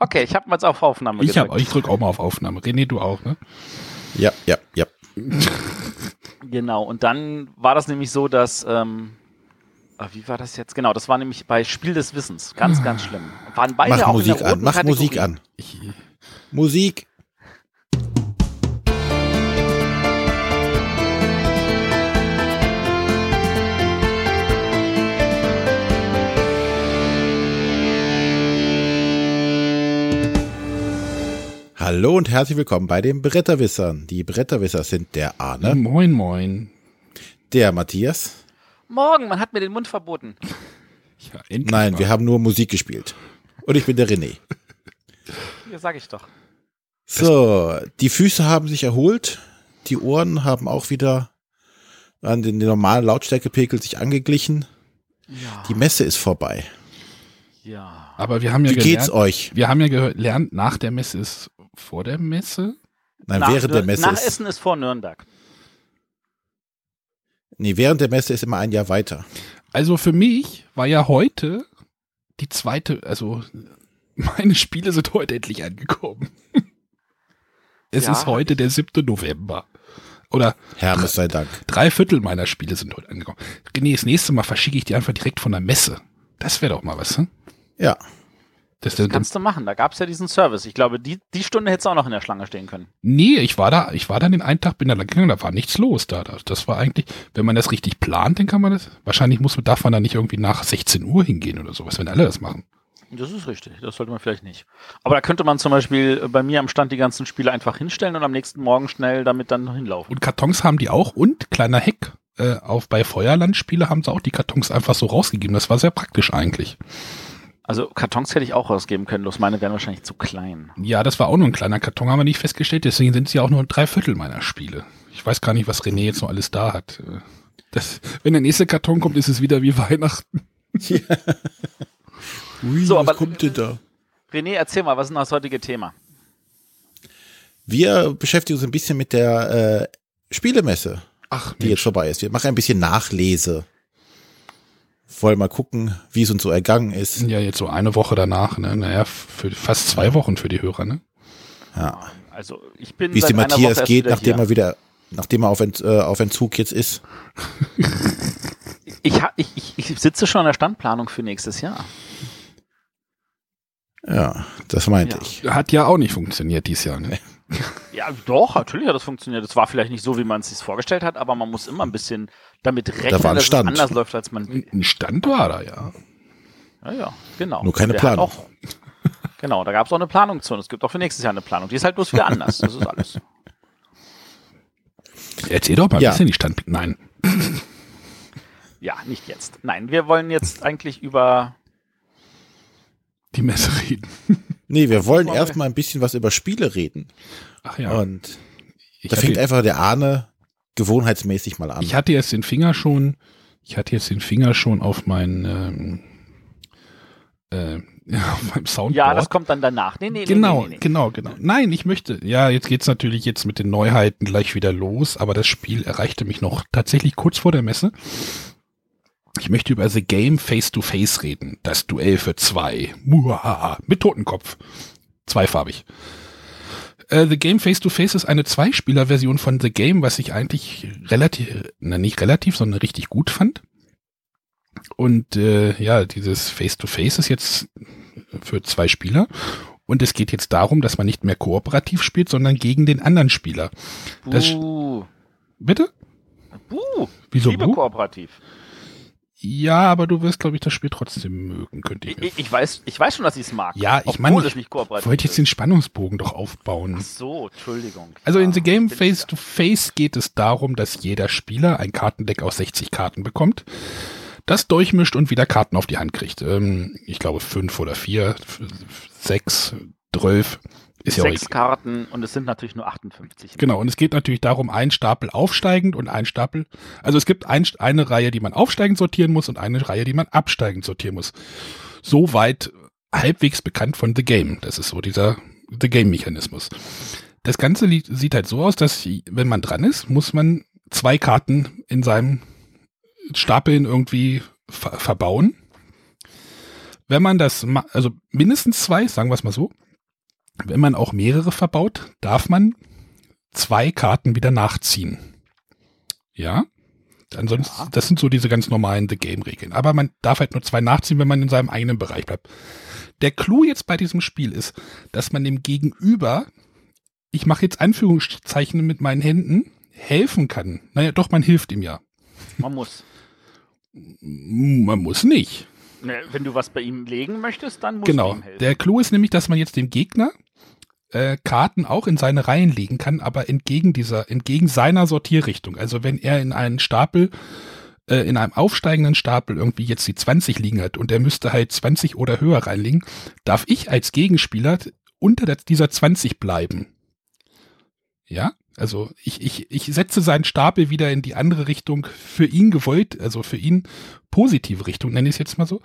Okay, ich habe mal jetzt auf Aufnahme Ich, hab, ich drücke auch mal auf Aufnahme. René, du auch, ne? Ja, ja, ja. Genau, und dann war das nämlich so, dass, ähm, ah, wie war das jetzt? Genau, das war nämlich bei Spiel des Wissens. Ganz, ganz schlimm. Waren beide Mach auch Musik in der an, roten mach Kategorie. Musik an. Ich, Musik. Hallo und herzlich willkommen bei den Bretterwissern. Die Bretterwisser sind der Arne, moin, moin. der Matthias. Morgen, man hat mir den Mund verboten. Ja, endlich Nein, mal. wir haben nur Musik gespielt. Und ich bin der René. Hier sag ich doch. So, die Füße haben sich erholt, die Ohren haben auch wieder an den normalen Lautstärkepegel sich angeglichen. Ja. Die Messe ist vorbei. ja. Aber wir haben ja Wie geht's gelernt, euch? wir haben ja gelernt, nach der Messe ist vor der Messe. Nein, Nach, während der Messe nach ist, Essen ist vor Nürnberg. nee, während der Messe ist immer ein Jahr weiter. Also für mich war ja heute die zweite, also meine Spiele sind heute endlich angekommen. Es Ja. ist heute der 7. November. Oder Hermes sei Dank. drei Viertel meiner Spiele sind heute angekommen. René, das nächste Mal verschicke ich die einfach direkt von der Messe. Das wäre doch mal was, hm? Ja, Das, Das kannst du machen. Da gab es ja diesen Service. Ich glaube, die, die Stunde hättest du auch noch in der Schlange stehen können. nee, ich war da, ich war da den einen Tag, bin da lang gegangen, da war nichts los da. Das, das war eigentlich, wenn man das richtig plant, dann kann man das, wahrscheinlich muss, darf man da nicht irgendwie nach 16 Uhr hingehen oder sowas, wenn alle das machen. Das ist richtig. Das sollte man vielleicht nicht. Aber da könnte man zum Beispiel bei mir am Stand die ganzen Spiele einfach hinstellen und am nächsten Morgen schnell damit dann hinlaufen. Und Kartons haben die auch und kleiner Heck, äh, auf bei Feuerlandspiele haben sie auch die Kartons einfach so rausgegeben. Das war sehr praktisch eigentlich. Also Kartons hätte ich auch ausgeben können, bloß meine wären wahrscheinlich zu klein. Ja, das war auch nur ein kleiner Karton, haben wir nicht festgestellt, deswegen sind sie auch nur drei Viertel meiner Spiele. Ich weiß gar nicht, was René jetzt noch alles da hat. Äh, Das, wenn der nächste Karton kommt, ist es wieder wie Weihnachten. Ui, So, was aber- kommt denn da? René, erzähl mal, was ist denn das heutige Thema? Wir beschäftigen uns ein bisschen mit der äh, Spielemesse, Ach, die jetzt vorbei ist. Wir machen ein bisschen Nachlese. Wollen mal gucken, wie es uns so ergangen ist. Ja, jetzt so eine Woche danach, ne? Naja, für fast zwei Wochen für die Hörer, ne? Ja. Also ich bin Wie es dem Matthias geht, nachdem hier. er wieder, nachdem er auf, Ent, äh, auf Entzug jetzt ist. Ich, ich, ich sitze schon an der Standplanung für nächstes Jahr. Ja, das meinte Ja. ich. Hat ja auch nicht funktioniert dieses Jahr, ne? Ja, doch, natürlich hat das funktioniert. Es war vielleicht nicht so, wie man es sich vorgestellt hat, aber man muss immer ein bisschen damit rechnen, ein dass es anders läuft, als man will. Ein Stand war da, ja. Ja, ja, genau. Nur keine Der Planung. Auch, genau, da gab es auch eine Planung zu und es gibt auch für nächstes Jahr eine Planung. Die ist halt bloß wieder anders. Das ist alles. Erzähl doch mal, Ja. wie ist denn die Stand? Nein. Ja, nicht jetzt. Nein, wir wollen jetzt eigentlich über. Die Messe reden. Nee, wir wollen erstmal ein bisschen was über Spiele reden. Ach ja. Und ich, da fängt hatte, einfach der Arne gewohnheitsmäßig mal an. ich hatte jetzt den Finger schon, ich hatte jetzt den Finger schon auf mein, ähm, äh, ja, auf meinem Soundboard. Ja, das kommt dann danach. Nee, nee, Genau, nee, nee, nee. genau, genau. Nein, ich möchte. Ja, jetzt geht's natürlich jetzt mit den Neuheiten gleich wieder los, aber das Spiel erreichte mich noch tatsächlich kurz vor der Messe. Ich möchte über The Game Face to Face reden. Das Duell für zwei. Muhaha. Mit Totenkopf. Zweifarbig. Äh, The Game Face to Face ist eine Zweispieler-Version von The Game, was ich eigentlich relativ, na nicht relativ, sondern richtig gut fand. Und äh, ja, dieses Face to Face ist jetzt für zwei Spieler. Und es geht jetzt darum, dass man nicht mehr kooperativ spielt, sondern gegen den anderen Spieler. Das- Buh. Bitte? Buh. Wieso Ich liebe Buh? kooperativ. Ja, aber du wirst, glaube ich, das Spiel trotzdem mögen, könnte ich Ich, mir. ich, ich, weiß, ich weiß schon, dass ich es mag. Ja, ich meine, ich wollte jetzt den Spannungsbogen doch aufbauen. Ach so, Entschuldigung. Also in Ja, The Game Face to Face geht es darum, dass jeder Spieler ein Kartendeck aus 60 Karten bekommt, das durchmischt und wieder Karten auf die Hand kriegt. Ähm, ich glaube fünf oder vier, sechs, zwölf, ist ja Sechs egal. Karten und es sind natürlich nur 58. Genau, und es geht natürlich darum, ein Stapel aufsteigend und ein Stapel, also es gibt ein, eine Reihe, die man aufsteigend sortieren muss und eine Reihe, die man absteigend sortieren muss. Soweit halbwegs bekannt von The Game. Das ist so dieser The Game-Mechanismus. Das Ganze sieht halt so aus, dass wenn man dran ist, muss man zwei Karten in seinem Stapeln irgendwie ver verbauen. Wenn man das, also mindestens zwei, sagen wir es mal so, wenn man auch mehrere verbaut, darf man zwei Karten wieder nachziehen. Ja? Ansonsten, Ja. das sind so diese ganz normalen The Game-Regeln. Aber man darf halt nur zwei nachziehen, wenn man in seinem eigenen Bereich bleibt. Der Clou jetzt bei diesem Spiel ist, dass man dem Gegenüber, ich mache jetzt Anführungszeichen mit meinen Händen, helfen kann. Naja, doch, man hilft ihm ja. Man muss. Man muss nicht. Ne, Wenn du was bei ihm legen möchtest, dann musst Genau. du ihm helfen. Der Clou ist nämlich, dass man jetzt dem Gegner äh, Karten auch in seine Reihen legen kann, aber entgegen dieser, entgegen seiner Sortierrichtung. Also wenn er in einen Stapel, äh, in einem aufsteigenden Stapel irgendwie jetzt die 20 liegen hat und er müsste halt 20 oder höher reinlegen, darf ich als Gegenspieler unter der, dieser 20 bleiben. Ja, also ich, ich, ich setze seinen Stapel wieder in die andere Richtung für ihn gewollt, also für ihn positive Richtung, nenne ich es jetzt mal so,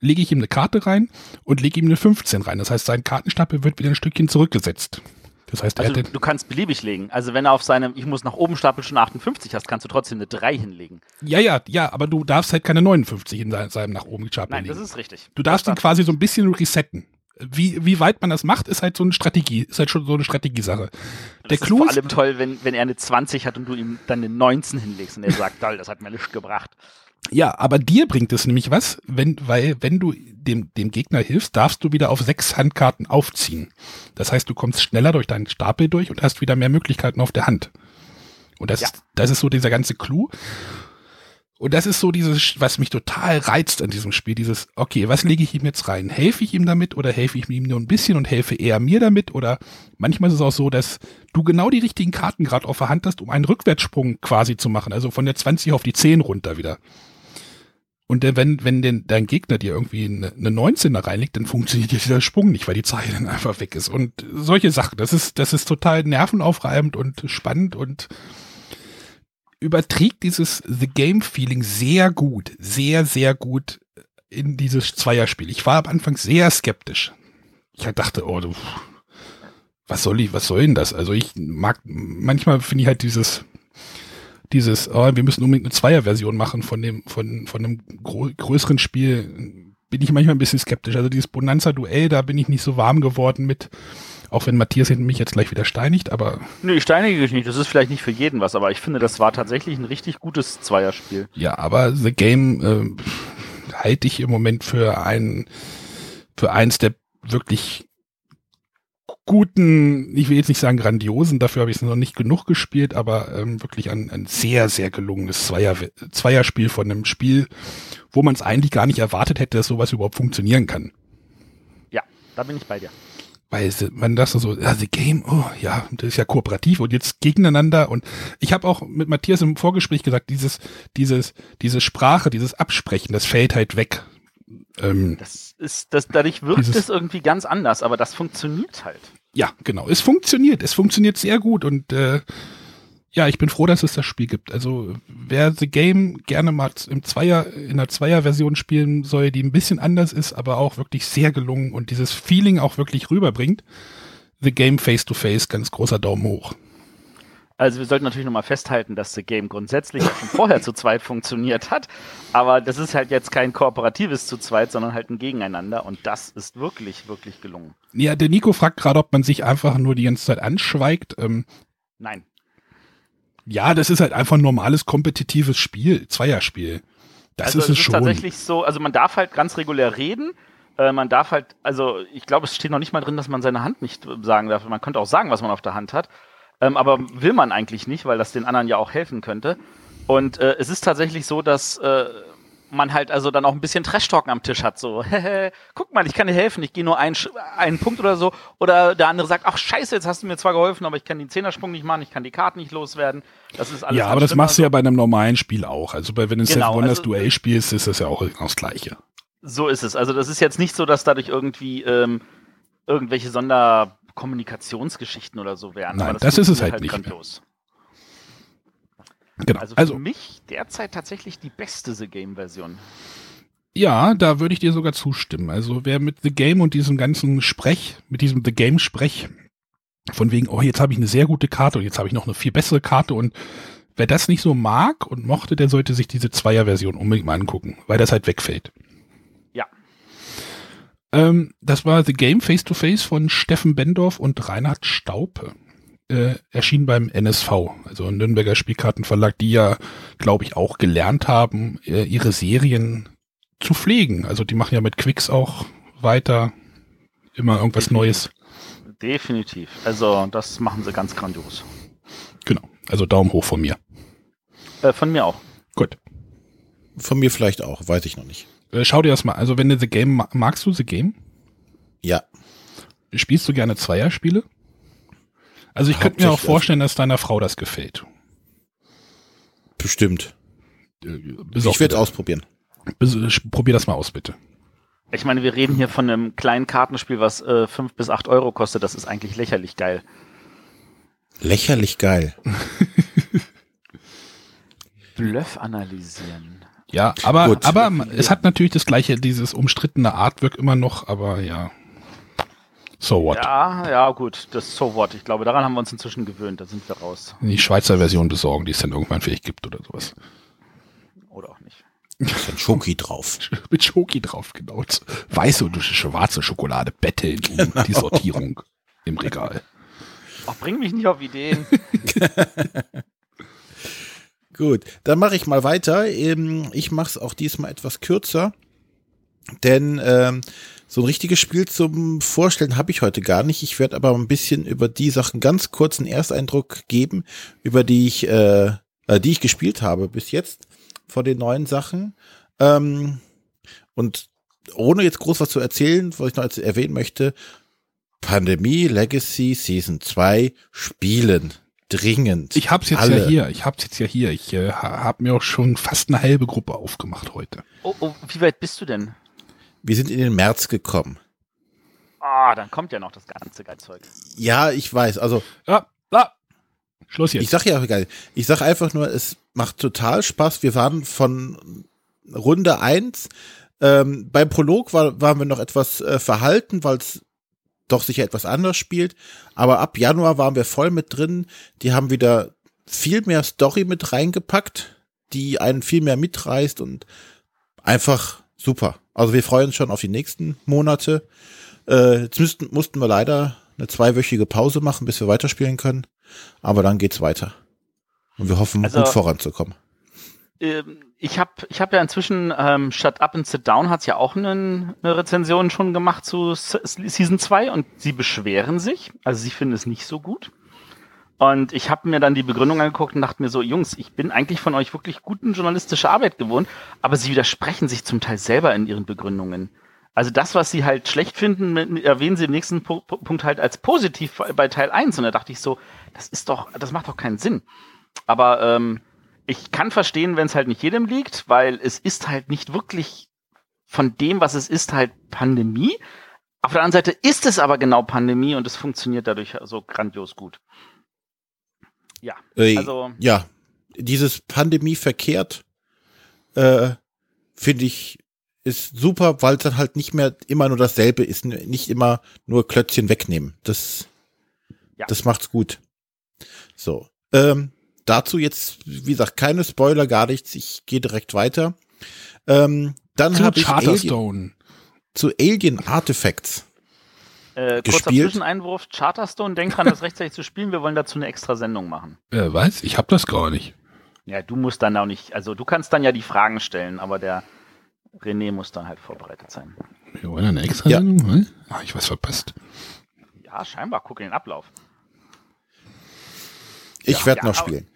lege ich ihm eine Karte rein und lege ihm eine 15 rein. Das heißt, sein Kartenstapel wird wieder ein Stückchen zurückgesetzt. Das heißt, Also du kannst beliebig legen. Also wenn er auf seinem, ich muss nach oben Stapel schon 58 hast, kannst du trotzdem eine 3 hinlegen. ja, ja, ja, aber du darfst halt keine 59 in sein- seinem nach oben Stapel Nein, legen. das ist richtig. Du darfst ihn quasi so ein bisschen resetten. Wie, wie weit man das macht, ist halt so eine Strategie, ist halt schon so eine Strategiesache. Das Der ist Clou vor ist, allem toll, wenn, wenn er eine 20 hat und du ihm dann eine 19 hinlegst und er sagt, toll, das hat mir nichts gebracht. ja, aber dir bringt es nämlich was, wenn, weil, wenn du dem, dem Gegner hilfst, darfst du wieder auf sechs Handkarten aufziehen. Das heißt, du kommst schneller durch deinen Stapel durch und hast wieder mehr Möglichkeiten auf der Hand. Und das, Ja. das ist so dieser ganze Clou. Und das ist so dieses, was mich total reizt an diesem Spiel, dieses, okay, was lege ich ihm jetzt rein? Helfe ich ihm damit oder helfe ich ihm nur ein bisschen und helfe eher mir damit? Oder manchmal ist es auch so, dass du genau die richtigen Karten gerade auf der Hand hast, um einen Rückwärtssprung quasi zu machen, also von der 20 auf die 10 runter wieder. Und wenn, wenn den, dein Gegner dir irgendwie eine, eine 19 da reinlegt, dann funktioniert dieser Sprung nicht, weil die Zahl dann einfach weg ist. Und solche Sachen, das ist, das ist total nervenaufreibend und spannend und überträgt dieses The Game Feeling sehr gut, sehr, sehr gut in dieses Zweierspiel. Ich war am Anfang sehr skeptisch. Ich halt dachte, oh, du, was soll ich, was soll denn das? Also ich mag, manchmal finde ich halt dieses, dieses, oh, wir müssen unbedingt eine Zweierversion machen von dem, von, von einem größeren Spiel, bin ich manchmal ein bisschen skeptisch. Also dieses Bonanza-Duell, da bin ich nicht so warm geworden mit, auch wenn Matthias hinten mich jetzt gleich wieder steinigt, aber Nee, ich steinige dich nicht. Das ist vielleicht nicht für jeden was, aber ich finde, das war tatsächlich ein richtig gutes Zweierspiel. Ja, aber The Game äh, halte ich im Moment für ein für eins der wirklich guten, ich will jetzt nicht sagen grandiosen, dafür habe ich es noch nicht genug gespielt, aber ähm, wirklich ein, ein sehr, sehr gelungenes Zweier, Zweierspiel von einem Spiel, wo man es eigentlich gar nicht erwartet hätte, dass sowas überhaupt funktionieren kann. Ja, da bin ich bei dir. Weil man das so, ja, The Game, oh ja, das ist ja kooperativ und jetzt gegeneinander und ich habe auch mit Matthias im Vorgespräch gesagt, dieses, dieses, diese Sprache, dieses Absprechen, das fällt halt weg. Ähm, Das ist, das, dadurch wirkt Dieses- es irgendwie ganz anders, aber das funktioniert halt. ja, genau, es funktioniert, es funktioniert sehr gut und äh, ja, ich bin froh, dass es das Spiel gibt. Also wer The Game gerne mal im Zweier, in einer Zweier-Version spielen soll, die ein bisschen anders ist, aber auch wirklich sehr gelungen und dieses Feeling auch wirklich rüberbringt, The Game Face to Face, ganz großer Daumen hoch. Also wir sollten natürlich nochmal festhalten, dass The Game grundsätzlich auch schon vorher zu zweit funktioniert hat, aber das ist halt jetzt kein kooperatives zu zweit, sondern halt ein Gegeneinander und das ist wirklich, wirklich gelungen. Ja, der Nico fragt gerade, ob man sich einfach nur die ganze Zeit anschweigt. Ähm, Nein, ja, das ist halt einfach ein normales kompetitives Spiel, Zweierspiel. Das also ist es ist schon. tatsächlich so, also man darf halt ganz regulär reden, äh, man darf halt, also ich glaube, es steht noch nicht mal drin, dass man seine Hand nicht sagen darf. Man könnte auch sagen, was man auf der Hand hat, ähm, aber will man eigentlich nicht, weil das den anderen ja auch helfen könnte. Und äh, es ist tatsächlich so, dass äh, man halt also dann auch ein bisschen Trash-Talken am Tisch hat. So, hehe, guck mal, ich kann dir helfen, ich gehe nur einen, einen Punkt oder so. Oder der andere sagt, ach scheiße, jetzt hast du mir zwar geholfen, aber ich kann den Zehnersprung nicht machen, ich kann die Karten nicht loswerden. Das ist alles ja, aber das machst du Also, ja bei einem normalen Spiel auch. Also bei wenn du Genau, Seven Wonders also- Duell spielst, ist das ja auch genau das Gleiche. So ist es. Also das ist jetzt nicht so, dass dadurch irgendwie ähm, irgendwelche Sonderkommunikationsgeschichten oder so wären. Nein, aber das ist es funktioniert halt nicht mehr. Genau. Also, Also, für mich derzeit tatsächlich die beste The Game-Version. ja, da würde ich dir sogar zustimmen. Also wer mit The Game und diesem ganzen Sprech, mit diesem The Game Sprech, von wegen, oh, jetzt habe ich eine sehr gute Karte und jetzt habe ich noch eine viel bessere Karte und wer das nicht so mag und mochte, der sollte sich diese Zweier-Version unbedingt mal angucken, weil das halt wegfällt. Ja. Ähm, das war The Game Face to Face von Steffen Bendorf und Reinhard Staupe. Äh, erschien beim NSV, also Nürnberger Spielkartenverlag, die ja, glaube ich, auch gelernt haben, äh, ihre Serien zu pflegen. Also die machen ja mit Quicks auch weiter immer irgendwas Neues. Definitiv. Also das machen sie ganz grandios. Genau. Also Daumen hoch von mir. Äh, von mir auch. Gut. Von mir vielleicht auch, weiß ich noch nicht. Äh, schau dir das mal. Also wenn du The Game magst du The Game? Ja. Spielst du gerne Zweierspiele? Also ich könnte mir auch vorstellen, dass deiner Frau das gefällt. Bestimmt. Äh, ich werde ausprobieren. Bis, probier das mal aus, bitte. Ich meine, wir reden hier von einem kleinen Kartenspiel, was äh, 5 bis 8 Euro kostet. Das ist eigentlich lächerlich geil. Lächerlich geil. Bluff analysieren. Ja, aber, Gut. aber es hat natürlich das gleiche, dieses umstrittene Artwork immer noch, aber ja. So what? Ja, ja, gut, das So what. Ich glaube, daran haben wir uns inzwischen gewöhnt, da sind wir raus. Die Schweizer Version besorgen, die es dann irgendwann vielleicht gibt oder sowas. Oder auch nicht. Mit Schoki drauf. Mit Schoki drauf, genau. Weiße und schwarze Schokolade betteln um genau. die Sortierung im Regal. Ach, bring mich nicht auf Ideen. Gut, dann mache ich mal weiter. Ich mache es auch diesmal etwas kürzer, denn ähm, so ein richtiges Spiel zum Vorstellen habe ich heute gar nicht. Ich werde aber ein bisschen über die Sachen ganz kurz einen Ersteindruck geben, über die ich, äh, äh die ich gespielt habe bis jetzt vor den neuen Sachen. Ähm, und ohne jetzt groß was zu erzählen, was ich noch erwähnen möchte, Pandemie Legacy Season 2 spielen. Dringend. Ich hab's jetzt Alle. ja hier. Ich hab's jetzt ja hier. Ich äh, habe mir auch schon fast eine halbe Gruppe aufgemacht heute. Oh, oh, wie weit bist du denn? Wir sind in den März gekommen. Ah, dann kommt ja noch das ganze Geizzeug. Ja, ich weiß. Also. Ja, ja. Schluss jetzt. Ich sag ja geil. Ich sag einfach nur, es macht total Spaß. Wir waren von Runde eins. Ähm, beim Prolog war, waren wir noch etwas äh, verhalten, weil es doch sicher etwas anders spielt. Aber ab Januar waren wir voll mit drin. Die haben wieder viel mehr Story mit reingepackt, die einen viel mehr mitreißt und einfach super. Also wir freuen uns schon auf die nächsten Monate. Äh, jetzt müssten, mussten wir leider eine zweiwöchige Pause machen, bis wir weiterspielen können. Aber dann geht's weiter. Und wir hoffen, also, gut voranzukommen. Ähm, ich habe ich hab ja inzwischen, ähm, Shut Up and Sit Down hat ja auch eine, eine Rezension schon gemacht zu Season 2 und sie beschweren sich. Also sie finden es nicht so gut. Und ich habe mir dann die Begründung angeguckt und dachte mir so, Jungs, ich bin eigentlich von euch wirklich guten journalistische Arbeit gewohnt, aber sie widersprechen sich zum Teil selber in ihren Begründungen. Also das, was sie halt schlecht finden, erwähnen sie im nächsten Punkt halt als positiv bei Teil 1. Und da dachte ich so, das ist doch, das macht doch keinen Sinn. Aber ähm, ich kann verstehen, wenn es halt nicht jedem liegt, weil es ist halt nicht wirklich von dem, was es ist, halt Pandemie. Auf der anderen Seite ist es aber genau Pandemie und es funktioniert dadurch so grandios gut. Ja, äh, also. Ja, dieses Pandemie verkehrt, äh, finde ich, ist super, weil es dann halt nicht mehr immer nur dasselbe ist, nicht immer nur Klötzchen wegnehmen. Das, ja. das macht's gut. So. Ähm, dazu jetzt, wie gesagt, keine Spoiler, gar nichts. Ich gehe direkt weiter. Ähm, dann habe ich Alien, zu Alien Artifacts. Äh, kurzer Zwischeneinwurf, Charterstone, denk dran, das rechtzeitig zu spielen, wir wollen dazu eine extra Sendung machen. Äh, weiß, ich habe das gar nicht. Ja, du musst dann auch nicht, also du kannst dann ja die Fragen stellen, aber der René muss dann halt vorbereitet sein. Wir wollen eine extra Sendung? Ja. Ach, ich was verpasst. Ja, scheinbar, guck in den Ablauf. Ich ja, werde ja, noch spielen.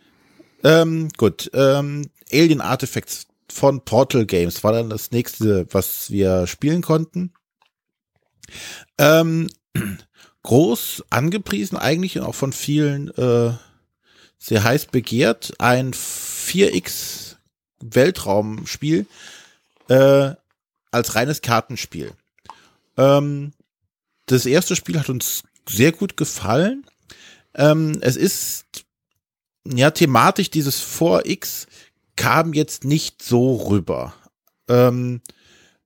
Ähm, gut, ähm, Alien Artifacts von Portal Games war dann das nächste, was wir spielen konnten. Ähm, groß angepriesen eigentlich und auch von vielen äh, sehr heiß begehrt. Ein 4X Weltraumspiel äh, als reines Kartenspiel. Ähm, das erste Spiel hat uns sehr gut gefallen. Ähm, es ist ja, thematisch dieses 4X kam jetzt nicht so rüber. Ähm,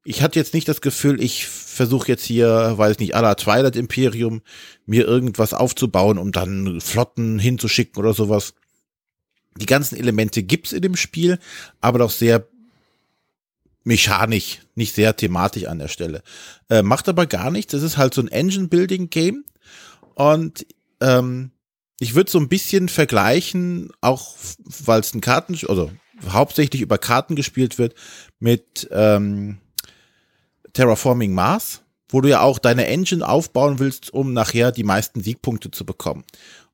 ich hatte jetzt nicht das Gefühl, ich versuche jetzt hier, weiß nicht, aller Twilight Imperium mir irgendwas aufzubauen, um dann Flotten hinzuschicken oder sowas. Die ganzen Elemente gibt's in dem Spiel, aber doch sehr mechanisch, nicht sehr thematisch an der Stelle. Äh, macht aber gar nichts. Das ist halt so ein Engine-Building-Game. Und ähm, ich würde so ein bisschen vergleichen, auch weil es ein Karten, also hauptsächlich über Karten gespielt wird, mit ähm, Terraforming Mars, wo du ja auch deine Engine aufbauen willst, um nachher die meisten Siegpunkte zu bekommen.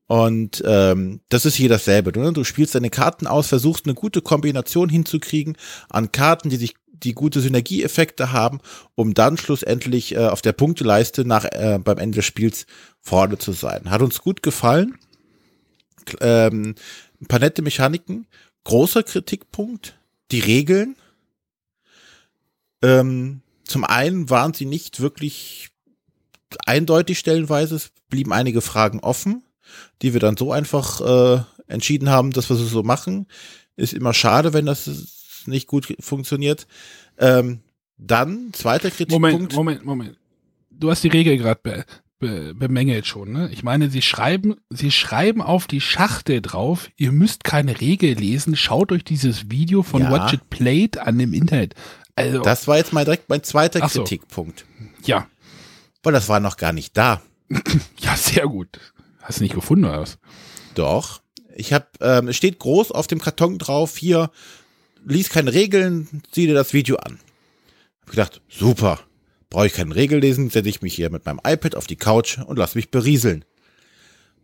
Und ähm, das ist hier dasselbe. Du, du spielst deine Karten aus, versuchst eine gute Kombination hinzukriegen an Karten, die sich die gute Synergieeffekte haben, um dann schlussendlich äh, auf der Punkteleiste nach äh, beim Ende des Spiels vorne zu sein. Hat uns gut gefallen. Ähm, ein paar nette Mechaniken. Großer Kritikpunkt, die Regeln. Ähm, zum einen waren sie nicht wirklich eindeutig stellenweise, es blieben einige Fragen offen, die wir dann so einfach äh, entschieden haben, dass wir es so machen. Ist immer schade, wenn das nicht gut funktioniert. Ähm, dann, zweiter Kritikpunkt. Moment, Moment, Moment. Du hast die Regel gerade be be bemängelt schon, ne? Ich meine, sie schreiben, sie schreiben auf die Schachtel drauf, ihr müsst keine Regel lesen, schaut euch dieses Video von Ja. Watch It Played an dem Internet. Also, Das war jetzt mal direkt mein zweiter so. Kritikpunkt. ja, Weil das war noch gar nicht da. ja, sehr gut. Hast du nicht gefunden oder was? Doch. Ich habe, ähm, es steht groß auf dem Karton drauf, hier, lies keine Regeln, sieh dir das Video an. Hab gedacht, super. Brauche ich keine Regeln lesen, setze ich mich hier mit meinem iPad auf die Couch und lass mich berieseln.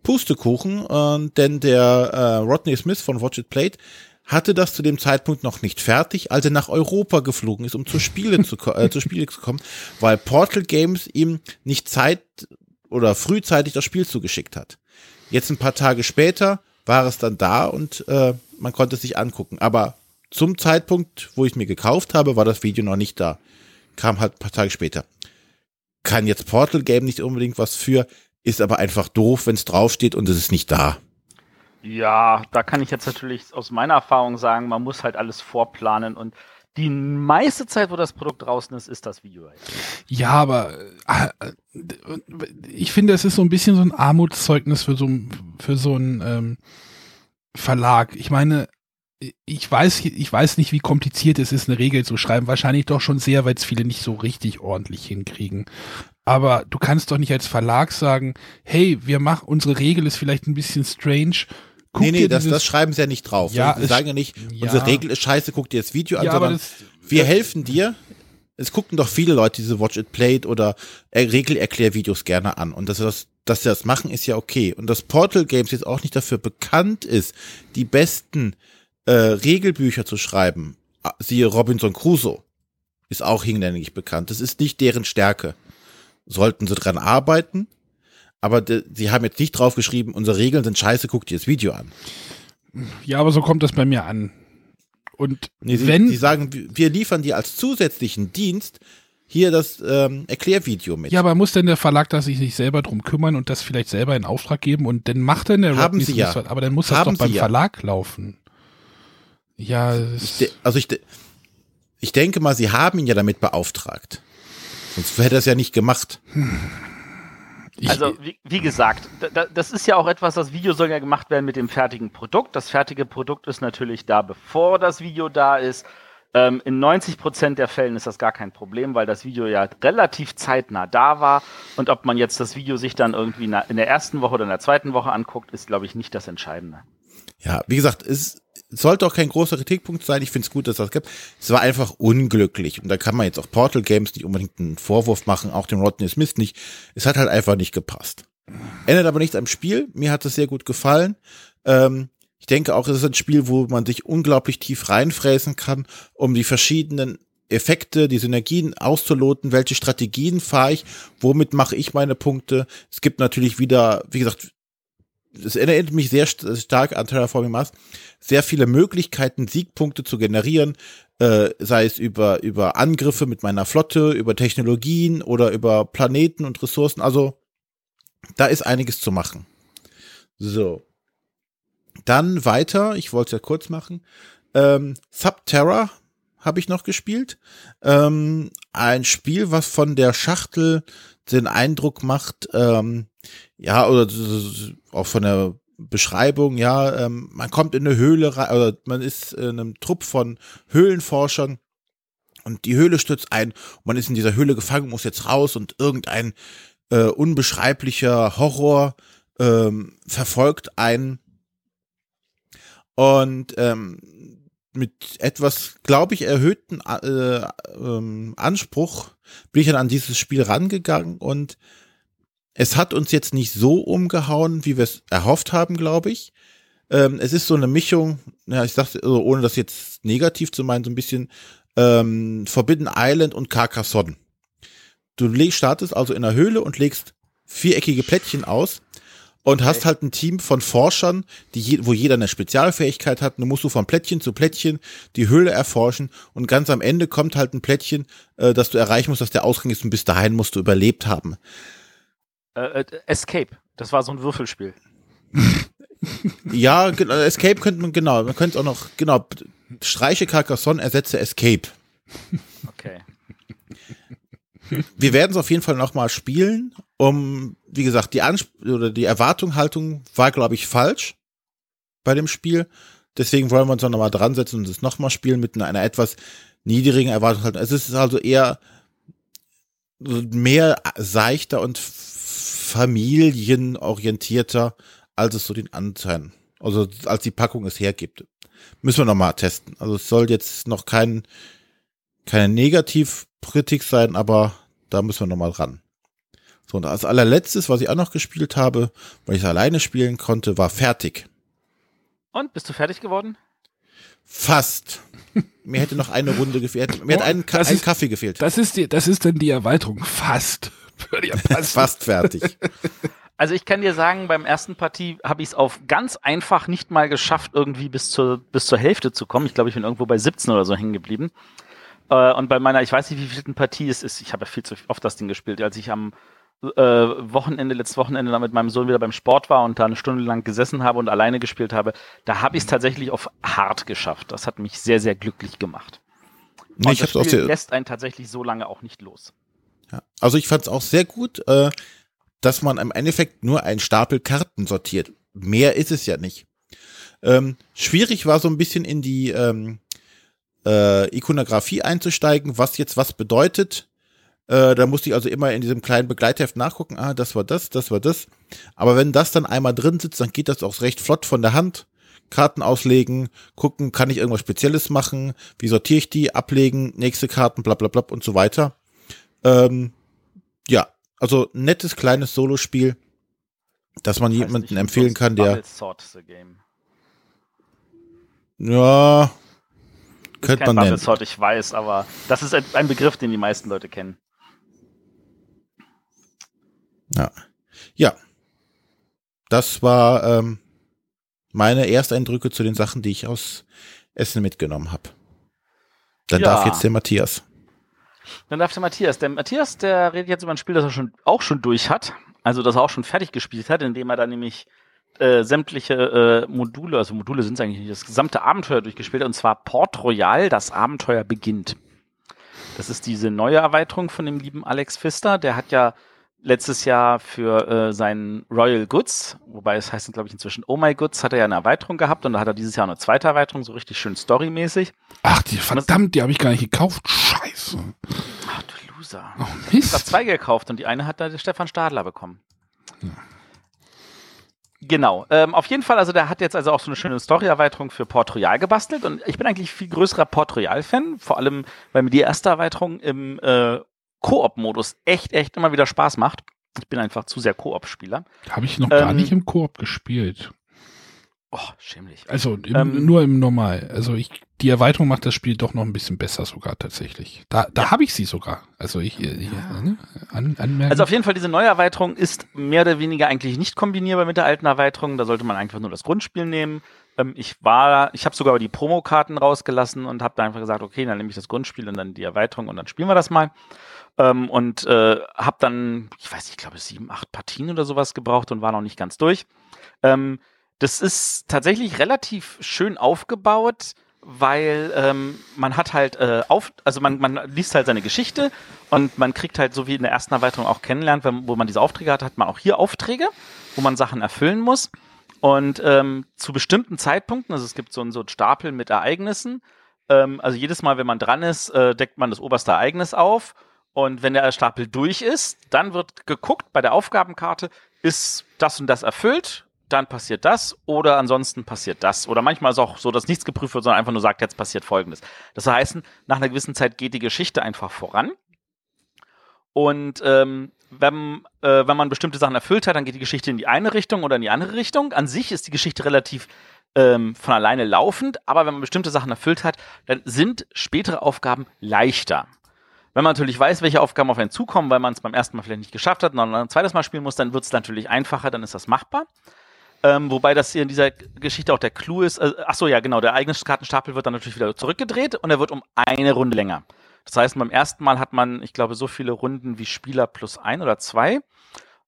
Pustekuchen, äh, denn der äh, Rodney Smith von Watch It Played hatte das zu dem Zeitpunkt noch nicht fertig, als er nach Europa geflogen ist, um zu Spiele zu, äh, zu Spiele zu kommen, weil Portal Games ihm nicht Zeit oder frühzeitig das Spiel zugeschickt hat. Jetzt ein paar Tage später war es dann da und äh, man konnte es sich angucken. Aber zum Zeitpunkt, wo ich mir gekauft habe, war das Video noch nicht da. Kam halt ein paar Tage später. Kann jetzt Portal Game nicht unbedingt was für, ist aber einfach doof, wenn es draufsteht und es ist nicht da. Ja, da kann ich jetzt natürlich aus meiner Erfahrung sagen, man muss halt alles vorplanen und die meiste Zeit, wo das Produkt draußen ist, ist das Video. halt. Ja, aber äh, ich finde, es ist so ein bisschen so ein Armutszeugnis für so, für so einen ähm, Verlag. Ich meine, ich weiß, ich weiß nicht, wie kompliziert es ist, eine Regel zu schreiben. Wahrscheinlich doch schon sehr, weil es viele nicht so richtig ordentlich hinkriegen. Aber du kannst doch nicht als Verlag sagen, hey, wir machen, unsere Regel ist vielleicht ein bisschen strange. Guck nee, nee, das, das schreiben sie ja nicht drauf. Ja, sie sagen ja nicht, ja. unsere Regel ist scheiße, guck dir das Video an, ja, sondern das, wir helfen dir. Es gucken doch viele Leute diese Watch It Played oder äh, Regelerklärvideos gerne an. Und dass, wir das, dass sie das machen, ist ja okay. Und dass Portal Games jetzt auch nicht dafür bekannt ist, die besten äh, Regelbücher zu schreiben, ah, siehe Robinson Crusoe, ist auch hinlänglich bekannt. Das ist nicht deren Stärke. Sollten sie dran arbeiten, aber sie haben jetzt nicht draufgeschrieben, unsere Regeln sind scheiße, guck dir das Video an. ja, aber so kommt das bei mir an. Und Nee, sie, wenn, sie sagen, wir- liefern dir als zusätzlichen Dienst hier das ähm, Erklärvideo mit. Ja, aber muss denn der Verlag da sich nicht selber drum kümmern und das vielleicht selber in Auftrag geben und dann macht dann der Haben Rodney sie ja. aber dann muss das Haben doch beim ja. Verlag laufen. Ja, Ich also ich, de- ich denke mal, sie haben ihn ja damit beauftragt. Sonst hätte er es ja nicht gemacht. Ich, Also, wie, wie gesagt, da, da, das ist ja auch etwas, das Video soll ja gemacht werden mit dem fertigen Produkt. Das fertige Produkt ist natürlich da, bevor das Video da ist. Ähm, in 90% der Fällen ist das gar kein Problem, weil das Video ja relativ zeitnah da war. Und ob man jetzt das Video sich dann irgendwie in der ersten Woche oder in der zweiten Woche anguckt, ist, glaube ich, nicht das Entscheidende. Ja, wie gesagt, es sollte auch kein großer Kritikpunkt sein. Ich finde es gut, dass das gibt. Es war einfach unglücklich. Und da kann man jetzt auch Portal Games nicht unbedingt einen Vorwurf machen, auch dem Rodney Smith nicht. Es hat halt einfach nicht gepasst. Ändert aber nichts am Spiel. Mir hat es sehr gut gefallen. Ähm, ich denke auch, es ist ein Spiel, wo man sich unglaublich tief reinfräsen kann, um die verschiedenen Effekte, die Synergien auszuloten, welche Strategien fahre ich, womit mache ich meine Punkte. Es gibt natürlich wieder, wie gesagt, es erinnert mich sehr st stark an Terraforming Mars, sehr viele Möglichkeiten, Siegpunkte zu generieren, äh, sei es über, über Angriffe mit meiner Flotte, über Technologien oder über Planeten und Ressourcen. Also da ist einiges zu machen. So. Dann weiter, ich wollte es ja kurz machen. Ähm, Subterra habe ich noch gespielt. Ähm, ein Spiel, was von der Schachtel den Eindruck macht, ähm, ja, oder auch von der Beschreibung, ja, ähm, man kommt in eine Höhle rein, oder man ist in einem Trupp von Höhlenforschern und die Höhle stürzt ein und man ist in dieser Höhle gefangen, muss jetzt raus und irgendein äh, unbeschreiblicher Horror ähm, verfolgt einen. Und ähm, mit etwas, glaube ich, erhöhten äh, ähm, Anspruch bin ich dann an dieses Spiel rangegangen und es hat uns jetzt nicht so umgehauen, wie wir es erhofft haben, glaube ich. Ähm, es ist so eine Mischung, ja, ich sag's, also ohne das jetzt negativ zu meinen, so ein bisschen ähm, Forbidden Island und Carcassonne. Du startest also in einer Höhle und legst viereckige Plättchen aus und okay. hast halt ein Team von Forschern, die je, wo jeder eine Spezialfähigkeit hat. Du musst du von Plättchen zu Plättchen die Höhle erforschen und ganz am Ende kommt halt ein Plättchen, äh, das du erreichen musst, dass der Ausgang ist und bis dahin musst du überlebt haben. Äh, äh, Escape, das war so ein Würfelspiel. ja, Escape könnte man genau, man könnte auch noch genau streiche Carcassonne, ersetze Escape. Okay. Wir werden es auf jeden Fall nochmal spielen, um, wie gesagt, die Ansp oder die Erwartungshaltung war, glaube ich, falsch bei dem Spiel. Deswegen wollen wir uns nochmal dran setzen und es nochmal spielen mit einer, etwas niedrigen Erwartungshaltung. Es ist also eher mehr seichter und familienorientierter, als es so den Anteil, also als die Packung es hergibt. Müssen wir nochmal testen. Also es soll jetzt noch kein, keine Negativkritik sein, aber da müssen wir nochmal ran. So, und als allerletztes, was ich auch noch gespielt habe, weil ich es alleine spielen konnte, war fertig. Und, bist du fertig geworden? Fast. Mir hätte noch eine Runde gefehlt. Mir oh, hat ein, ein ist, Kaffee gefehlt. Das ist, die, das ist dann die Erweiterung. Fast. Würde ja passen. Fast fertig. Also ich kann dir sagen, beim ersten Partie habe ich es auf ganz einfach nicht mal geschafft, irgendwie bis zur, bis zur Hälfte zu kommen. Ich glaube, ich bin irgendwo bei 17 oder so hängen geblieben. Äh, und bei meiner, ich weiß nicht, wie viel Partie es ist, ich habe ja viel zu oft das Ding gespielt, als ich am äh, Wochenende, letztes Wochenende da mit meinem Sohn wieder beim Sport war und da eine Stunde lang gesessen habe und alleine gespielt habe, da habe ich es tatsächlich auf hart geschafft. Das hat mich sehr, sehr glücklich gemacht. Und ich das Spiel lässt einen tatsächlich so lange auch nicht los. Ja. Also ich fand es auch sehr gut. Äh, dass man im Endeffekt nur einen Stapel Karten sortiert. Mehr ist es ja nicht. Ähm, schwierig war so ein bisschen in die ähm, äh, Ikonografie einzusteigen, was jetzt was bedeutet. Äh, da musste ich also immer in diesem kleinen Begleitheft nachgucken, ah, das war das, das war das. Aber wenn das dann einmal drin sitzt, dann geht das auch recht flott von der Hand. Karten auslegen, gucken, kann ich irgendwas Spezielles machen, wie sortiere ich die, ablegen, nächste Karten, bla bla bla und so weiter. Ähm, ja, also nettes kleines Solospiel, das man jemanden empfehlen kann, der. Ja, könnte man nennen. Sword, ich weiß, aber das ist ein Begriff, den die meisten Leute kennen. Ja. Ja. Das war ähm, meine Ersteindrücke zu den Sachen, die ich aus Essen mitgenommen habe. Dann ja. darf jetzt der Matthias. Dann darf der Matthias. Der Matthias, der redet jetzt über ein Spiel, das er schon, auch schon durch hat. Also, das er auch schon fertig gespielt hat, indem er dann nämlich äh, sämtliche äh, Module, also Module sind es eigentlich nicht, das gesamte Abenteuer durchgespielt und zwar Port Royal, das Abenteuer beginnt. Das ist diese neue Erweiterung von dem lieben Alex Pfister. Der hat ja letztes Jahr für äh, seinen Royal Goods, wobei es heißt, glaube ich, inzwischen Oh My Goods, hat er ja eine Erweiterung gehabt und da hat er dieses Jahr eine zweite Erweiterung, so richtig schön storymäßig. Ach, die verdammt, die habe ich gar nicht gekauft. Scheiße. Ach du Loser. Oh, Mist. Ich habe zwei gekauft und die eine hat da der Stefan Stadler bekommen. Ja. Genau. Ähm, auf jeden Fall, also der hat jetzt also auch so eine schöne Story-Erweiterung für Port Royal gebastelt und ich bin eigentlich viel größerer Port Royal-Fan, vor allem, weil mir die erste Erweiterung im äh, Koop-Modus echt, echt immer wieder Spaß macht. Ich bin einfach zu sehr Koop-Spieler. Habe ich noch ähm, gar nicht im Koop gespielt. Oh, schämlich. Also im, ähm, nur im Normal. Also ich, die Erweiterung macht das Spiel doch noch ein bisschen besser sogar tatsächlich. Da, da ja. habe ich sie sogar. Also ich, ich ja. ne, an, anmerken. Also auf jeden Fall diese neue Erweiterung ist mehr oder weniger eigentlich nicht kombinierbar mit der alten Erweiterung. Da sollte man einfach nur das Grundspiel nehmen. Ähm, ich war, ich habe sogar die Promokarten rausgelassen und habe da einfach gesagt, okay, dann nehme ich das Grundspiel und dann die Erweiterung und dann spielen wir das mal. Ähm, und äh, habe dann, ich weiß nicht, ich glaube sieben, acht Partien oder sowas gebraucht und war noch nicht ganz durch. Ähm, das ist tatsächlich relativ schön aufgebaut, weil ähm, man hat halt äh, auf, also man, man liest halt seine Geschichte und man kriegt halt so wie in der ersten Erweiterung auch kennenlernt, wenn, wo man diese Aufträge hat, hat man auch hier Aufträge, wo man Sachen erfüllen muss. Und ähm, zu bestimmten Zeitpunkten, also es gibt so, so einen Stapel mit Ereignissen, Ähm, also jedes Mal, wenn man dran ist, äh, deckt man das oberste Ereignis auf. Und wenn der Stapel durch ist, dann wird geguckt bei der Aufgabenkarte, ist das und das erfüllt, dann passiert das oder ansonsten passiert das. Oder manchmal ist auch so, dass nichts geprüft wird, sondern einfach nur sagt, jetzt passiert Folgendes. Das heißt, nach einer gewissen Zeit geht die Geschichte einfach voran. Und ähm, wenn, äh, wenn man bestimmte Sachen erfüllt hat, dann geht die Geschichte in die eine Richtung oder in die andere Richtung. An sich ist die Geschichte relativ ähm, von alleine laufend, aber wenn man bestimmte Sachen erfüllt hat, dann sind spätere Aufgaben leichter. Wenn man natürlich weiß, welche Aufgaben auf einen zukommen, weil man es beim ersten Mal vielleicht nicht geschafft hat und dann ein zweites Mal spielen muss, dann wird es natürlich einfacher, dann ist das machbar. Ähm, wobei das hier in dieser Geschichte auch der Clou ist. Äh, ach so, ja, genau. Der Ereigniskartenstapel wird dann natürlich wieder zurückgedreht und er wird um eine Runde länger. Das heißt, beim ersten Mal hat man, ich glaube, so viele Runden wie Spieler plus ein oder zwei.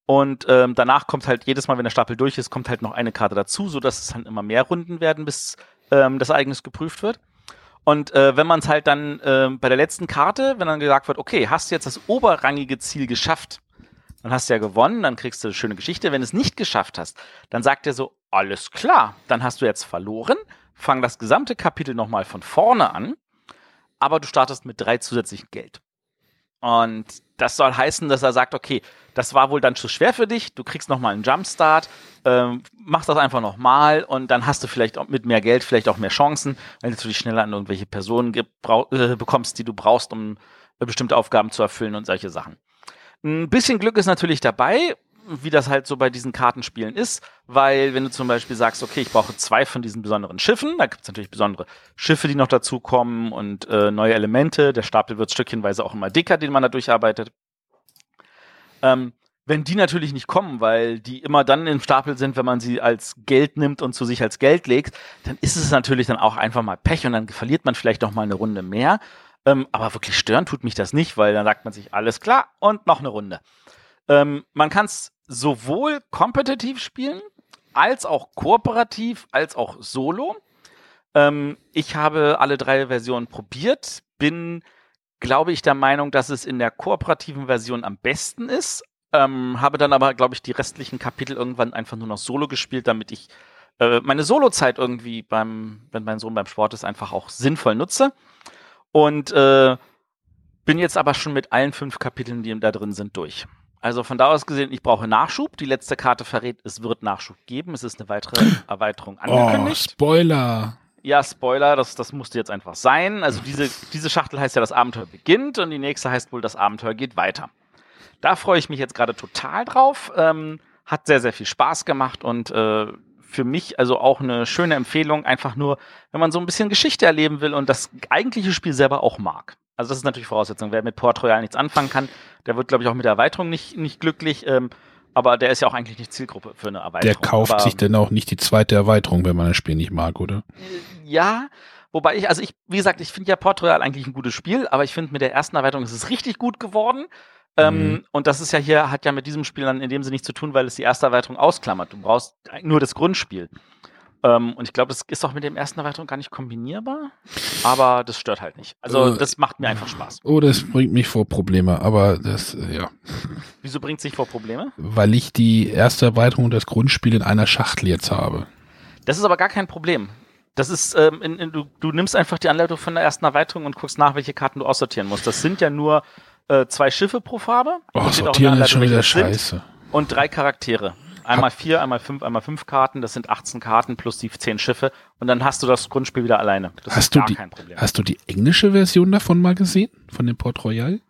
Und ähm, danach kommt halt jedes Mal, wenn der Stapel durch ist, kommt halt noch eine Karte dazu, so dass es dann immer mehr Runden werden, bis ähm, das Ereignis geprüft wird. Und äh, wenn man es halt dann äh, bei der letzten Karte, wenn dann gesagt wird, okay, hast du jetzt das oberrangige Ziel geschafft, dann hast du ja gewonnen, dann kriegst du eine schöne Geschichte. Wenn du es nicht geschafft hast, dann sagt er so, alles klar, dann hast du jetzt verloren, fang das gesamte Kapitel nochmal von vorne an, aber du startest mit drei zusätzlichen Geld. Und das soll heißen, dass er sagt, okay, das war wohl dann zu schwer für dich, du kriegst nochmal einen Jumpstart, ähm, mach das einfach nochmal und dann hast du vielleicht auch mit mehr Geld vielleicht auch mehr Chancen, weil du dich schneller an irgendwelche Personen äh, bekommst, die du brauchst, um äh, bestimmte Aufgaben zu erfüllen und solche Sachen. Ein bisschen Glück ist natürlich dabei, wie das halt so bei diesen Kartenspielen ist, weil wenn du zum Beispiel sagst, okay, ich brauche zwei von diesen besonderen Schiffen, da gibt es natürlich besondere Schiffe, die noch dazukommen und äh, neue Elemente, der Stapel wird stückchenweise auch immer dicker, den man da durcharbeitet. Ähm, wenn die natürlich nicht kommen, weil die immer dann im Stapel sind, wenn man sie als Geld nimmt und zu sich als Geld legt, dann ist es natürlich dann auch einfach mal Pech und dann verliert man vielleicht noch mal eine Runde mehr. Ähm, aber wirklich stören tut mich das nicht, weil dann sagt man sich, alles klar und noch eine Runde. Ähm, man kann es sowohl kompetitiv spielen, als auch kooperativ, als auch solo. Ähm, ich habe alle drei Versionen probiert, bin, glaube ich, der Meinung, dass es in der kooperativen Version am besten ist. Ähm, habe dann aber, glaube ich, die restlichen Kapitel irgendwann einfach nur noch solo gespielt, damit ich äh, meine Solo-Zeit irgendwie beim, wenn mein Sohn beim Sport ist, einfach auch sinnvoll nutze. Und äh, bin jetzt aber schon mit allen fünf Kapiteln, die da drin sind, durch. Also von da aus gesehen, ich brauche Nachschub. Die letzte Karte verrät, es wird Nachschub geben. Es ist eine weitere Erweiterung oh, angekündigt. Oh, Spoiler. Ja, Spoiler, das, das musste jetzt einfach sein. Also diese, diese Schachtel heißt ja, das Abenteuer beginnt und die nächste heißt wohl, das Abenteuer geht weiter. Da freue ich mich jetzt gerade total drauf. Ähm, hat sehr, sehr viel Spaß gemacht und äh, für mich also auch eine schöne Empfehlung, einfach nur, wenn man so ein bisschen Geschichte erleben will und das eigentliche Spiel selber auch mag. Also das ist natürlich Voraussetzung. Wer mit Port Royal nichts anfangen kann, der wird, glaube ich, auch mit der Erweiterung nicht, nicht glücklich. Ähm, aber der ist ja auch eigentlich nicht Zielgruppe für eine Erweiterung. Der kauft aber, sich denn auch nicht die zweite Erweiterung, wenn man das Spiel nicht mag, oder? Ja, wobei ich, also ich, wie gesagt, ich finde ja Port Royal eigentlich ein gutes Spiel, aber ich finde mit der ersten Erweiterung ist es richtig gut geworden. Ähm, mhm. Und das ist ja hier, hat ja mit diesem Spiel dann in dem Sinne nichts zu tun, weil es die erste Erweiterung ausklammert. Du brauchst nur das Grundspiel. Ähm, und ich glaube, das ist auch mit dem ersten Erweiterung gar nicht kombinierbar, aber das stört halt nicht. Also äh, das macht mir einfach Spaß. Oh, das bringt mich vor Probleme, aber das, äh, ja. Wieso bringt es sich vor Probleme? Weil ich die erste Erweiterung und das Grundspiel in einer Schachtel jetzt habe. Das ist aber gar kein Problem. Das ist, ähm, in, in, du, du nimmst einfach die Anleitung von der ersten Erweiterung und guckst nach, welche Karten du aussortieren musst. Das sind ja nur äh, zwei Schiffe pro Farbe. Oh, sortieren ist schon wieder scheiße. Und drei Charaktere. Einmal vier, einmal fünf, einmal fünf Karten. Das sind 18 Karten plus die zehn Schiffe. Und dann hast du das Grundspiel wieder alleine. Das hast ist gar die, kein Problem. Hast du die englische Version davon mal gesehen? Von dem Port Royal?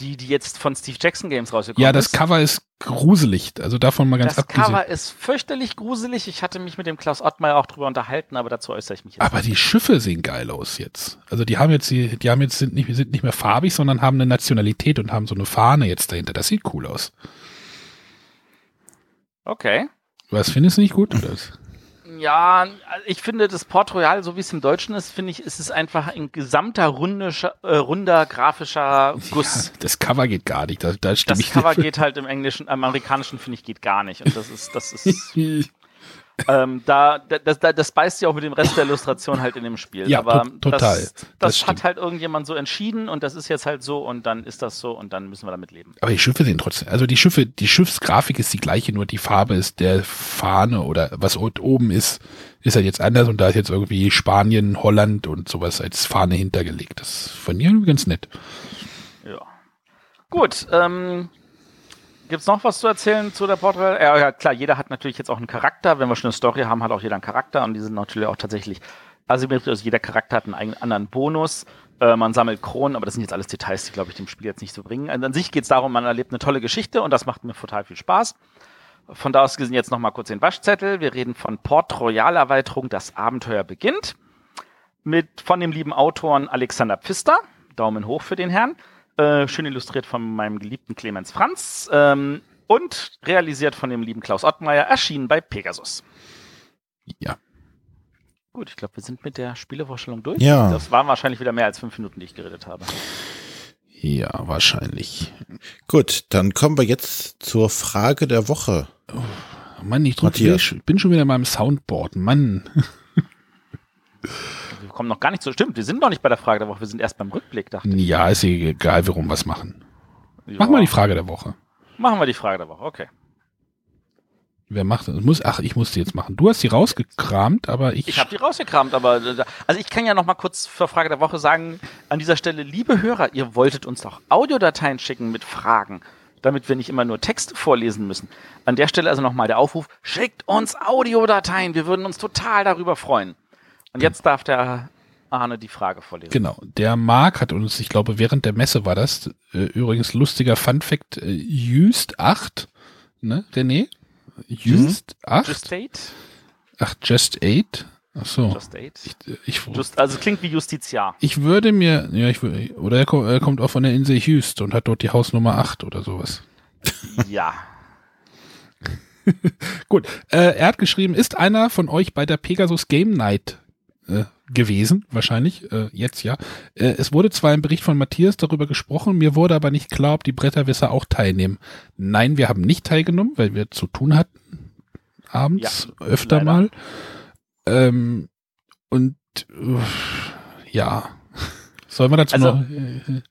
Die, die jetzt von Steve Jackson Games rausgekommen. Ja, das ist. Cover ist gruselig. Also davon mal ganz das abgesehen. Das Cover ist fürchterlich gruselig. Ich hatte mich mit dem Klaus Ottmeier auch drüber unterhalten, aber dazu äußere ich mich jetzt. Aber die Schiffe sehen geil aus jetzt. Also die haben jetzt, die, die haben jetzt sind nicht, sind nicht mehr farbig, sondern haben eine Nationalität und haben so eine Fahne jetzt dahinter. Das sieht cool aus. Okay. Was findest du nicht gut? Oder? Ja, ich finde das Port Royal, so wie es im Deutschen ist, finde ich, ist es einfach ein gesamter äh, runder grafischer Guss. Ja, das Cover geht gar nicht. Da, da das Cover geht halt im Englischen, im Amerikanischen finde ich geht gar nicht. Und das ist, das ist. ähm, da, das, das, das beißt ja auch mit dem Rest der Illustration halt in dem Spiel. Ja, Aber to total. Das, das, Das hat halt irgendjemand so entschieden und das ist jetzt halt so und dann ist das so und dann müssen wir damit leben. Aber die Schiffe sehen trotzdem, also die Schiffe, die Schiffsgrafik ist die gleiche, nur die Farbe ist der Fahne oder was oben ist, ist halt jetzt anders und da ist jetzt irgendwie Spanien, Holland und sowas als Fahne hintergelegt. Das fand ich irgendwie ganz nett. Ja. Gut, ähm, gibt's noch was zu erzählen zu der Portrait? Ja, ja, klar, jeder hat natürlich jetzt auch einen Charakter. Wenn wir schon eine Story haben, hat auch jeder einen Charakter und die sind natürlich auch tatsächlich asymmetrisch. Also jeder Charakter hat einen eigenen anderen Bonus. Äh, man sammelt Kronen, aber das sind jetzt alles Details, die, glaube ich, dem Spiel jetzt nicht so bringen. Also an sich geht's darum, man erlebt eine tolle Geschichte und das macht mir total viel Spaß. Von da aus gesehen jetzt nochmal kurz den Waschzettel. Wir reden von Port Royal Erweiterung, das Abenteuer beginnt. Mit von dem lieben Autoren Alexander Pfister. Daumen hoch für den Herrn. Äh, schön illustriert von meinem geliebten Clemens Franz. Ähm, und realisiert von dem lieben Klaus Ottmeier, erschienen bei Pegasus. Ja. Gut, ich glaube, wir sind mit der Spielevorstellung durch. Ja. Das waren wahrscheinlich wieder mehr als fünf Minuten, die ich geredet habe. Ja, wahrscheinlich. Gut, dann kommen wir jetzt zur Frage der Woche. Mann, ich drück, ich bin schon wieder in meinem Soundboard. Mann. Wir kommen noch gar nicht so. Stimmt, wir sind noch nicht bei der Frage der Woche, wir sind erst beim Rückblick, dachte ich. Ja, ist egal, warum wir was machen. Ja. Mach mal die Frage der Woche. Machen wir die Frage der Woche, okay. Wer macht das? Muss, ach, ich muss die jetzt machen. Du hast die rausgekramt, aber ich. Ich habe die rausgekramt, aber also ich kann ja noch mal kurz für Frage der Woche sagen, an dieser Stelle, liebe Hörer, ihr wolltet uns doch Audiodateien schicken mit Fragen, damit wir nicht immer nur Text vorlesen müssen. An der Stelle also nochmal der Aufruf, schickt uns Audiodateien, wir würden uns total darüber freuen. Und jetzt darf der Arne die Frage vorlesen. Genau. Der Marc hat uns, ich glaube, während der Messe war das, äh, übrigens lustiger Fun Fact, äh, Just 8, ne, René? Just 8? Just Date? Ach, Just 8? Ach so. Just Date? Ich, ich, Just, also klingt wie Justiziar. ich würde mir, ja, ich würde, oder er kommt, er kommt auch von der Insel Hust und hat dort die Hausnummer 8 oder sowas. Ja. Gut, äh, er hat geschrieben, ist einer von euch bei der Pegasus Game Night äh, gewesen, wahrscheinlich, äh, jetzt ja. Äh, es wurde zwar im Bericht von Matthias darüber gesprochen, mir wurde aber nicht klar, ob die Bretterwisser auch teilnehmen. Nein, wir haben nicht teilgenommen, weil wir zu tun hatten, abends, öfter leider. mal. Ähm, und äh, ja, sollen wir dazu Also- noch äh,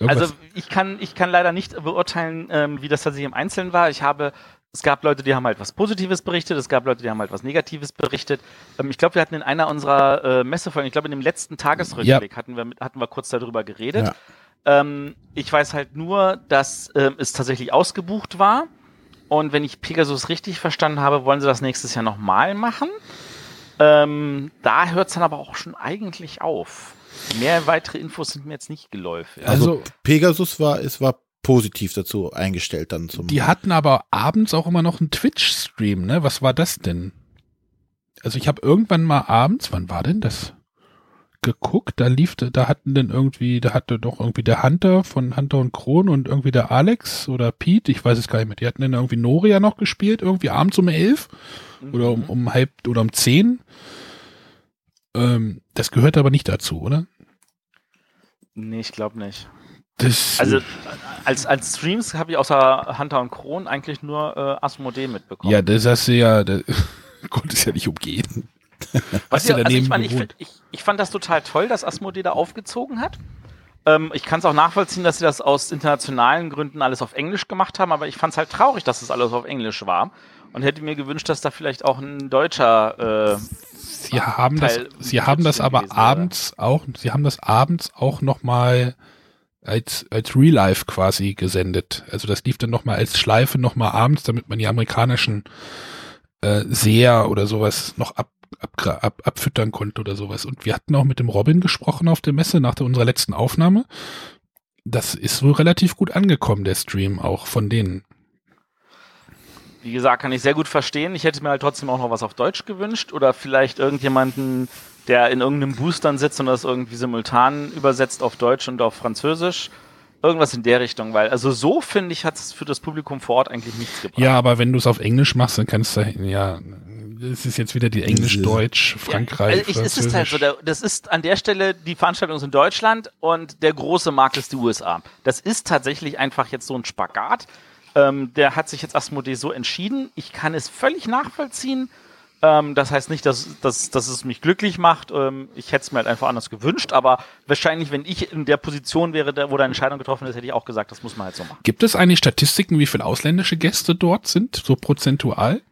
irgendwas? Also ich kann, ich kann leider nicht beurteilen, ähm, wie das tatsächlich im Einzelnen war. Ich habe, es gab Leute, die haben halt was Positives berichtet, es gab Leute, die haben halt was Negatives berichtet. Ähm, ich glaube, wir hatten in einer unserer äh, Messefolgen, ich glaube in dem letzten Tagesrückblick hatten wir hatten wir kurz darüber geredet. Ja. Ähm, ich weiß halt nur, dass ähm, es tatsächlich ausgebucht war. Und wenn ich Pegasus richtig verstanden habe, wollen sie das nächstes Jahr nochmal machen. Ähm, da hört es dann aber auch schon eigentlich auf. Mehr weitere Infos sind mir jetzt nicht geläufig. Also, Also- Pegasus war, es war positiv dazu eingestellt dann zum. Die hatten aber abends auch immer noch einen Twitch-Stream, ne? Was war das denn? Also ich habe irgendwann mal abends, wann war denn das? Geguckt, da lief, da hatten denn irgendwie, da hatte doch irgendwie der Hunter von Hunter und Kron und irgendwie der Alex oder Pete, ich weiß es gar nicht mehr, die hatten dann irgendwie Noria noch gespielt, irgendwie abends um elf oder um, um halb oder um zehn. Ähm, das gehört aber nicht dazu, oder? Nee, ich glaube nicht. Das, Also als, als Streams habe ich außer Hunter und Kron eigentlich nur äh, Asmodee mitbekommen. ja, das hast du ja, das konnte es ja nicht umgehen. Was Hast du ja, also ich, fand, ich, ich, ich fand das total toll, dass Asmodee da aufgezogen hat. Ähm, ich kann es auch nachvollziehen, dass sie das aus internationalen Gründen alles auf Englisch gemacht haben, aber ich fand es halt traurig, dass es alles auf Englisch war. Und hätte mir gewünscht, dass da vielleicht auch ein deutscher äh, Sie haben das, Teil sie haben das aber abends auch, sie haben das abends auch noch mal als als Real Life quasi gesendet. Also das lief dann noch mal als Schleife noch mal abends, damit man die amerikanischen äh, Seher oder sowas noch ab, ab, ab, abfüttern konnte oder sowas. Und wir hatten auch mit dem Robin gesprochen auf der Messe nach der, unserer letzten Aufnahme. Das ist wohl relativ gut angekommen, der Stream auch von denen. Wie gesagt, kann ich sehr gut verstehen. Ich hätte mir halt trotzdem auch noch was auf Deutsch gewünscht oder vielleicht irgendjemanden, der in irgendeinem Boostern sitzt und das irgendwie simultan übersetzt auf Deutsch und auf Französisch. Irgendwas in der Richtung, weil also so finde ich, hat es für das Publikum vor Ort eigentlich nichts gebracht. Ja, aber wenn du es auf Englisch machst, dann kannst du, ja, es ist jetzt wieder die Englisch-Deutsch, Frankreich. Also ich, es ist halt so, der, das ist an der Stelle, die Veranstaltung ist in Deutschland und der große Markt ist die USA. Das ist tatsächlich einfach jetzt so ein Spagat. Ähm, der hat sich jetzt Asmodee so entschieden. Ich kann es völlig nachvollziehen. Ähm, das heißt nicht, dass, dass, dass es mich glücklich macht. Ähm, ich hätte es mir halt einfach anders gewünscht, aber wahrscheinlich, wenn ich in der Position wäre, wo da eine Entscheidung getroffen ist, hätte ich auch gesagt, das muss man halt so machen. Gibt es eigentlich Statistiken, wie viele ausländische Gäste dort sind, so prozentual?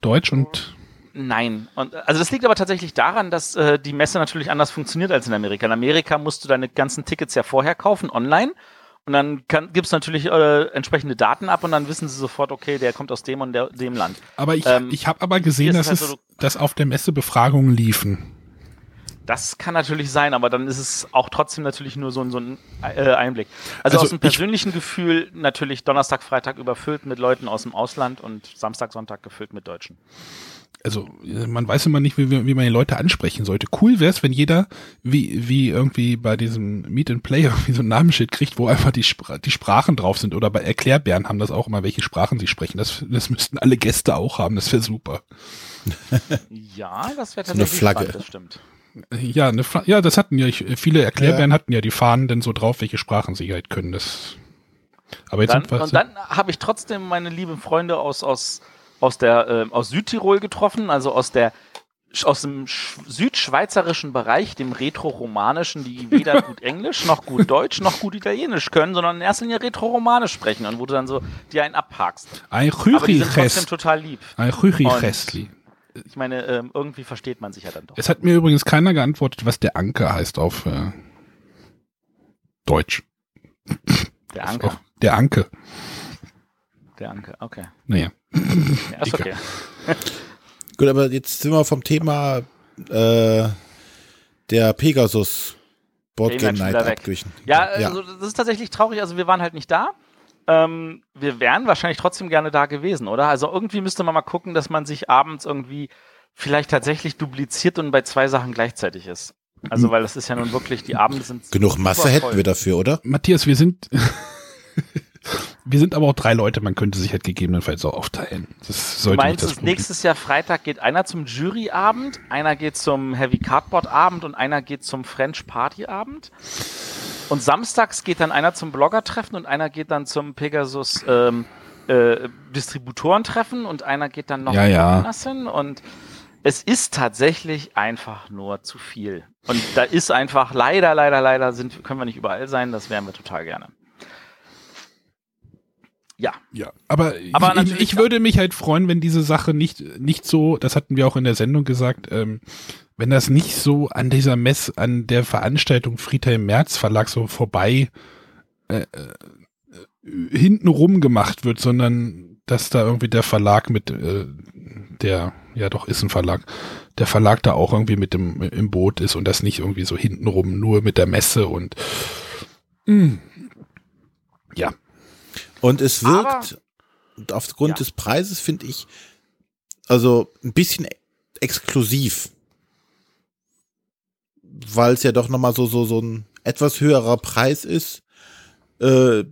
Deutsch und Nein. Und, also das liegt aber tatsächlich daran, dass äh, die Messe natürlich anders funktioniert als in Amerika. In Amerika musst du deine ganzen Tickets ja vorher kaufen, online. Und dann kann, gibt's natürlich äh, entsprechende Daten ab und dann wissen sie sofort, okay, der kommt aus dem und der, dem Land. Aber ich, Ähm, ich habe aber gesehen, dass ist es, dass auf der Messe Befragungen liefen. Das kann natürlich sein, aber dann ist es auch trotzdem natürlich nur so ein, so ein äh, Einblick. Also, Also aus dem ich- persönlichen Gefühl natürlich Donnerstag, Freitag überfüllt mit Leuten aus dem Ausland und Samstag, Sonntag gefüllt mit Deutschen. Also äh, man weiß immer nicht, wie, wie man die Leute ansprechen sollte. Cool wäre es, wenn jeder wie, wie irgendwie bei diesem Meet and Play irgendwie so ein Namensschild kriegt, wo einfach die, Spra die Sprachen drauf sind. Oder bei Erklärbären haben das auch immer, welche Sprachen sie sprechen. Das, das müssten alle Gäste auch haben. Das wäre super. Ja, das wäre So eine tatsächlich Flagge. spannend, das stimmt. Ja, eine, ja, das hatten ja ich- viele Erklärbären hatten ja die Fahnen denn so drauf, welche Sprachen sie halt können. Das. Aber jetzt Dann, und dann habe ich trotzdem meine lieben Freunde aus, aus, aus, der, äh, aus Südtirol getroffen, also aus der aus dem sch südschweizerischen Bereich, dem Retro-Romanischen, die weder gut Englisch, noch gut Deutsch, noch gut Italienisch können, sondern in erster Linie Retro-Romanisch sprechen und wo du dann so dir einen abhakst. ein Aber die sind trotzdem Rüri-Rest. total lieb. Ein Rüri-Restli. Ich meine, ähm, irgendwie versteht man sich ja dann doch. Es hat mir übrigens keiner geantwortet, was der Anker heißt auf äh, Deutsch. Der Anker. Der Anke. Der Anker, okay. Naja. Ja, ist okay. Gut, aber jetzt sind wir vom Thema äh, der Pegasus Boardgame Game Night abgewichen. Ja, also das ist tatsächlich traurig. Also wir waren halt nicht da. Ähm, wir wären wahrscheinlich trotzdem gerne da gewesen, oder? Also irgendwie müsste man mal gucken, dass man sich abends irgendwie vielleicht tatsächlich dupliziert und bei zwei Sachen gleichzeitig ist. Also weil das ist ja nun wirklich, die Abende sind Genug Masse hätten wir dafür, oder? Matthias, wir sind wir sind aber auch drei Leute, man könnte sich halt gegebenenfalls auch aufteilen. Das Du sollte nicht meinst, das nächstes Jahr Freitag geht einer zum Juryabend, einer geht zum Heavy Cardboard Abend und einer geht zum French Party Abend. Und samstags geht dann einer zum Blogger-Treffen und einer geht dann zum Pegasus ähm, äh, Distributorentreffen und einer geht dann noch Ja, ja. woanders hin. Und es ist tatsächlich einfach nur zu viel. Und da ist einfach, leider, leider, leider sind, können wir nicht überall sein, das wären wir total gerne. Ja, Ja, aber, Aber ich, ich würde mich halt freuen, wenn diese Sache nicht, nicht so, das hatten wir auch in der Sendung gesagt, ähm, wenn das nicht so an dieser Mess, an der Veranstaltung Friedhelm Merz Verlag so vorbei äh, äh, hintenrum gemacht wird, sondern dass da irgendwie der Verlag mit äh, der, ja doch ist ein Verlag, der Verlag da auch irgendwie mit dem im Boot ist und das nicht irgendwie so hintenrum nur mit der Messe und mh. Und es Aber- wirkt aufgrund Ja. des Preises, finde ich, also ein bisschen exklusiv. Weil es ja doch nochmal so, so, so ein etwas höherer Preis ist, äh,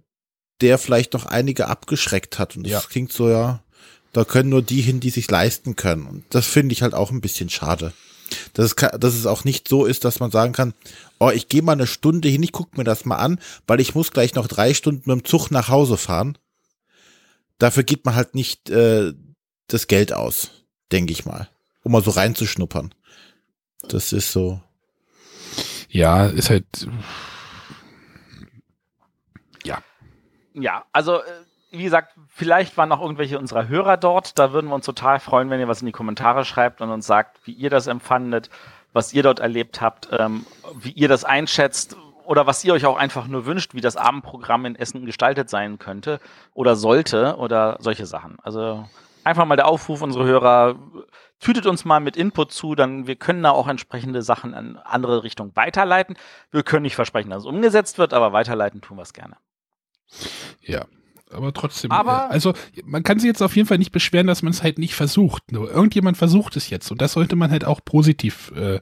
der vielleicht noch einige abgeschreckt hat. Und das Ja. klingt so, ja, da können nur die hin, die sich leisten können. Und das finde ich halt auch ein bisschen schade. Dass es, dass es auch nicht so ist, dass man sagen kann, oh, ich gehe mal eine Stunde hin, ich gucke mir das mal an, weil ich muss gleich noch drei Stunden mit dem Zug nach Hause fahren. Dafür gibt man halt nicht äh, das Geld aus, denke ich mal, um mal so reinzuschnuppern. Das ist so. ja, ist halt Ja, also äh, wie gesagt, vielleicht waren noch irgendwelche unserer Hörer dort. Da würden wir uns total freuen, wenn ihr was in die Kommentare schreibt und uns sagt, wie ihr das empfandet, was ihr dort erlebt habt, ähm, wie ihr das einschätzt oder was ihr euch auch einfach nur wünscht, wie das Abendprogramm in Essen gestaltet sein könnte oder sollte oder solche Sachen. Also einfach mal der Aufruf unsere Hörer, tütet uns mal mit Input zu, dann wir können da auch entsprechende Sachen in andere Richtungen weiterleiten. Wir können nicht versprechen, dass es umgesetzt wird, aber weiterleiten tun wir es gerne. Ja, aber trotzdem. Aber- äh, also man kann sich jetzt auf jeden Fall nicht beschweren, dass man es halt nicht versucht. Nur irgendjemand versucht es jetzt und das sollte man halt auch positiv äh,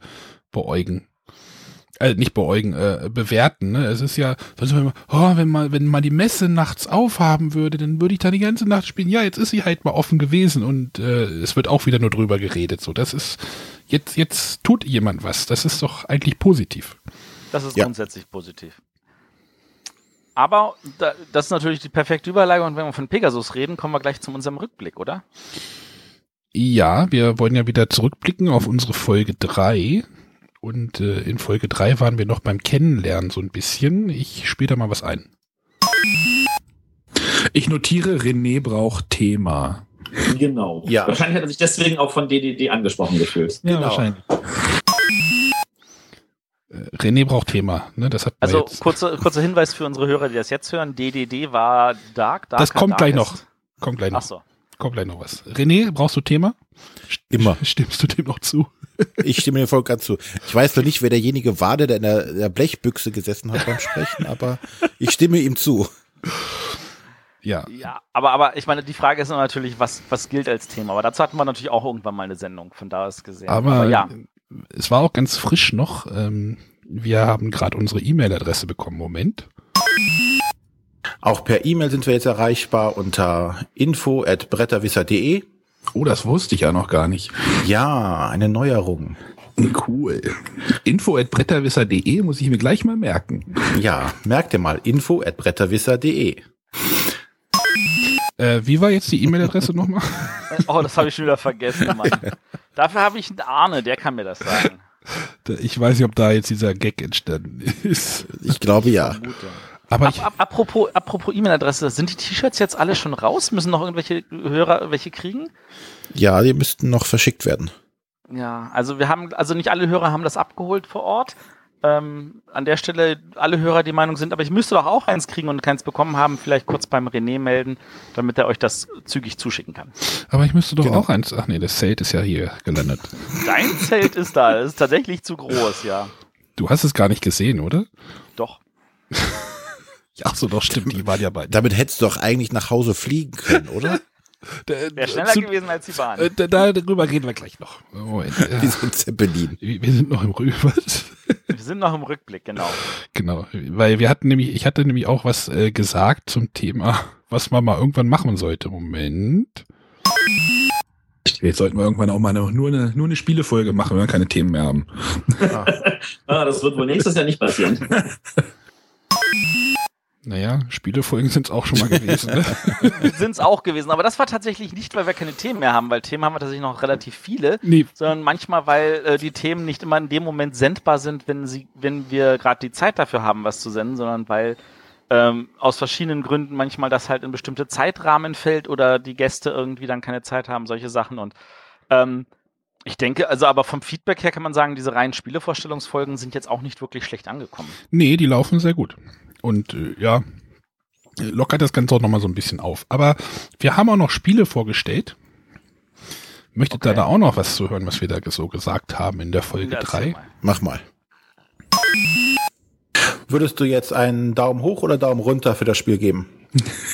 beäugen. Äh, nicht beäugen, äh, bewerten. Ne? Es ist ja, sonst immer, oh, wenn mal, wenn mal die Messe nachts aufhaben würde, dann würde ich da die ganze Nacht spielen. Ja, jetzt ist sie halt mal offen gewesen und äh, es wird auch wieder nur drüber geredet. So, das ist jetzt, jetzt tut jemand was. Das ist doch eigentlich positiv. Das ist Ja. grundsätzlich positiv. Aber da, das ist natürlich die perfekte Überleitung. Und wenn wir von Pegasus reden, kommen wir gleich zu unserem Rückblick, oder? Ja, wir wollen ja wieder zurückblicken auf unsere Folge 3. Und äh, in Folge 3 waren wir noch beim Kennenlernen so ein bisschen. Ich spiele da mal was ein. Ich notiere, René braucht Thema. Genau. Ja. Wahrscheinlich hat er sich deswegen auch von DDD angesprochen gefühlt. Ja, Genau. wahrscheinlich. René braucht Thema, ne? Das hat Also jetzt. kurzer, kurzer Hinweis für unsere Hörer, die das jetzt hören. DDD war Dark. Dark Das kommt gleich noch. Kommt gleich noch. Achso. Kommt gleich noch was. René, brauchst du Thema? Immer. Stimmst du dem noch zu? Ich stimme dir voll ganz zu. Ich weiß noch nicht, wer derjenige war, der in der, der Blechbüchse gesessen hat beim Sprechen, aber ich stimme ihm zu. Ja. Ja, aber, aber ich meine, die Frage ist natürlich, was, was gilt als Thema? Aber dazu hatten wir natürlich auch irgendwann mal eine Sendung, von da aus gesehen. Aber, ja, es war auch ganz frisch noch. Ähm, wir haben gerade unsere E-Mail-Adresse bekommen. Moment. Auch per E-Mail sind wir jetzt erreichbar unter info at bretterwisser.de. Oh, das wusste ich ja noch gar nicht. Ja, eine Neuerung. Cool. Info at bretterwisser.de muss ich mir gleich mal merken. Ja, merkt ihr mal, info at bretterwisser.de. Äh, wie war jetzt die E-Mail-Adresse nochmal? oh, das habe ich schon wieder vergessen, Mann. Dafür habe ich einen Arne, der kann mir das sagen. Ich weiß nicht, ob da jetzt dieser Gag entstanden ist. Ich glaube ja. Aber Ab, ich, ab, apropos apropos E-Mail-Adresse, sind die T-Shirts jetzt alle schon raus? Müssen noch irgendwelche Hörer welche kriegen? Ja, die müssten noch verschickt werden. Ja, also wir haben, also nicht alle Hörer haben das abgeholt vor Ort. Ähm, an der Stelle alle Hörer die Meinung sind, aber ich müsste doch auch eins kriegen und keins bekommen haben, vielleicht kurz beim René melden, damit er euch das zügig zuschicken kann. aber ich müsste doch Genau. auch eins. Ach nee, das Zelt ist ja hier gelandet. Dein Zelt ist da, es ist tatsächlich zu groß, ja. Du hast es gar nicht gesehen, oder? Doch. Ach so, doch, stimmt. Die waren ja bei Damit hättest du doch eigentlich nach Hause fliegen können, oder? Wäre schneller Zu- gewesen als die Bahn. Äh, da, da- darüber reden wir gleich noch. Moment. Wie so ein Zeppelin. wir wir sind noch im Rüber. Wir sind noch im Rückblick, genau. Genau, weil wir hatten nämlich, ich hatte nämlich auch was äh, gesagt zum Thema, was man mal irgendwann machen sollte. Moment. Jetzt sollten wir irgendwann auch mal eine, nur, eine, nur eine Spielefolge machen, wenn wir keine Themen mehr haben. Ah, das wird wohl nächstes Jahr nicht passieren. Naja, Spielefolgen sind es auch schon mal gewesen. Ne? Sind es auch gewesen, aber das war tatsächlich nicht, weil wir keine Themen mehr haben, weil Themen haben wir tatsächlich noch relativ viele, nee, sondern manchmal, weil äh, die Themen nicht immer in dem Moment sendbar sind, wenn sie, wenn wir gerade die Zeit dafür haben, was zu senden, sondern weil ähm, aus verschiedenen Gründen manchmal das halt in bestimmte Zeitrahmen fällt oder die Gäste irgendwie dann keine Zeit haben, solche Sachen und ähm, ich denke, also aber vom Feedback her kann man sagen, diese reinen Spielevorstellungsfolgen sind jetzt auch nicht wirklich schlecht angekommen. nee, die laufen sehr gut. Und äh, ja, lockert das Ganze auch nochmal so ein bisschen auf. Aber wir haben auch noch Spiele vorgestellt. Möchtet ihr Okay. da auch noch was zu hören, was wir da so gesagt haben in der Folge Ja, erzähl 3? mal. Mach mal. Würdest du jetzt einen Daumen hoch oder Daumen runter für das Spiel geben?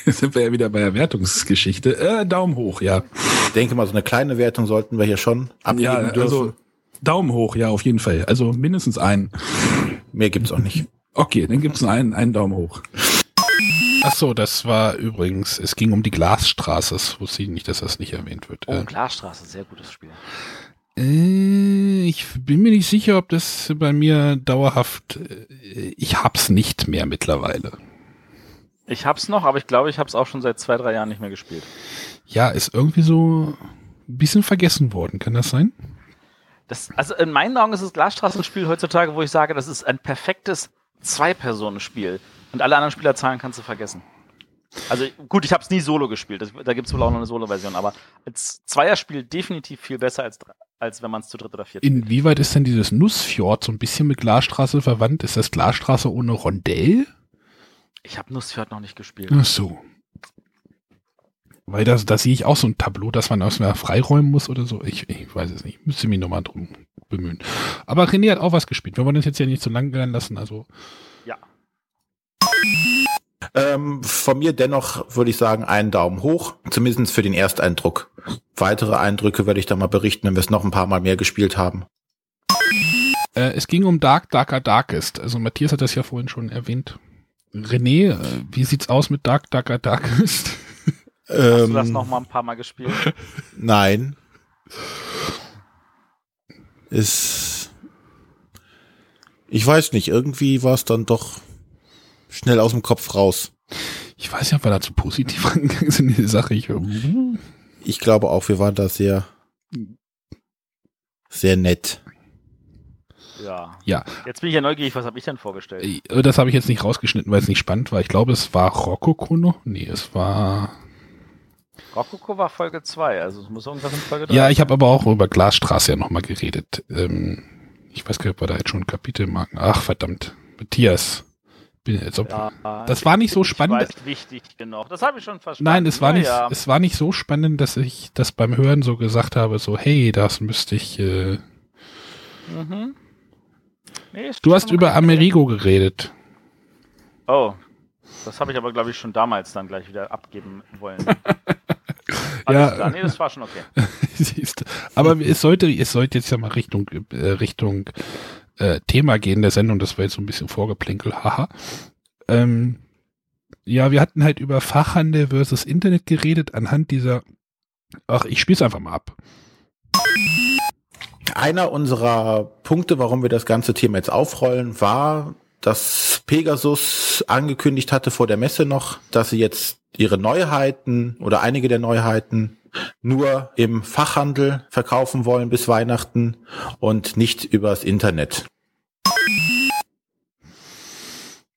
Jetzt sind wir ja wieder bei der Wertungsgeschichte. Äh, Daumen hoch, ja. Ich denke mal, so eine kleine Wertung sollten wir hier schon abgeben Ja, dürfen. also Daumen hoch, ja, auf jeden Fall. Also mindestens einen. Mehr gibt's auch nicht. Okay, dann gibt's einen, einen Daumen hoch. Ach so, das war übrigens, es ging um die Glasstraße. Das wusste ich nicht, dass das nicht erwähnt wird. Oh, Äh, Glasstraße, sehr gutes Spiel. Äh, ich bin mir nicht sicher, ob das bei mir dauerhaft. äh, Ich hab's nicht mehr mittlerweile. Ich hab's noch, aber ich glaube, ich hab's auch schon seit zwei, drei Jahren nicht mehr gespielt. Ja, ist irgendwie so ein bisschen vergessen worden. Kann das sein? Das, also in meinen Augen ist das Glasstraßenspiel heutzutage, wo ich sage, das ist ein perfektes Zwei-Personen-Spiel. Und alle anderen Spielerzahlen kannst du vergessen. Also gut, ich habe es nie solo gespielt. Das, da gibt es wohl auch noch eine Solo-Version. Aber als Zweierspiel definitiv viel besser, als, als wenn man es zu dritt oder viert. Inwieweit ist denn dieses Nussfjord so ein bisschen mit Glasstraße verwandt? Ist das Glasstraße ohne Rondell? Ich habe Nussfjord noch nicht gespielt. Ach so. Weil das, da sehe ich auch so ein Tableau, dass man aus mehr freiräumen muss oder so. Ich, ich weiß es nicht. Müsste mich nochmal drum bemühen. Aber René hat auch was gespielt. Wir wollen uns jetzt ja nicht zu lang werden lassen. Also Ja. Ähm, von mir dennoch würde ich sagen, einen Daumen hoch, zumindest für den Ersteindruck. Weitere Eindrücke werde ich dann mal berichten, wenn wir es noch ein paar Mal mehr gespielt haben. Äh, es ging um Dark, Darker, Darkest. Also Matthias hat das ja vorhin schon erwähnt. René, äh, wie sieht's aus mit Dark, Darker, Darkest? Hast du das Ähm, noch mal ein paar Mal gespielt? Nein. Ist. Ich weiß nicht, irgendwie war es dann doch schnell aus dem Kopf raus. Ich weiß nicht, ob wir da zu positiv rangegangen sind in die Sache. Ich, Ich glaube auch, wir waren da sehr Sehr nett. Ja. Ja. Jetzt bin ich ja neugierig, was habe ich denn vorgestellt? Äh, Das habe ich jetzt nicht rausgeschnitten, weil es nicht spannend war. Ich glaube, es war Rokoko noch. Nee, es war. Rokoko war Folge 2, also es muss irgendwas in Folge 3 Ja, ich habe aber auch über Glasstraße ja nochmal geredet. Ähm, ich weiß gar nicht, ob wir da jetzt schon Kapitelmarken. Ach, verdammt. Matthias. Bin, als ob, Ja, Das war nicht so spannend. weiß, wichtig genug. Das habe ich schon verstanden. Nein, es war Ja, nicht, ja. es war nicht so spannend, dass ich das beim Hören so gesagt habe, so, hey, das müsste ich, äh, Mhm. Nee, du hast über. Amerigo geredet. Oh, das habe ich aber, glaube ich, schon damals dann gleich wieder abgeben wollen. Ja. Alles. Nee, das war schon okay. Aber es sollte, es sollte jetzt ja mal Richtung, äh, Richtung äh, Thema gehen der Sendung. Das war jetzt so ein bisschen Vorgeplänkel, haha. Ähm, ja, wir hatten halt über Fachhandel versus Internet geredet anhand dieser. Ach, ich spiel's einfach mal ab. Einer unserer Punkte, warum wir das ganze Thema jetzt aufrollen, war, dass Pegasus angekündigt hatte vor der Messe noch, dass sie jetzt ihre Neuheiten oder einige der Neuheiten nur im Fachhandel verkaufen wollen bis Weihnachten und nicht übers Internet.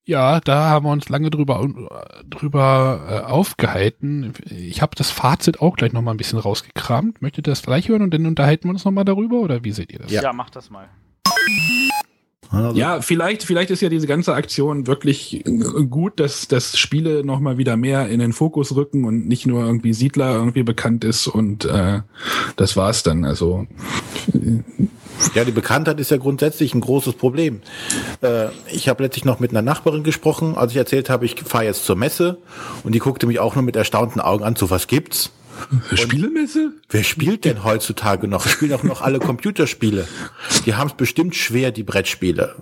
Ja, da haben wir uns lange drüber, drüber äh, aufgehalten. Ich habe das Fazit auch gleich nochmal ein bisschen rausgekramt. Möchtet ihr das gleich hören und dann unterhalten wir uns nochmal darüber oder wie seht ihr das? Ja. Ja, mach das mal. Also, Ja, vielleicht, vielleicht ist ja diese ganze Aktion wirklich gut, dass, dass Spiele nochmal wieder mehr in den Fokus rücken und nicht nur irgendwie Siedler irgendwie bekannt ist und äh, das war's dann. Also Ja, die Bekanntheit ist ja grundsätzlich ein großes Problem. Äh, ich habe letztlich noch mit einer Nachbarin gesprochen, als ich erzählt habe, ich fahre jetzt zur Messe und die guckte mich auch nur mit erstaunten Augen an, so was gibt's? Spielemesse? Wer spielt denn heutzutage noch? Spielen auch noch alle Computerspiele. Die haben es bestimmt schwer, die Brettspiele.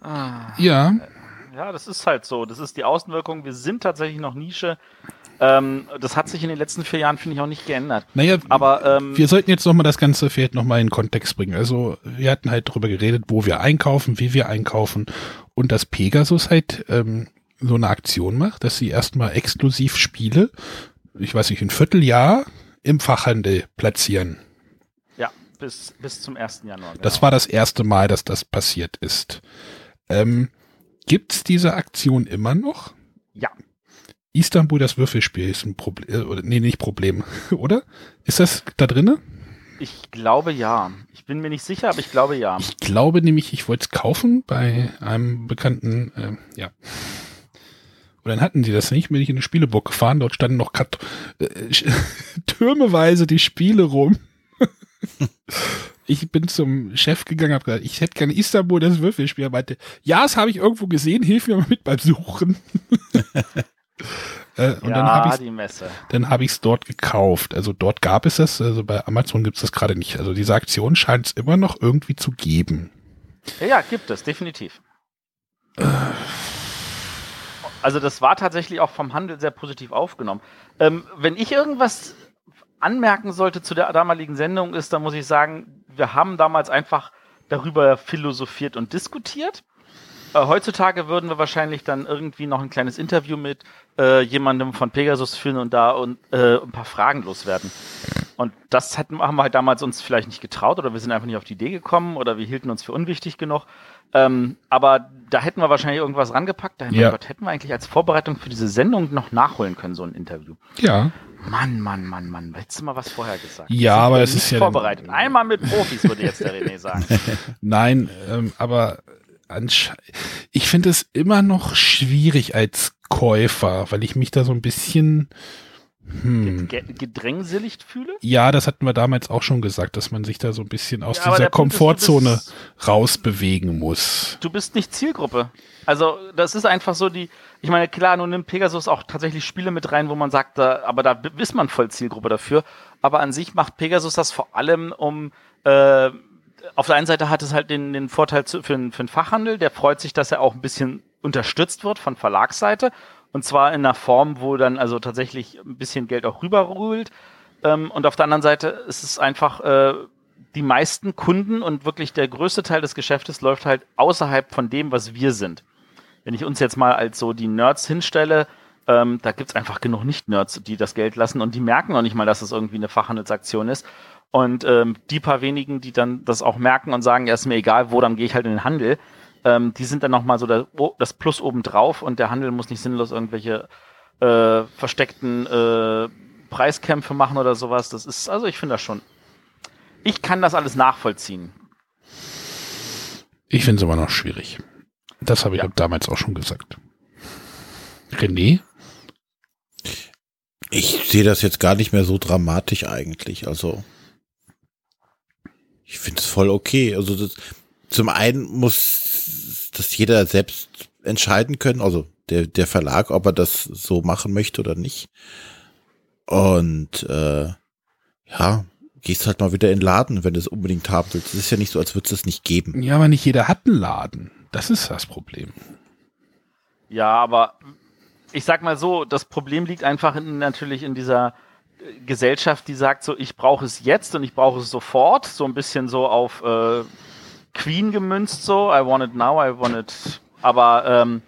Ah. Ja, Ja, das ist halt so. Das ist die Außenwirkung. Wir sind tatsächlich noch Nische. Ähm, das hat sich in den letzten vier Jahren, finde ich, auch nicht geändert. naja, Aber ähm, wir sollten jetzt nochmal das Ganze vielleicht nochmal in Kontext bringen. Also wir hatten halt drüber geredet, wo wir einkaufen, wie wir einkaufen und dass Pegasus halt ähm, so eine Aktion macht, dass sie erstmal exklusiv Spiele, ich weiß nicht, ein Vierteljahr im Fachhandel platzieren. ja, bis, bis zum 1. Januar. Genau. Das war das erste Mal, dass das passiert ist. Ähm, gibt's diese Aktion immer noch? Ja. Istanbul, das Würfelspiel, ist ein Problem, oder nee, nicht Problem, oder? Ist das da drinne? Ich glaube ja. Ich bin mir nicht sicher, aber ich glaube ja. Ich glaube nämlich, ich wollte es kaufen bei einem bekannten, ähm, ja. Und dann hatten die das nicht, bin ich in eine Spieleburg gefahren, dort standen noch Kat äh, türmeweise die Spiele rum. ich bin zum Chef gegangen, habe gesagt, ich hätte gerne Istanbul das Würfelspiel. Er meinte, ja, das habe ich irgendwo gesehen, hilf mir mal mit beim Suchen. äh, und ja, dann habe ich die Messe. dann habe ich es dort gekauft. Also dort gab es das, also bei Amazon gibt es das gerade nicht. Also diese Aktion scheint es immer noch irgendwie zu geben. Ja, ja, gibt es, definitiv. Also das war tatsächlich auch vom Handel sehr positiv aufgenommen. Ähm, wenn ich irgendwas anmerken sollte zu der damaligen Sendung ist, dann muss ich sagen, wir haben damals einfach darüber philosophiert und diskutiert. Äh, heutzutage würden wir wahrscheinlich dann irgendwie noch ein kleines Interview mit äh, jemandem von Pegasus führen und da und, äh, ein paar Fragen loswerden. Und das hatten, haben wir halt damals uns vielleicht nicht getraut oder wir sind einfach nicht auf die Idee gekommen oder wir hielten uns für unwichtig genug. Ähm, aber da hätten wir wahrscheinlich irgendwas rangepackt. Da hätten, Ja. wir, Gott, hätten wir eigentlich als Vorbereitung für diese Sendung noch nachholen können, so ein Interview. Ja. Mann, Mann, Mann, Mann. Hättest du mal was vorher gesagt? Ja, Sind aber nicht ist ja- vorbereitet. Einmal mit Profis, würde jetzt der René sagen. Nein, ähm, aber ich finde es immer noch schwierig als Käufer, weil ich mich da so ein bisschen hm, Ge gedrängseligt fühle? ja, das hatten wir damals auch schon gesagt, dass man sich da so ein bisschen aus Ja, dieser Punkt ist, Komfortzone bist- rausbewegen muss. du bist nicht Zielgruppe. Also das ist einfach so die, ich meine, klar, nun nimmt Pegasus auch tatsächlich Spiele mit rein, wo man sagt, da, aber da ist man voll Zielgruppe dafür. Aber an sich macht Pegasus das vor allem um, äh, auf der einen Seite hat es halt den, den Vorteil für, den- für den Fachhandel, der freut sich, dass er auch ein bisschen unterstützt wird von Verlagsseite. Und zwar in einer Form, wo dann also tatsächlich ein bisschen Geld auch rüberrühlt. Ähm, und auf der anderen Seite ist es einfach, äh, die meisten Kunden und wirklich der größte Teil des Geschäftes läuft halt außerhalb von dem, was wir sind. Wenn ich uns jetzt mal als so die Nerds hinstelle, Ähm, da gibt's einfach genug Nicht-Nerds, die das Geld lassen und die merken noch nicht mal, dass es irgendwie eine Fachhandelsaktion ist. Und ähm, die paar wenigen, die dann das auch merken und sagen, ja, ist mir egal, wo, dann gehe ich halt in den Handel, ähm, die sind dann nochmal so der, oh, das Plus obendrauf und der Handel muss nicht sinnlos irgendwelche äh, versteckten äh, Preiskämpfe machen oder sowas. Das ist, also ich finde das schon. Ich kann das alles nachvollziehen. Ich finde es aber noch schwierig. Das habe ich Ja. damals auch schon gesagt. René? Ich sehe das jetzt gar nicht mehr so dramatisch eigentlich. Also ich finde es voll okay. Also das, zum einen muss das jeder selbst entscheiden können, also der, der Verlag, ob er das so machen möchte oder nicht. Und äh, ja, gehst halt mal wieder in den Laden, wenn du es unbedingt haben willst. Es ist ja nicht so, als würde es das nicht geben. Ja, aber nicht jeder hat einen Laden. Das ist das Problem. Ja, aber ich sag mal so, das Problem liegt einfach in, natürlich in dieser äh, Gesellschaft, die sagt so, ich brauche es jetzt und ich brauche es sofort, so ein bisschen so auf äh, Queen gemünzt so, I want it now, I want it, aber ähm,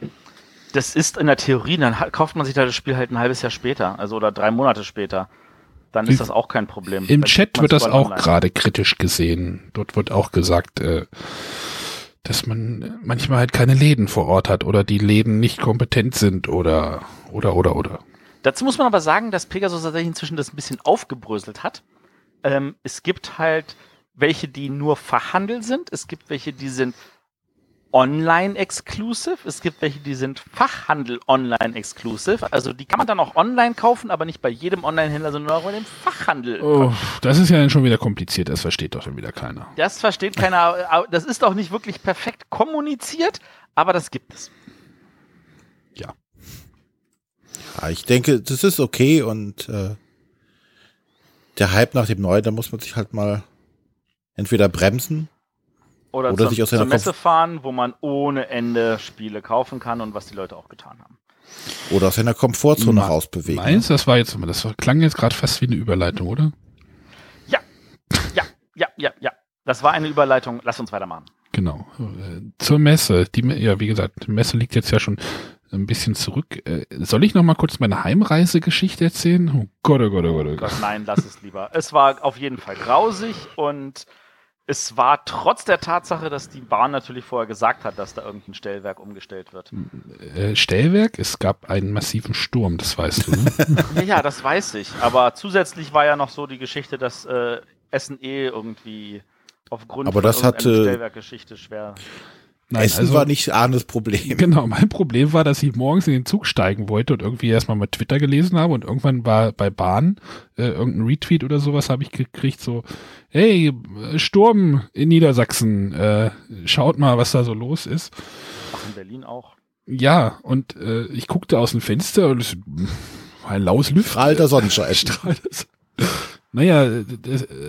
das ist in der Theorie, dann kauft man sich da das Spiel halt ein halbes Jahr später, also oder drei Monate später. Dann ist das auch kein Problem. Im Chat wird das auch gerade kritisch gesehen. Dort wird auch gesagt, äh, dass man manchmal halt keine Läden vor Ort hat oder die Läden nicht kompetent sind oder oder oder oder. Dazu muss man aber sagen, dass Pegasus tatsächlich inzwischen das ein bisschen aufgebröselt hat. Ähm, es gibt halt welche, die nur verhandelt sind. Es gibt welche, die sind online-exclusive. Es gibt welche, die sind Fachhandel online-exclusive. Also die kann man dann auch online kaufen, aber nicht bei jedem Online-Händler, sondern auch bei dem Fachhandel. Oh, das ist ja dann schon wieder kompliziert. Das versteht doch schon wieder keiner. Das versteht keiner. Das ist auch nicht wirklich perfekt kommuniziert, aber das gibt es. Ja, ich denke, das ist okay und äh, der Hype nach dem Neuen, da muss man sich halt mal entweder bremsen Oder, Oder zur, sich aus seiner zur Messe fahren, wo man ohne Ende Spiele kaufen kann und was die Leute auch getan haben. oder aus seiner Komfortzone rausbewegen. Meins, das war jetzt, das klang jetzt gerade fast wie eine Überleitung, oder? Ja, ja, ja, ja, ja. Das war eine Überleitung. Lass uns weitermachen. Genau. Äh, Zur Messe. Die, ja, wie gesagt, die Messe liegt jetzt ja schon ein bisschen zurück. Äh, Soll ich noch mal kurz meine Heimreisegeschichte erzählen? Oh Gott, oh Gott, oh Gott, oh Gott. Nein, lass es lieber. Es war auf jeden Fall grausig und es war trotz der Tatsache, dass die Bahn natürlich vorher gesagt hat, dass da irgendein Stellwerk umgestellt wird. Äh, Stellwerk, es gab einen massiven Sturm, das weißt du, ne? Ja, ja, das weiß ich. Aber zusätzlich war ja noch so die Geschichte, dass äh, SNE irgendwie aufgrund Aber das hatte- Stellwerkgeschichte schwer. Nein, Essen also- war nicht Arnes Problem. Genau, mein Problem war, dass ich morgens in den Zug steigen wollte und irgendwie erstmal mal Twitter gelesen habe und irgendwann war bei Bahn äh, irgendein Retweet oder sowas habe ich gekriegt, so, hey, Sturm in Niedersachsen, äh, schaut mal, was da so los ist. Ach, in Berlin auch. Ja, und äh, ich guckte aus dem Fenster und es war ein laues Lüften. Strahlter Sonnenschein. Strahlt es. Naja,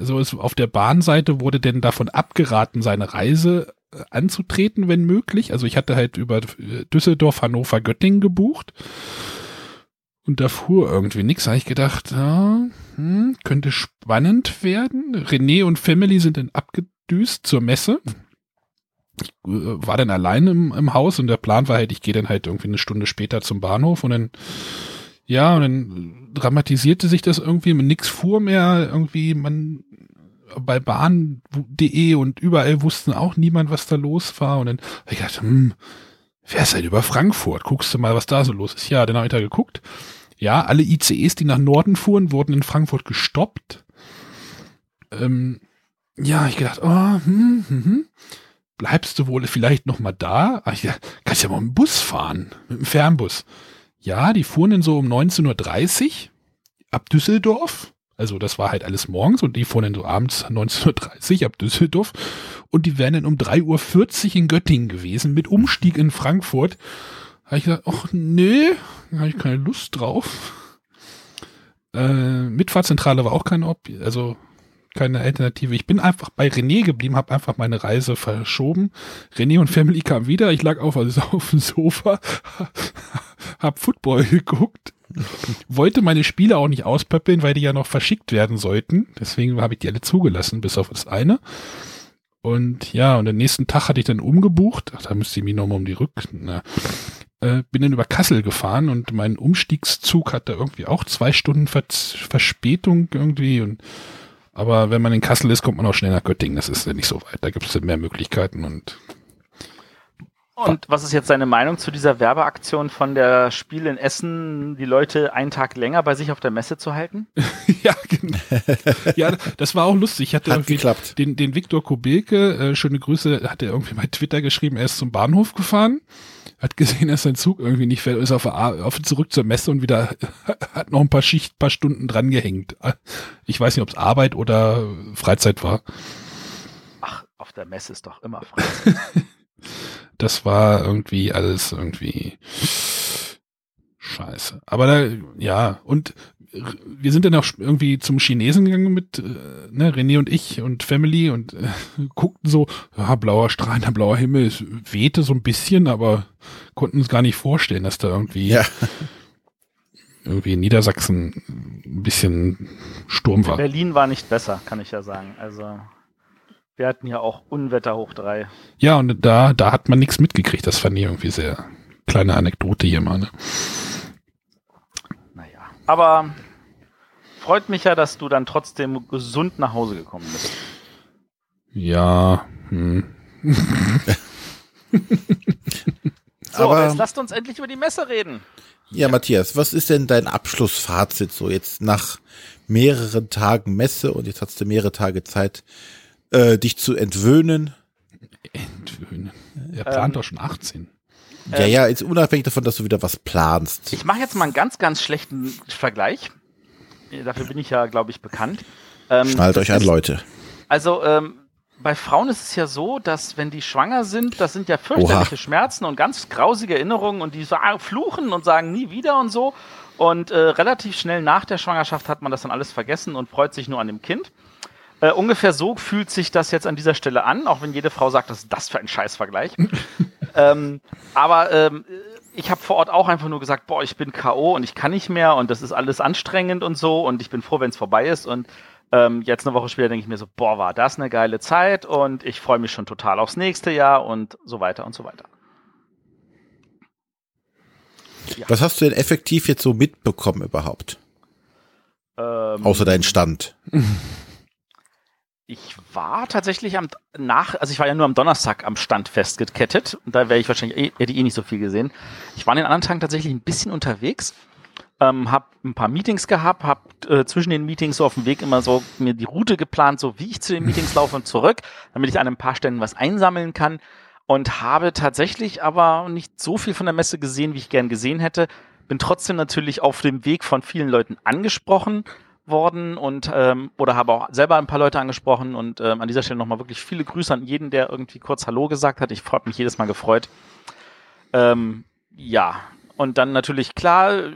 so ist auf der Bahnseite wurde denn davon abgeraten, seine Reise anzutreten, wenn möglich. Also ich hatte halt über äh, Düsseldorf, Hannover, Göttingen gebucht. Und da fuhr irgendwie nichts. Da habe ich gedacht, ja, hm, könnte spannend werden. René und Family sind dann abgedüst zur Messe. Ich äh, war dann allein im, im Haus und der Plan war halt, ich gehe dann halt irgendwie eine Stunde später zum Bahnhof und dann ja, und dann dramatisierte sich das irgendwie, nix fuhr mehr, irgendwie man bei bahn.de und überall wussten auch niemand, was da los war. Und dann hab ich gedacht, hm, wer ist denn über Frankfurt? Guckst du mal, was da so los ist. Ja, dann habe ich da geguckt. Ja, alle ICEs, die nach Norden fuhren, wurden in Frankfurt gestoppt. Ähm, ja, ich gedacht, oh, hm, hm, hm. Bleibst du wohl vielleicht noch mal da? Ach, ja, kannst ja mal mit dem Bus fahren, mit dem Fernbus. Ja, die fuhren dann so um 19.30 Uhr ab Düsseldorf. Also das war halt alles morgens und die fuhren dann so abends 19.30 Uhr ab Düsseldorf. Und die wären dann um 3.40 Uhr in Göttingen gewesen mit Umstieg in Frankfurt. Da habe ich gesagt, ach nee, da habe ich keine Lust drauf. Äh, Mitfahrzentrale war auch keine Op also keine Alternative. Ich bin einfach bei René geblieben, habe einfach meine Reise verschoben. René und Family kamen wieder. Ich lag auf, also auf dem Sofa, hab Football geguckt, wollte meine Spiele auch nicht auspöppeln, weil die ja noch verschickt werden sollten. Deswegen habe ich die alle zugelassen, bis auf das eine. Und ja, und den nächsten Tag hatte ich dann umgebucht. Ach, da müsste ich mich nochmal um die Rück... Na. äh, bin dann über Kassel gefahren und mein Umstiegszug hatte irgendwie auch zwei Stunden Ver Verspätung irgendwie und aber wenn man in Kassel ist, kommt man auch schnell nach Göttingen. Das ist ja nicht so weit. Da gibt es mehr Möglichkeiten und Und was ist jetzt deine Meinung zu dieser Werbeaktion von der Spiel in Essen, die Leute einen Tag länger bei sich auf der Messe zu halten? ja, genau. ja, das war auch lustig. Ich hatte Hat irgendwie geklappt. den, den Viktor Kubelke, äh, schöne Grüße, hat er irgendwie bei Twitter geschrieben, er ist zum Bahnhof gefahren, hat gesehen, dass sein Zug irgendwie nicht fährt, ist auf, der A- auf zurück zur Messe und wieder hat noch ein paar Schicht, paar Stunden dran gehängt. Ich weiß nicht, ob es Arbeit oder Freizeit war. Ach, auf der Messe ist doch immer frei. Das war irgendwie alles irgendwie scheiße. Aber da, ja, und wir sind dann auch irgendwie zum Chinesen gegangen mit, äh, ne, René und ich und Family und äh, guckten so, ja, blauer strahlender blauer Himmel, es wehte so ein bisschen, aber konnten uns gar nicht vorstellen, dass da irgendwie, Ja. irgendwie in Niedersachsen ein bisschen Sturm war. Berlin war nicht besser, kann ich ja sagen. Also, wir hatten ja auch Unwetter hoch drei. Ja, und da, da hat man nichts mitgekriegt. Das fand ich irgendwie sehr kleine Anekdote hier mal. Ne? Naja. Aber freut mich ja, dass du dann trotzdem gesund nach Hause gekommen bist. Ja, hm. So, Aber- jetzt lasst uns endlich über die Messe reden. Ja, Matthias, was ist denn dein Abschlussfazit so jetzt nach mehreren Tagen Messe und jetzt hast du mehrere Tage Zeit, äh, dich zu entwöhnen? Entwöhnen. Er plant Ähm, doch schon 18. Ja, Ähm, ja, jetzt unabhängig davon, dass du wieder was planst. Ich mache jetzt mal einen ganz, ganz schlechten Vergleich. Dafür bin ich ja, glaube ich, bekannt. Ähm, Schnallt euch an, ist- Leute. Also ähm, bei Frauen ist es ja so, dass wenn die schwanger sind, das sind ja fürchterliche Oha. Schmerzen und ganz grausige Erinnerungen und die so, ah, fluchen und sagen nie wieder und so. Und äh, relativ schnell nach der Schwangerschaft hat man das dann alles vergessen und freut sich nur an dem Kind. Äh, ungefähr so fühlt sich das jetzt an dieser Stelle an, auch wenn jede Frau sagt, das ist das für ein Scheißvergleich. ähm, aber ähm, ich habe vor Ort auch einfach nur gesagt, boah, ich bin K.O. und ich kann nicht mehr und das ist alles anstrengend und so und ich bin froh, wenn es vorbei ist. Und ähm, jetzt eine Woche später denke ich mir so, boah, war das eine geile Zeit und ich freue mich schon total aufs nächste Jahr und so weiter und so weiter. Was hast du denn effektiv jetzt so mitbekommen überhaupt? Ähm, Außer deinen Stand. Ich war tatsächlich am nach, also ich war ja nur am Donnerstag am Stand festgekettet. Und da wäre ich wahrscheinlich eh, hätte ich eh nicht so viel gesehen. Ich war an den anderen Tagen tatsächlich ein bisschen unterwegs, ähm, habe ein paar Meetings gehabt, habe äh, zwischen den Meetings so auf dem Weg immer so mir die Route geplant, so wie ich zu den Meetings laufe und zurück, damit ich an ein paar Stellen was einsammeln kann. Und habe tatsächlich aber nicht so viel von der Messe gesehen, wie ich gern gesehen hätte. Bin trotzdem natürlich auf dem Weg von vielen Leuten angesprochen worden und ähm, oder habe auch selber ein paar Leute angesprochen und ähm, an dieser Stelle nochmal wirklich viele Grüße an jeden, der irgendwie kurz Hallo gesagt hat. Ich habe mich jedes Mal gefreut. Ähm, ja, und dann natürlich klar,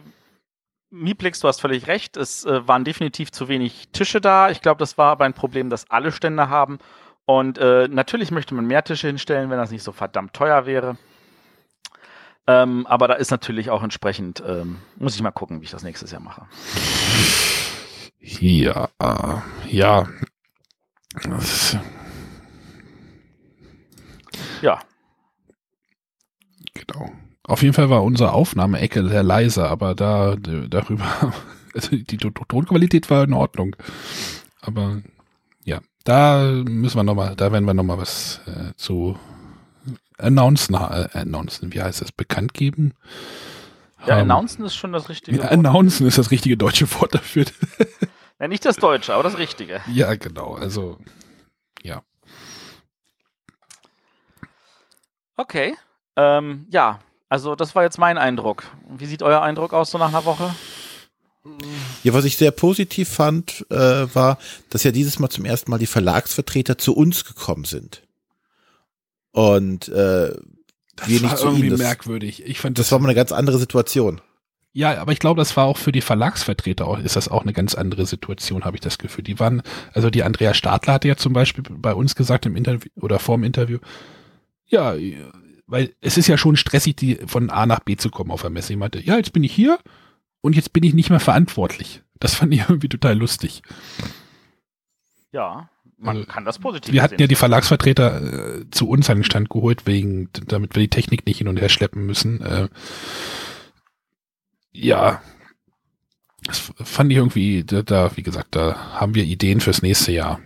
Miplix, du hast völlig recht, es äh, waren definitiv zu wenig Tische da. Ich glaube, das war aber ein Problem, das alle Stände haben. Und äh, natürlich möchte man mehr Tische hinstellen, wenn das nicht so verdammt teuer wäre. Ähm, aber da ist natürlich auch entsprechend, ähm, muss ich mal gucken, wie ich das nächstes Jahr mache. Ja, äh, ja. Ja, genau. Auf jeden Fall war unsere Aufnahmeecke sehr leise, aber da darüber, also die To- Tonqualität war in Ordnung. Aber ja, da müssen wir noch mal, da werden wir noch mal was äh, zu announcen, äh, announcen, wie heißt das, bekannt geben. Ja Ähm, announcen ist schon das richtige ja, Wort. announcen ist das richtige deutsche Wort dafür. Ja, nicht das Deutsche, aber das Richtige. ja, genau. Also Okay. Ähm, ja, also das war jetzt mein Eindruck. Wie sieht euer Eindruck aus so nach einer Woche? Ja, was ich sehr positiv fand, äh, war, dass ja dieses Mal zum ersten Mal die Verlagsvertreter zu uns gekommen sind. Und äh, das wir war irgendwie. Das, merkwürdig. Ich fand das war mal eine ganz andere Situation. Ja, aber ich glaube, das war auch für die Verlagsvertreter auch, ist das auch eine ganz andere Situation, habe ich das Gefühl. Die waren, also die Andrea Stadler hatte ja zum Beispiel bei uns gesagt im Interview oder vorm Interview, ja, weil es ist ja schon stressig, die von A nach B zu kommen auf der Messe. Ich meinte, ja, jetzt bin ich hier und jetzt bin ich nicht mehr verantwortlich. Das fand ich irgendwie total lustig. Ja, man Also, kann das positiv Wir hatten ja sehen. die Verlagsvertreter äh, zu uns an den Stand geholt, wegen, damit wir die Technik nicht hin und her schleppen müssen. Äh, ja, das fand ich irgendwie, da, da, wie gesagt, da haben wir Ideen fürs nächste Jahr.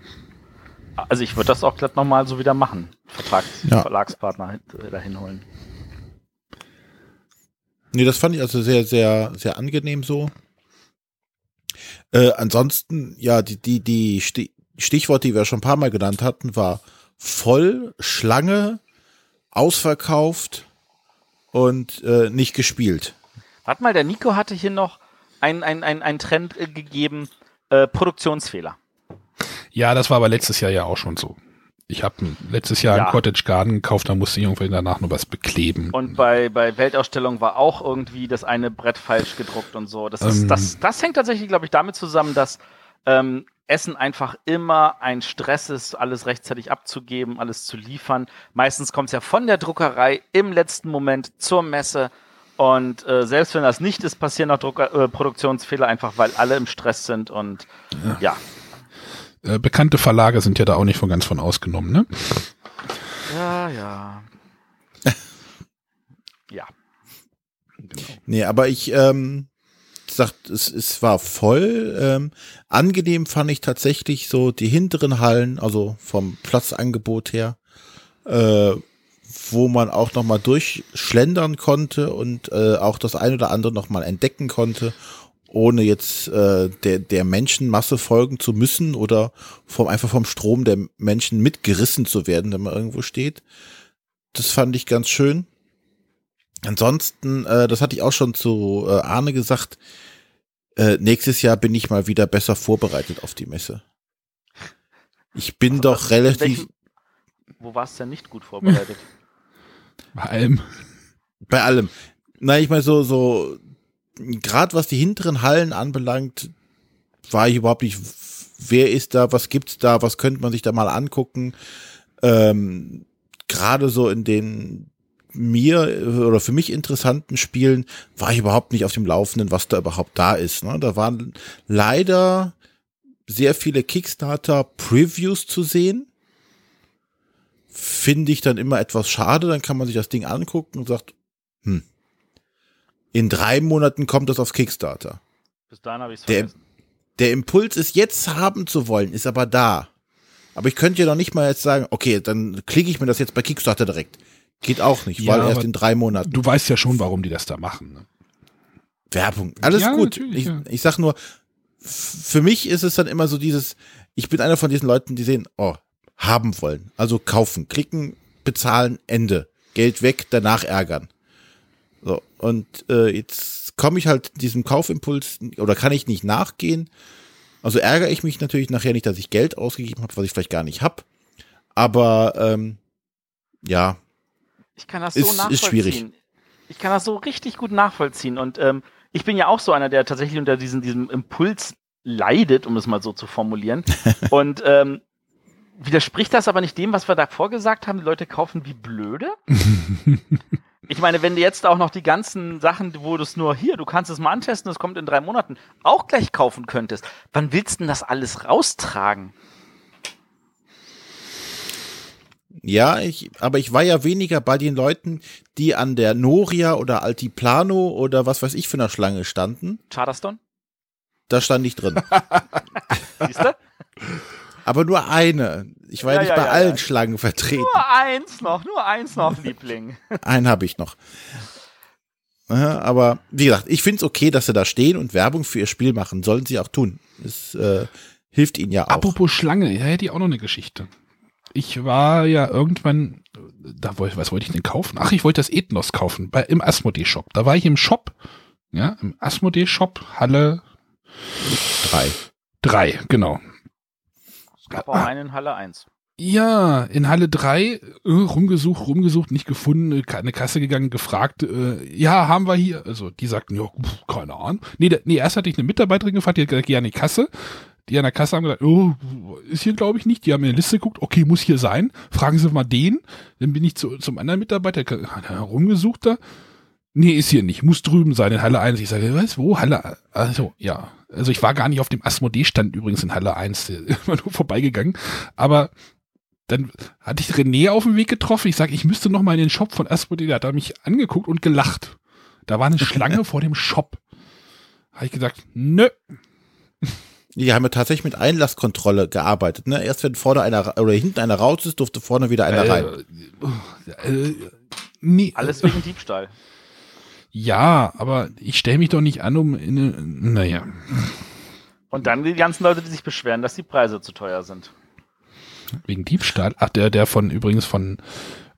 Also ich würde das auch glatt nochmal so wieder machen. Vertrags Ja. Verlagspartner äh, dahin holen. Nee, das fand ich also sehr, sehr, sehr angenehm so. Äh, ansonsten, ja, die, die, die Sti- Stichworte, die wir schon ein paar Mal genannt hatten, war voll, Schlange, ausverkauft und äh, nicht gespielt. Warte mal, der Nico hatte hier noch einen ein, ein, ein Trend äh, gegeben, äh, Produktionsfehler. Ja, das war aber letztes Jahr ja auch schon so. Ich habe letztes Jahr Ja. einen Cottage Garden gekauft, da musste ich irgendwie danach nur was bekleben. Und bei, bei Weltausstellung war auch irgendwie das eine Brett falsch gedruckt und so. Das, ist, Ähm. das, das hängt tatsächlich, glaube ich, damit zusammen, dass ähm, Essen einfach immer ein Stress ist, alles rechtzeitig abzugeben, alles zu liefern. Meistens kommt es ja von der Druckerei im letzten Moment zur Messe. Und äh, selbst wenn das nicht ist, passieren auch Drucker, äh, Produktionsfehler, einfach weil alle im Stress sind. Und ja, Äh, bekannte Verlage sind ja da auch nicht von ganz von ausgenommen, ne? ja, ja. ja. Nee, aber ich ähm, sagt, es, es war voll. Ähm, angenehm fand ich tatsächlich so die hinteren Hallen, also vom Platzangebot her, äh, wo man auch noch mal durchschlendern konnte und äh, auch das ein oder andere noch mal entdecken konnte, ohne jetzt äh, der, der Menschenmasse folgen zu müssen oder vom, einfach vom Strom der Menschen mitgerissen zu werden, wenn man irgendwo steht. Das fand ich ganz schön. Ansonsten, äh, das hatte ich auch schon zu äh, Arne gesagt, äh, nächstes Jahr bin ich mal wieder besser vorbereitet auf die Messe. Ich bin doch In relativ, welchem- Wo war es denn nicht gut vorbereitet? Bei allem. bei allem. Na, ich meine so, so, gerade was die hinteren Hallen anbelangt, war ich überhaupt nicht, wer ist da, was gibt's da, was könnte man sich da mal angucken. Ähm, gerade so in den mir oder für mich interessanten Spielen war ich überhaupt nicht auf dem Laufenden, was da überhaupt da ist. Ne? Da waren leider sehr viele Kickstarter-Previews zu sehen. Finde ich dann immer etwas schade. Dann kann man sich das Ding angucken und sagt, hm, in drei Monaten kommt das auf Kickstarter. Bis dahin habe ich es Der- vergessen. Der Impuls, es jetzt haben zu wollen, ist aber da. Aber ich könnte ja noch nicht mal jetzt sagen, okay, dann klicke ich mir das jetzt bei Kickstarter direkt. Geht auch nicht, Ja, weil erst in drei Monaten. Du weißt ja schon, warum die das da machen. Ne? Werbung. Alles Ja, gut. Ich, ja. ich sag nur, für mich ist es dann immer so dieses, ich bin einer von diesen Leuten, die sehen, oh, haben wollen. Also kaufen, klicken, bezahlen, Ende. Geld weg, danach ärgern. So, und äh, jetzt komme ich halt diesem Kaufimpuls oder kann ich nicht nachgehen. Also ärgere ich mich natürlich nachher nicht, dass ich Geld ausgegeben habe, was ich vielleicht gar nicht hab. Aber ähm, ja, Ich kann das Ist- so ist nachvollziehen. schwierig. Ich kann das so richtig gut nachvollziehen. Und ähm, ich bin ja auch so einer, der tatsächlich unter diesem, diesem Impuls leidet, um es mal so zu formulieren. Und ähm, widerspricht das aber nicht dem, was wir davor gesagt haben, die Leute kaufen wie blöde? Ich meine, wenn du jetzt auch noch die ganzen Sachen, wo du es nur hier, du kannst es mal antesten, es kommt in drei Monaten, auch gleich kaufen könntest, wann willst du denn das alles raustragen? Ja, ich, aber ich war ja weniger bei den Leuten, die an der Noria oder Altiplano oder was weiß ich für einer Schlange standen. Charterstone? Da stand ich drin. Siehst du? aber nur eine. Ich war ja, Ja, nicht ja, bei ja, allen ja. Schlangen vertreten. Nur eins noch, nur eins noch, Liebling. Einen habe ich noch. Aber wie gesagt, ich finde es okay, dass sie da stehen und Werbung für ihr Spiel machen. Sollen sie auch tun. Es äh, hilft ihnen ja auch. Apropos Schlange, ja, hätte ich auch noch eine Geschichte. Ich war ja irgendwann, da wollte, was wollte ich denn kaufen? Ach, ich wollte das Ethnos kaufen, bei, im Asmodee-Shop. Da war ich im Shop, ja, im Asmodee-Shop, Halle Drei. 3, genau. Es gab auch einen in Halle 1. Ja, in Halle 3 äh, rumgesucht, rumgesucht, nicht gefunden, äh, eine Kasse gegangen, gefragt, äh, ja, haben wir hier. Also die sagten, ja, pf, keine Ahnung. Nee, da, nee, erst hatte ich eine Mitarbeiterin gefragt, die hat gesagt, an die Kasse. Die an der Kasse haben gesagt, oh, ist hier glaube ich nicht. Die haben in die Liste geguckt, okay, muss hier sein. Fragen Sie mal den. Dann bin ich zu, zum anderen Mitarbeiter, hat er rumgesucht da. Nee, ist hier nicht, muss drüben sein, in Halle 1. Ich sage, was, wo? Halle, also, ja. Also ich war gar nicht auf dem Asmodee-Stand übrigens in Halle 1, immer nur vorbeigegangen. Aber dann hatte ich René auf dem Weg getroffen. Ich sage, ich müsste noch mal in den Shop von Asmodee. Da hat er mich angeguckt und gelacht. Da war eine Schlange vor dem Shop. Habe ich gesagt, nö. Die haben ja tatsächlich mit Einlasskontrolle gearbeitet. Ne? Erst wenn vorne einer oder hinten einer raus ist, durfte vorne wieder einer rein. Äh, äh, nee, Alles wegen Diebstahl. Ja, aber ich stelle mich doch nicht an, um in eine, naja. Und dann die ganzen Leute, die sich beschweren, dass die Preise zu teuer sind. Wegen Diebstahl. Ach, der, der von übrigens von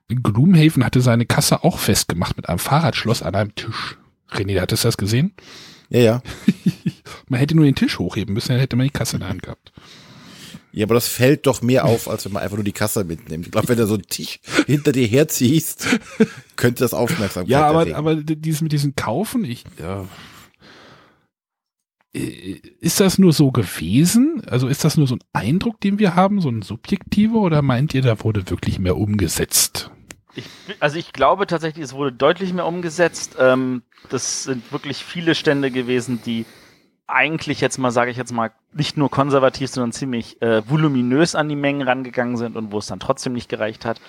Gloomhaven hatte seine Kasse auch festgemacht mit einem Fahrradschloss an einem Tisch. René, hattest du das gesehen? Ja, ja. Man hätte nur den Tisch hochheben müssen, dann hätte man die Kasse in der Hand gehabt. Ja, aber das fällt doch mehr auf, als wenn man einfach nur die Kasse mitnimmt. Ich glaube, wenn du so einen Tisch hinter dir herziehst, könnte das Aufmerksamkeit Ja, aber, erregen. aber dieses mit diesen Kaufen, ich, ja. Ist das nur so gewesen? Also ist das nur so ein Eindruck, den wir haben, so ein subjektiver, oder meint ihr, da wurde wirklich mehr umgesetzt? Ich, also ich glaube tatsächlich, es wurde deutlich mehr umgesetzt. Ähm, das sind wirklich viele Stände gewesen, die eigentlich jetzt mal, sage ich jetzt mal, nicht nur konservativ, sondern ziemlich äh, voluminös an die Mengen rangegangen sind und wo es dann trotzdem nicht gereicht hat.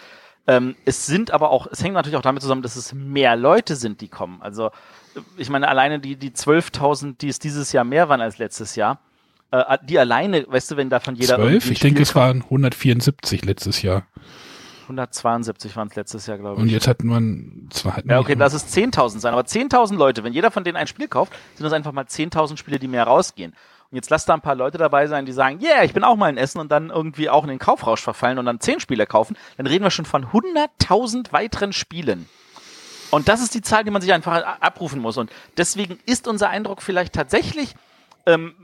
Ähm, es sind aber auch, es hängt natürlich auch damit zusammen, dass es mehr Leute sind, die kommen. Also ich meine, alleine die, die 12.000, die es dieses Jahr mehr waren als letztes Jahr, äh, die alleine, weißt du, wenn davon jeder... Zwölf? irgendwie ein Ich denke, Spiel es waren 174 letztes Jahr. Kauft. 172 waren es letztes Jahr, glaube ich. Und jetzt hatten man zwar hatten Ja, wir- okay, lass es 10.000 sein, aber 10.000 Leute, wenn jeder von denen ein Spiel kauft, sind das einfach mal 10.000 Spiele, die mehr rausgehen. Und jetzt lass da ein paar Leute dabei sein, die sagen, yeah, ich bin auch mal in Essen und dann irgendwie auch in den Kaufrausch verfallen und dann 10 Spiele kaufen, dann reden wir schon von 100.000 weiteren Spielen. Und das ist die Zahl, die man sich einfach abrufen muss. Und deswegen ist unser Eindruck vielleicht tatsächlich ähm,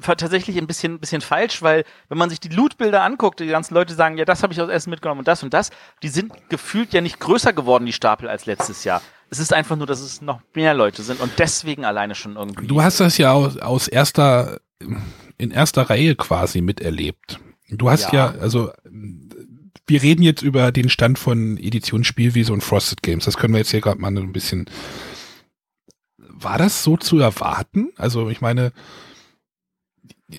tatsächlich ein bisschen, bisschen falsch, weil wenn man sich die Lootbilder anguckt, die ganzen Leute sagen, ja, das habe ich aus Essen mitgenommen und das und das, die sind gefühlt ja nicht größer geworden, die Stapel, als letztes Jahr. Es ist einfach nur, dass es noch mehr Leute sind und deswegen alleine schon irgendwie. Du hast das ja aus, aus erster, in erster Reihe quasi miterlebt. Du hast ja, Ja. also, wir reden jetzt über den Stand von Edition Spielwiese und Frosted Games. Das können wir jetzt hier gerade mal ein bisschen. War das so zu erwarten? Also, ich meine,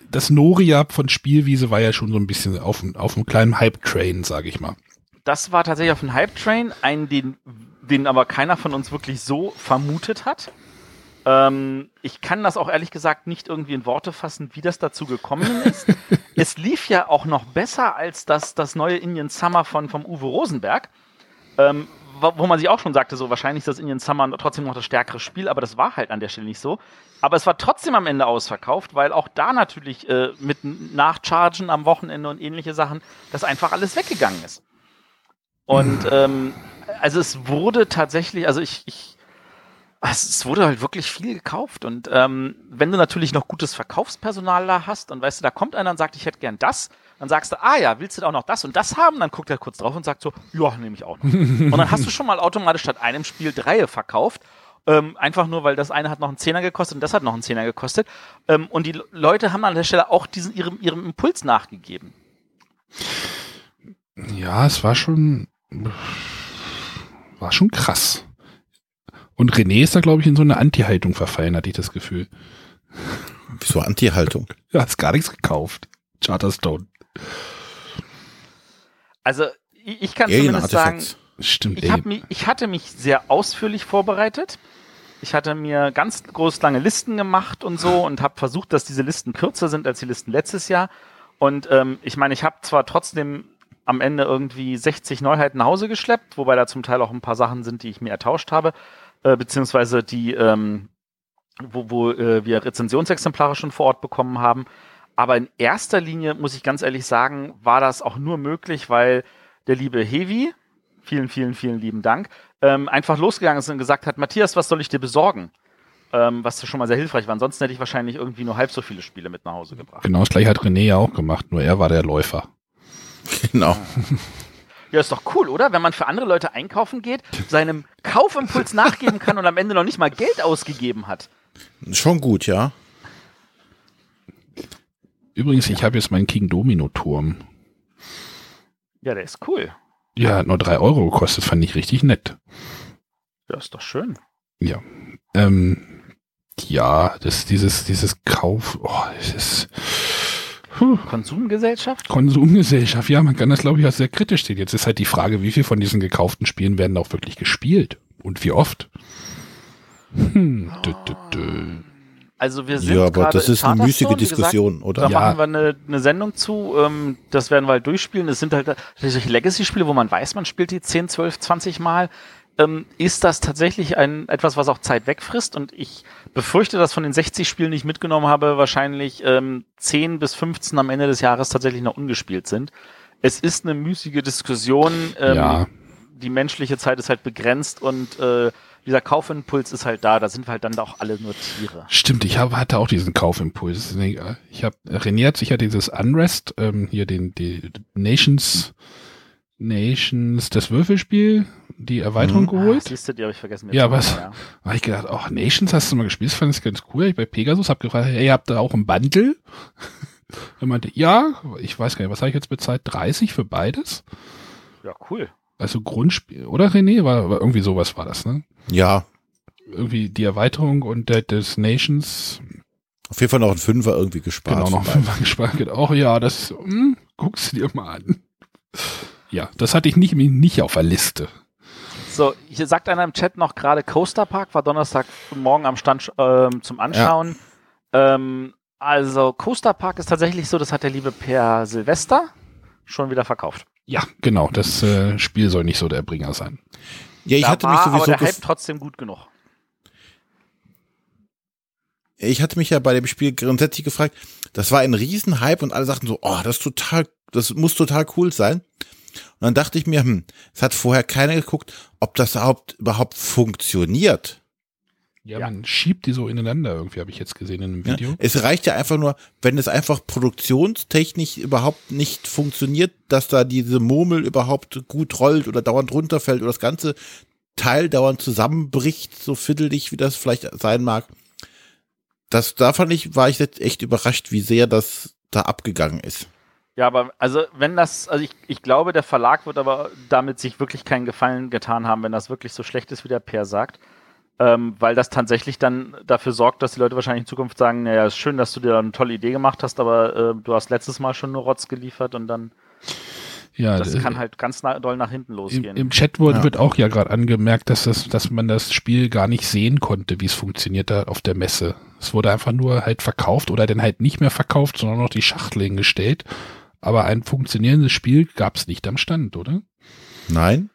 das Noria von Spielwiese war ja schon so ein bisschen auf, auf einem kleinen Hype-Train, sage ich mal. das war tatsächlich auf dem Hype-Train, einen, den, den aber keiner von uns wirklich so vermutet hat. Ähm, ich kann das auch ehrlich gesagt nicht irgendwie in Worte fassen, wie das dazu gekommen ist. es lief ja auch noch besser als das, das neue Indian Summer von, vom Uwe Rosenberg. Ähm, wo wo man sich auch schon sagte, so wahrscheinlich ist das Indian Summer trotzdem noch das stärkere Spiel, aber das war halt an der Stelle nicht so. Aber es war trotzdem am Ende ausverkauft, weil auch da natürlich äh, mit Nachchargen am Wochenende und ähnliche Sachen, das einfach alles weggegangen ist. Und ähm, also es wurde tatsächlich, also ich, ich es, es wurde halt wirklich viel gekauft. Und ähm, wenn du natürlich noch gutes Verkaufspersonal da hast und weißt du, da kommt einer und sagt, ich hätte gern das, dann sagst du, ah ja, willst du da auch noch das und das haben? Dann guckt er kurz drauf und sagt so, ja, nehme ich auch noch. und dann hast du schon mal automatisch statt einem Spiel drei verkauft. Ähm, einfach nur, weil das eine hat noch einen Zehner gekostet und das hat noch einen Zehner gekostet. Ähm, und die Le- Leute haben an der Stelle auch diesen, ihrem, ihrem Impuls nachgegeben. Ja, es war schon, war schon krass. Und René ist da, glaube ich, in so eine Anti-Haltung verfallen, hatte ich das Gefühl. So Anti-Haltung. Du hast gar nichts gekauft. Charterstone. Also ich, ich kann Alien zumindest sagen, Artifacts. Stimmt, Ich, hab mich, ich hatte mich sehr ausführlich vorbereitet. Ich hatte mir ganz groß lange Listen gemacht und so und habe versucht, dass diese Listen kürzer sind als die Listen letztes Jahr. Und ähm, ich meine, ich habe zwar trotzdem am Ende irgendwie 60 Neuheiten nach Hause geschleppt, wobei da zum Teil auch ein paar Sachen sind, die ich mir ertauscht habe, äh, beziehungsweise die, ähm, wo, wo äh, wir Rezensionsexemplare schon vor Ort bekommen haben. Aber in erster Linie, muss ich ganz ehrlich sagen, war das auch nur möglich, weil der liebe Hevi, vielen, vielen, vielen lieben Dank, ähm, einfach losgegangen ist und gesagt hat, Matthias, was soll ich dir besorgen? Ähm, was schon mal sehr hilfreich war. Ansonsten hätte ich wahrscheinlich irgendwie nur halb so viele Spiele mit nach Hause gebracht. Genau das gleiche hat René ja auch gemacht, nur er war der Läufer. Genau. Ja, ist doch cool, oder? Wenn man für andere Leute einkaufen geht, seinem Kaufimpuls nachgeben kann und am Ende noch nicht mal Geld ausgegeben hat. Schon gut, ja. Übrigens, ich habe jetzt meinen King Domino Turm. Ja, der ist cool. Ja, hat nur drei Euro gekostet, fand ich richtig nett. Ja, ist doch schön. Ja. Ähm, Ja, das, dieses, dieses Kauf, oh, es ist puh, Konsumgesellschaft? Konsumgesellschaft. Ja, man kann das, glaube ich, als sehr kritisch sehen. Jetzt ist halt die Frage, wie viel von diesen gekauften Spielen werden auch wirklich gespielt und wie oft. Hm, dü, dü, dü. Also wir sind Ja, aber das ist eine müßige wie gesagt, Diskussion, oder? Da Ja. machen wir eine, eine Sendung zu. Ähm, das werden wir halt durchspielen. Es sind halt solche Legacy-Spiele, wo man weiß, man spielt die 10, 12, 20 Mal. Ähm, ist das tatsächlich ein etwas, was auch Zeit wegfrisst? Und ich befürchte, dass von den 60 Spielen, die ich mitgenommen habe, wahrscheinlich ähm, 10 bis 15 am Ende des Jahres tatsächlich noch ungespielt sind. Es ist eine müßige Diskussion. Ähm, Ja. Die menschliche Zeit ist halt begrenzt und äh, dieser Kaufimpuls ist halt da. Da sind wir halt dann auch alle nur Tiere. Stimmt, ich hab, hatte auch diesen Kaufimpuls. Ich habe René hat sich ja dieses Unrest, ähm, hier den die Nations, Nations, das Würfelspiel, die Erweiterung Mhm. Ah, geholt. siehst du, die habe ich vergessen. Ja, was? Da hab ich gedacht, ach, Nations hast du mal gespielt, das fand ich ganz cool. Ich bei Pegasus hab gefragt, hey, ihr habt da auch ein Bundle? er meinte, ja, ich weiß gar nicht, was habe ich jetzt bezahlt? 30 für beides? Ja, cool. Also Grundspiel, oder René? War, war irgendwie sowas war das, ne? Ja, Irgendwie die Erweiterung und der des Nations, auf jeden Fall noch ein Fünfer irgendwie gespart. genau, noch vorbei. fünfmal gespart. Auch ja, das, hm, guck's dir mal an. Ja, das hatte ich nicht, nicht auf der Liste. So, hier sagt einer im Chat noch gerade Coaster Park war Donnerstag morgen am Stand ähm, zum Anschauen. Ähm, also Coaster Park ist tatsächlich so, das hat der liebe Per Silvester schon wieder verkauft. Ja, genau, das äh, Spiel soll nicht so der Bringer sein. Ja, ich da hatte war mich aber sowieso der Hype trotzdem gut genug. ich hatte mich ja bei dem Spiel grundsätzlich gefragt, das war ein Riesenhype und alle sagten so, oh, das ist total, das muss total cool sein. Und dann dachte ich mir, hm, es hat vorher keiner geguckt, ob das überhaupt, überhaupt funktioniert. Ja, Ja. man schiebt die so ineinander irgendwie, habe ich jetzt gesehen in einem Ja? Video. Es reicht ja einfach nur, wenn es einfach produktionstechnisch überhaupt nicht funktioniert, dass da diese Murmel überhaupt gut rollt oder dauernd runterfällt oder das ganze Teil dauernd zusammenbricht, so fiddelig, wie das vielleicht sein mag. Das, da fand ich, war ich jetzt echt überrascht, wie sehr das da abgegangen ist. Ja, aber also wenn das, also ich, ich glaube, der Verlag wird aber damit sich wirklich keinen Gefallen getan haben, wenn das wirklich so schlecht ist, wie der Per sagt. Ähm, weil das tatsächlich dann dafür sorgt, dass die Leute wahrscheinlich in Zukunft sagen, naja, ist schön, dass du dir da eine tolle Idee gemacht hast, aber äh, du hast letztes Mal schon nur Rotz geliefert und dann, Ja, das äh, kann halt ganz na, doll nach hinten im, losgehen. im Chat wird, Ja. wird auch ja gerade angemerkt, dass, das, dass man das Spiel gar nicht sehen konnte, wie es funktioniert da auf der Messe. Es wurde einfach nur halt verkauft oder dann halt nicht mehr verkauft, sondern noch die Schachtel hingestellt. Aber ein funktionierendes Spiel gab es nicht am Stand, oder? Nein?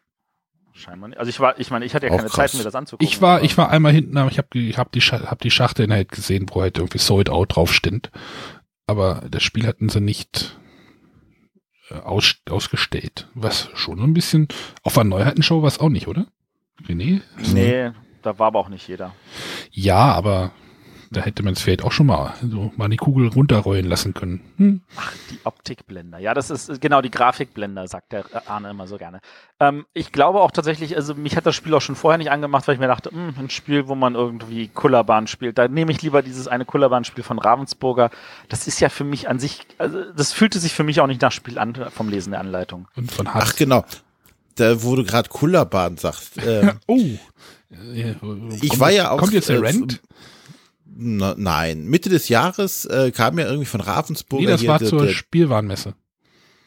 Scheinbar nicht. Also ich war, ich meine, ich hatte ja Auch keine krass. Zeit, mir das anzugucken. Ich war, ich war einmal hinten, aber ich habe ich hab die, Scha- hab die Schachtel halt gesehen, wo halt irgendwie Sold Out drauf stand. Aber das Spiel hatten sie nicht äh, aus, ausgestellt. Was schon so ein bisschen, auf einer Neuheitenshow war es auch nicht, oder? René? Nee, da war aber auch nicht jeder. Ja, aber da hätte man es vielleicht auch schon mal so mal die Kugel runterrollen lassen können. Hm? Ach, die Optikblender. Ja, das ist äh, genau die Grafikblender, sagt der äh, Arne immer so gerne. Ähm, ich glaube auch tatsächlich, also mich hat das Spiel auch schon vorher nicht angemacht, weil ich mir dachte, hm, ein Spiel, wo man irgendwie Kullerbahn spielt. Da nehme ich lieber dieses eine Kullerbahn-Spiel von Ravensburger. Das ist ja für mich an sich, also das fühlte sich für mich auch nicht nach Spiel an vom Lesen der Anleitung. Und von Ach Hass. genau. Da, wo du gerade Kullerbahn sagst. Ähm, Oh. Äh, Ich kommt war ja auch, Kommt jetzt der äh, Rent? Na, nein, Mitte des Jahres äh, kam ja irgendwie von Ravensburg. Nee, das war zur Spielwarenmesse.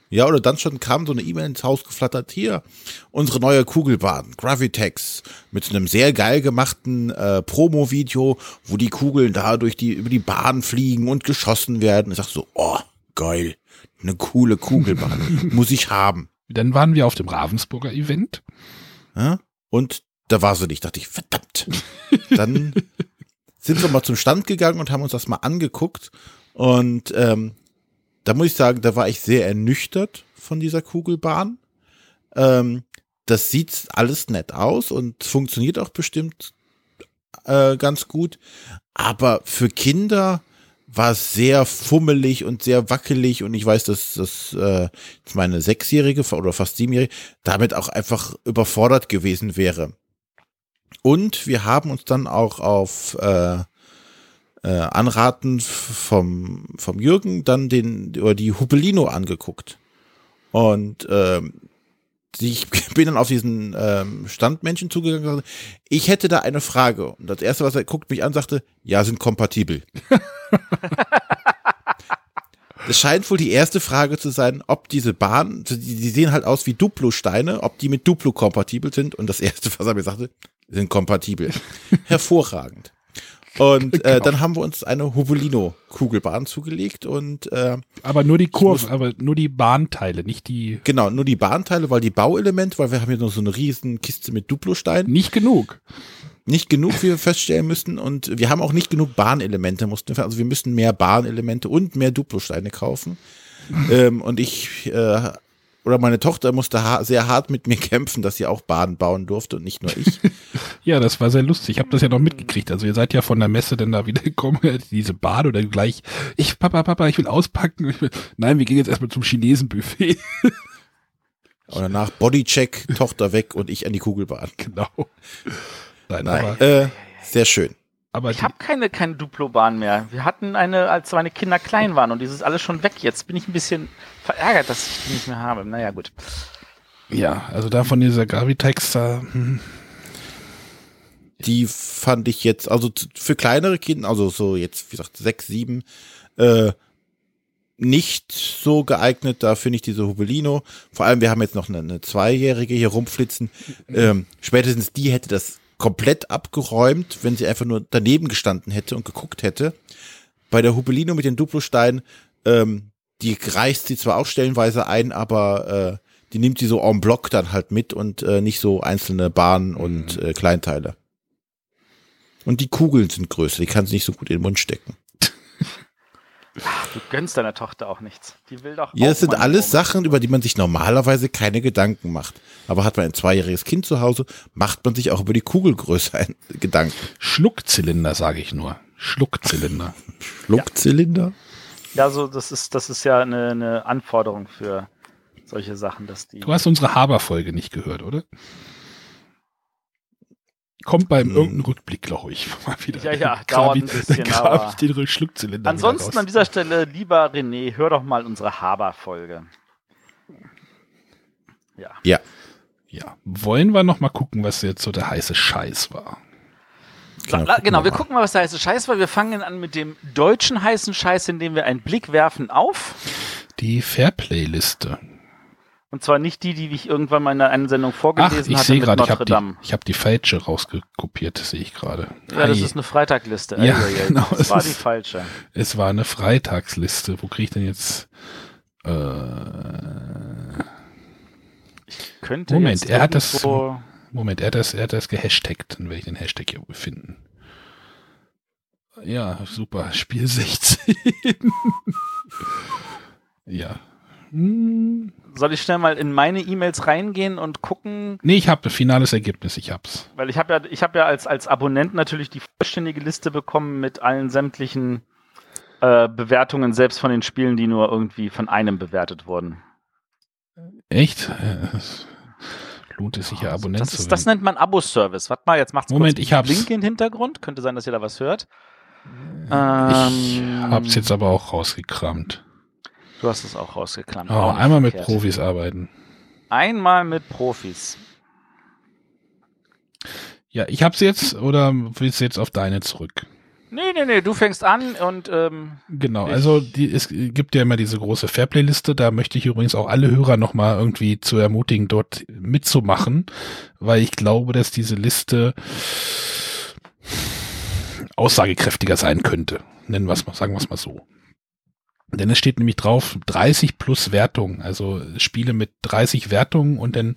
Ja, oder dann schon kam so eine E-Mail ins Haus geflattert. Hier, unsere neue Kugelbahn, Gravitex, mit so einem sehr geil gemachten äh, Promo-Video, wo die Kugeln da durch die, über die Bahn fliegen und geschossen werden. Ich sag so, oh, geil, eine coole Kugelbahn, muss ich haben. Dann waren wir auf dem Ravensburger Event. Ja? Und da war sie nicht. Dachte ich, verdammt. Dann sind wir mal zum Stand gegangen und haben uns das mal angeguckt. Und ähm, da muss ich sagen, da war ich sehr ernüchtert von dieser Kugelbahn. Ähm, das sieht alles nett aus und funktioniert auch bestimmt äh, ganz gut. Aber für Kinder war es sehr fummelig und sehr wackelig und ich weiß, dass das äh, meine sechsjährige oder fast siebenjährige damit auch einfach überfordert gewesen wäre. Und wir haben uns dann auch auf äh, äh, Anraten vom, vom Jürgen dann den oder die Hubelino angeguckt. Und ähm, ich bin dann auf diesen ähm, Standmenschen zugegangen und ich hätte da eine Frage. Und das erste, was er guckt mich an, sagte, ja, sind kompatibel. Das scheint wohl die erste Frage zu sein, ob diese Bahnen, die, die sehen halt aus wie Duplo-Steine, ob die mit Duplo kompatibel sind. Und das erste, was er mir sagte, sind kompatibel. Hervorragend. Und äh, dann haben wir uns eine Hubelino-Kugelbahn zugelegt und äh, Aber nur die Kurven, aber nur die Bahnteile, nicht die. genau, nur die Bahnteile, weil die Bauelemente, weil wir haben hier noch so eine riesen Kiste mit Duplo-Steinen. Nicht genug. nicht genug, wie wir feststellen müssen. Und wir haben auch nicht genug Bahnelemente, mussten wir, also wir müssten mehr Bahnelemente und mehr Duplosteine kaufen. ähm, und ich, äh, oder meine Tochter musste ha sehr hart mit mir kämpfen, dass sie auch Bahnen bauen durfte und nicht nur ich. Ja, das war sehr lustig. Ich habe das ja noch mitgekriegt. Also ihr seid ja von der Messe dann da wieder gekommen, diese Bahn oder gleich, ich, Papa, Papa, ich will auspacken. Ich will, nein, wir gehen jetzt erstmal zum Chinesen-Buffet. Und danach Bodycheck, Tochter weg und ich an die Kugelbahn. genau. Nein, Nein, aber, äh, sehr schön. aber Ich habe keine, keine Duplo-Bahn mehr. Wir hatten eine, als meine Kinder klein waren und dieses alles schon weg. Jetzt bin ich ein bisschen verärgert, dass ich die nicht mehr habe. Naja, gut. ja, also da von dieser Gravitex da, hm, Die fand ich jetzt, also für kleinere Kinder, also so jetzt, wie gesagt, sechs, sieben, äh, nicht so geeignet. Da finde ich diese Hubelino. Vor allem, wir haben jetzt noch eine, eine Zweijährige hier rumflitzen. Ähm, spätestens die hätte das komplett abgeräumt, wenn sie einfach nur daneben gestanden hätte und geguckt hätte. Bei der Hubelino mit den Duplosteinen, ähm, die reißt sie zwar auch stellenweise ein, aber äh, die nimmt sie so en bloc dann halt mit und äh, nicht so einzelne Bahnen und äh, Kleinteile. Und die Kugeln sind größer, die kann sie nicht so gut in den Mund stecken. Du gönnst deiner Tochter auch nichts. Die will doch. Ja, das sind alles. Sachen, über die man sich normalerweise keine Gedanken macht. Aber hat man ein zweijähriges Kind zu Hause, macht man sich auch über die Kugelgröße ein Gedanken. Schluckzylinder, sage ich nur. Schluckzylinder. Schluckzylinder? Ja, so, das ist, das ist ja eine, eine Anforderung für solche Sachen, dass die. Du hast unsere Haber-Folge nicht gehört, oder? Kommt beim Hm. irgendeinem Rückblick, glaube ich, mal wieder. Ja, ja, Dann grab dauert ich- ein bisschen, Dann aber- ich den Schluckzylinder Ansonsten an dieser Stelle, lieber René, hör doch mal unsere Haber-Folge. Ja. Ja. Ja, wollen wir noch mal gucken, was jetzt so der heiße Scheiß war. La- genau, wir gucken mal, was der heiße Scheiß war. Wir fangen an mit dem deutschen heißen Scheiß, indem wir einen Blick werfen auf. Die Fairplay-Liste. Und zwar nicht die, die ich irgendwann mal in einer Einsendung Ach, vorgelesen ich hatte sehe mit gerade, ich habe die, Dame. ich hab die falsche rausgekopiert, sehe ich gerade. Ja, das Ei, ist eine Freitagliste. Ja, Eieiei, genau, Das es war die falsche. Es war eine Freitagsliste. Wo kriege ich denn jetzt? Äh, Könnte Moment, jetzt er hat das- Moment, er hat das, er hat das gehashtagt. Dann werde ich den Hashtag hier wohl finden. Ja, super. Spiel 16. ja. Hm. Soll ich schnell mal in meine E-Mails reingehen und gucken, Nee, ich habe finales Ergebnis. Ich hab's. weil ich habe ja, ich habe ja als, als Abonnent natürlich die vollständige Liste bekommen mit allen sämtlichen äh, Bewertungen, selbst von den Spielen, die nur irgendwie von einem bewertet wurden. Echt? Lohnt es sich ja, Abonnent Das, zu ist, das nennt man Abo-Service. Warte mal, jetzt macht's Moment, kurz ich hab's. Link im Hintergrund. Könnte sein, dass ihr da was hört. Ich Ähm, hab's jetzt aber auch rausgekramt. Du hast es auch rausgekramt. Oh, Auch einmal mit verkehrt. Profis arbeiten. Einmal mit Profis. Ja, ich hab's jetzt oder willst du jetzt auf deine zurück? Nee, nee, nee, du fängst an und ähm, Genau, also die, es gibt ja immer diese große Fairplay-Liste, da möchte ich übrigens auch alle Hörer nochmal irgendwie zu ermutigen, dort mitzumachen, weil ich glaube, dass diese Liste aussagekräftiger sein könnte. Nennen wir es mal, sagen wir es mal so. Denn es steht nämlich drauf 30 plus Wertungen, also Spiele mit 30 Wertungen und dann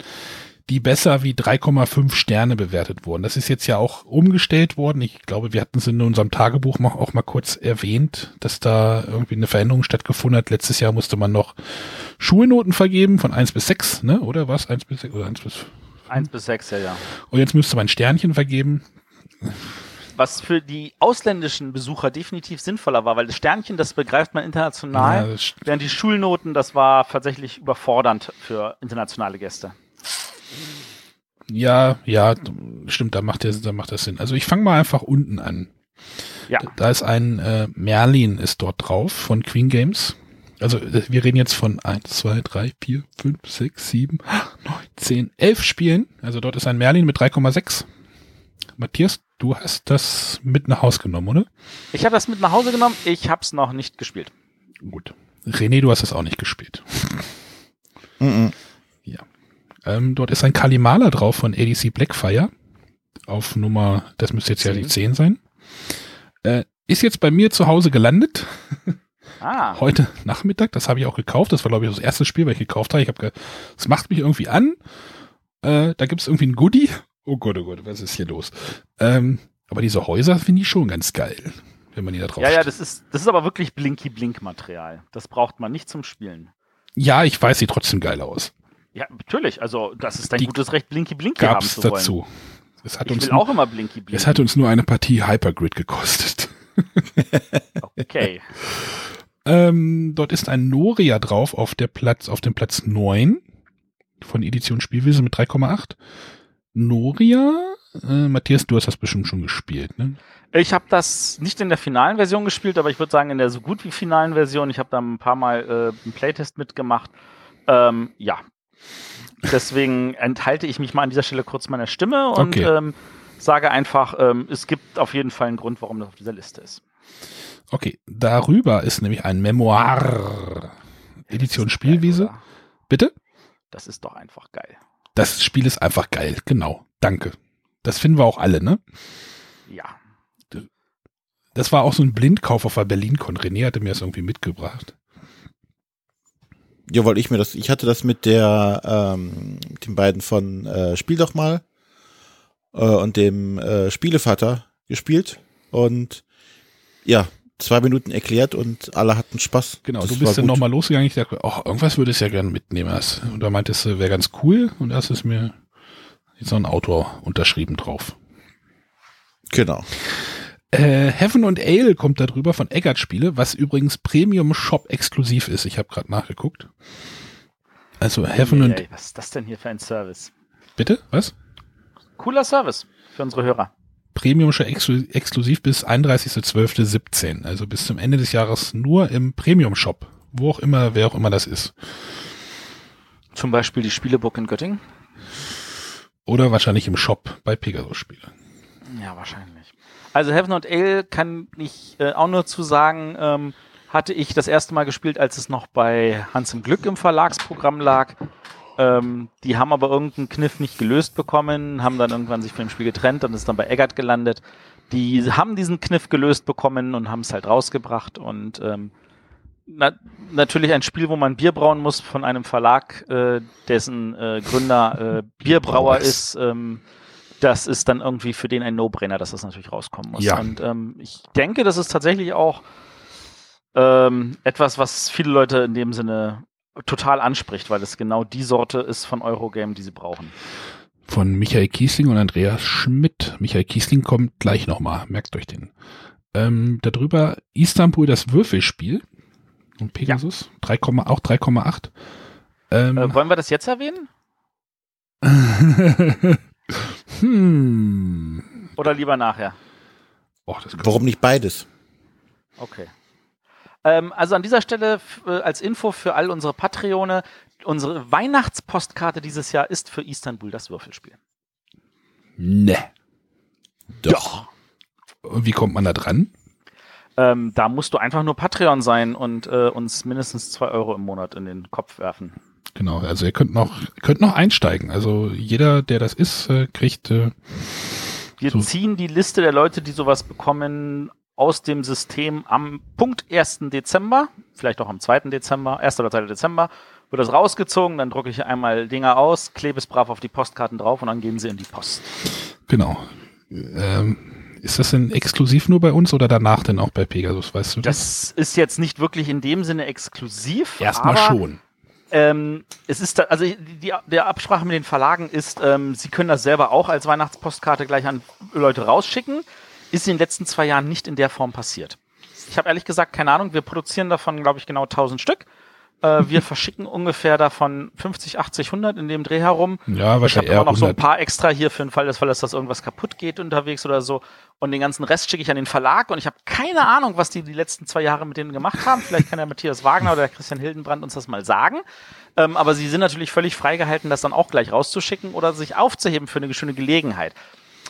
die besser wie 3,5 Sterne bewertet wurden. Das ist jetzt ja auch umgestellt worden. Ich glaube, wir hatten es in unserem Tagebuch auch mal kurz erwähnt, dass da irgendwie eine Veränderung stattgefunden hat. Letztes Jahr musste man noch Schulnoten vergeben von 1 bis 6, ne? Oder was? 1 bis 6 oder 1 bis 1 bis 6, ja, ja. Und jetzt müsste man Sternchen vergeben. Was für die ausländischen Besucher definitiv sinnvoller war, weil das Sternchen, das begreift man international, Ja, während die Schulnoten, das war tatsächlich überfordernd für internationale Gäste. Ja, ja, stimmt, da macht, der, da macht das Sinn. Also ich fange mal einfach unten an. Ja. Da ist ein äh, Merlin ist dort drauf von Queen Games. Also äh, wir reden jetzt von 1, 2, 3, 4, 5, 6, 7, 8, 9, 10, 11 Spielen. Also dort ist ein Merlin mit 3,6. Matthias, du hast das mit nach Hause genommen, oder? Ich habe das mit nach Hause genommen, ich habe es noch nicht gespielt. Gut. René, du hast es auch nicht gespielt. Mhm. Ähm, dort ist ein Kalimala drauf von ADC Blackfire. Auf Nummer, das müsste jetzt ja die 10 sein. Äh, ist jetzt bei mir zu Hause gelandet. Ah, Heute Nachmittag. Das habe ich auch gekauft. Das war, glaube ich, das erste Spiel, was ich gekauft habe. Ich habe, es macht mich irgendwie an. Äh, da gibt es irgendwie ein Goodie. Oh Gott, oh Gott, was ist hier los? Ähm, aber diese Häuser finde ich schon ganz geil, wenn man die da drauf ja, ja, das ist, das ist aber wirklich Blinky-Blink-Material. Das braucht man nicht zum Spielen. Ja, ich weiß, sieht trotzdem geil aus. Ja, natürlich. Also, das ist dein Die gutes Recht, Blinky-Blinky haben Gab's zu wollen. dazu. Es hat, Ich uns will nur, auch immer Blinky-Blinky. es hat uns nur eine Partie Hypergrid gekostet. Okay. Ähm, dort ist ein Noria drauf auf der Platz, auf dem Platz 9 von Edition Spielwiese mit 3,8. Noria, äh, Matthias, du hast das bestimmt schon gespielt, ne? Ich habe das nicht in der finalen Version gespielt, aber ich würde sagen in der so gut wie finalen Version. Ich habe da ein paar Mal äh, einen Playtest mitgemacht. Ähm, ja. Deswegen enthalte ich mich mal an dieser Stelle kurz meiner Stimme und Okay. ähm, sage einfach, ähm, es gibt auf jeden Fall einen Grund, warum das auf dieser Liste ist. Okay, darüber ist nämlich ein Memoir. Edition Spielwiese. Geil? Bitte? das ist doch einfach geil. Das Spiel ist einfach geil, genau. Danke. Das finden wir auch alle, ne? Ja. Das war auch so ein Blindkauf auf der BerlinCon. René hatte mir das irgendwie mitgebracht. Ja, weil ich mir das, ich hatte das mit der, ähm, den beiden von äh, Spiel doch mal äh, und dem äh, Spielevater gespielt und ja, zwei Minuten erklärt und alle hatten Spaß. Genau, Das du bist dann nochmal losgegangen. Ich dachte, oh, irgendwas würde ich ja gerne mitnehmen. Und da meintest du, wäre ganz cool. Und das ist mir jetzt noch ein Autor unterschrieben drauf. Genau. Äh, Heaven und Ale kommt da drüber von Eggert Spiele, was übrigens Premium Shop exklusiv ist. Ich habe gerade nachgeguckt. Also Heaven und Ey, was ist das denn hier für ein Service? bitte was? Cooler Service für unsere Hörer. Premium Shop exklu exklusiv bis 31.12.17. Also bis zum Ende des Jahres nur im Premium Shop, wo auch immer, wer auch immer das ist. Zum Beispiel die Spieleburg in Göttingen. Oder wahrscheinlich im Shop bei Pegasus Spiele. Ja, wahrscheinlich. Also Heaven and Ale kann ich äh, auch nur zu sagen, ähm, hatte ich das erste Mal gespielt, als es noch bei Hans im Glück im Verlagsprogramm lag. Ähm, die haben aber irgendeinen Kniff nicht gelöst bekommen, haben dann irgendwann sich von dem Spiel getrennt und ist dann bei Eggert gelandet. Die haben diesen Kniff gelöst bekommen und haben es halt rausgebracht und ähm, na, natürlich ein Spiel, wo man Bier brauen muss von einem Verlag, äh, dessen äh, Gründer äh, Bierbrauer ist. Ähm, das ist dann irgendwie für den ein No-Brainer, dass das natürlich rauskommen muss. Ja. Und ähm, ich denke, das ist tatsächlich auch ähm, etwas, was viele Leute in dem Sinne total anspricht, weil es genau die Sorte ist von Eurogame, die sie brauchen. Von Michael Kiesling und Andreas Schmidt. Michael Kiesling kommt gleich nochmal, merkt euch den. Ähm, darüber Istanbul das Würfelspiel. Und Pegasus, 3, auch 3,8. Ähm, Äh, wollen wir das jetzt erwähnen? hm. Oder lieber nachher? Oh, Warum nicht beides? Okay. Ähm, also an dieser Stelle äh, als Info für all unsere Patreone, unsere Weihnachtspostkarte dieses Jahr ist für Istanbul das Würfelspiel. Ne. Doch. Und wie kommt man da dran? Ähm, da musst du einfach nur Patreon sein und äh, uns mindestens zwei Euro im Monat in den Kopf werfen. Genau, also ihr könnt noch, könnt noch einsteigen. Also jeder, der das ist, äh, kriegt äh, Wir So. ziehen die Liste der Leute, die sowas bekommen, aus dem System am Punkt 1. Dezember, vielleicht auch am 2. Dezember, 1. oder 2. Dezember, wird das rausgezogen, dann drucke ich einmal Dinger aus, klebe es brav auf die Postkarten drauf und dann gehen sie in die Post. genau. Ähm, ist das denn exklusiv nur bei uns oder danach denn auch bei Pegasus, weißt du Das ist jetzt nicht wirklich in dem Sinne exklusiv. Erstmal schon. Ähm, es ist da, also die, die, Absprache mit den Verlagen ist, ähm, sie können das selber auch als Weihnachtspostkarte gleich an Leute rausschicken. Ist in den letzten zwei Jahren nicht in der Form passiert. Ich habe ehrlich gesagt keine Ahnung. Wir produzieren davon, glaube ich, genau 1000 Stück. Äh, wir verschicken ungefähr davon 50, 80, 100 in dem Dreh herum. Ja, Ich habe wahrscheinlich auch noch so ein 100. paar extra hier für den Fall des Falles, dass irgendwas kaputt geht unterwegs oder so. Und den ganzen Rest schicke ich an den Verlag und ich habe keine Ahnung, was die die letzten zwei Jahre mit denen gemacht haben. Vielleicht kann der Matthias Wagner oder der Christian Hildenbrand uns das mal sagen. Ähm, aber sie sind natürlich völlig freigehalten, das dann auch gleich rauszuschicken oder sich aufzuheben für eine schöne Gelegenheit.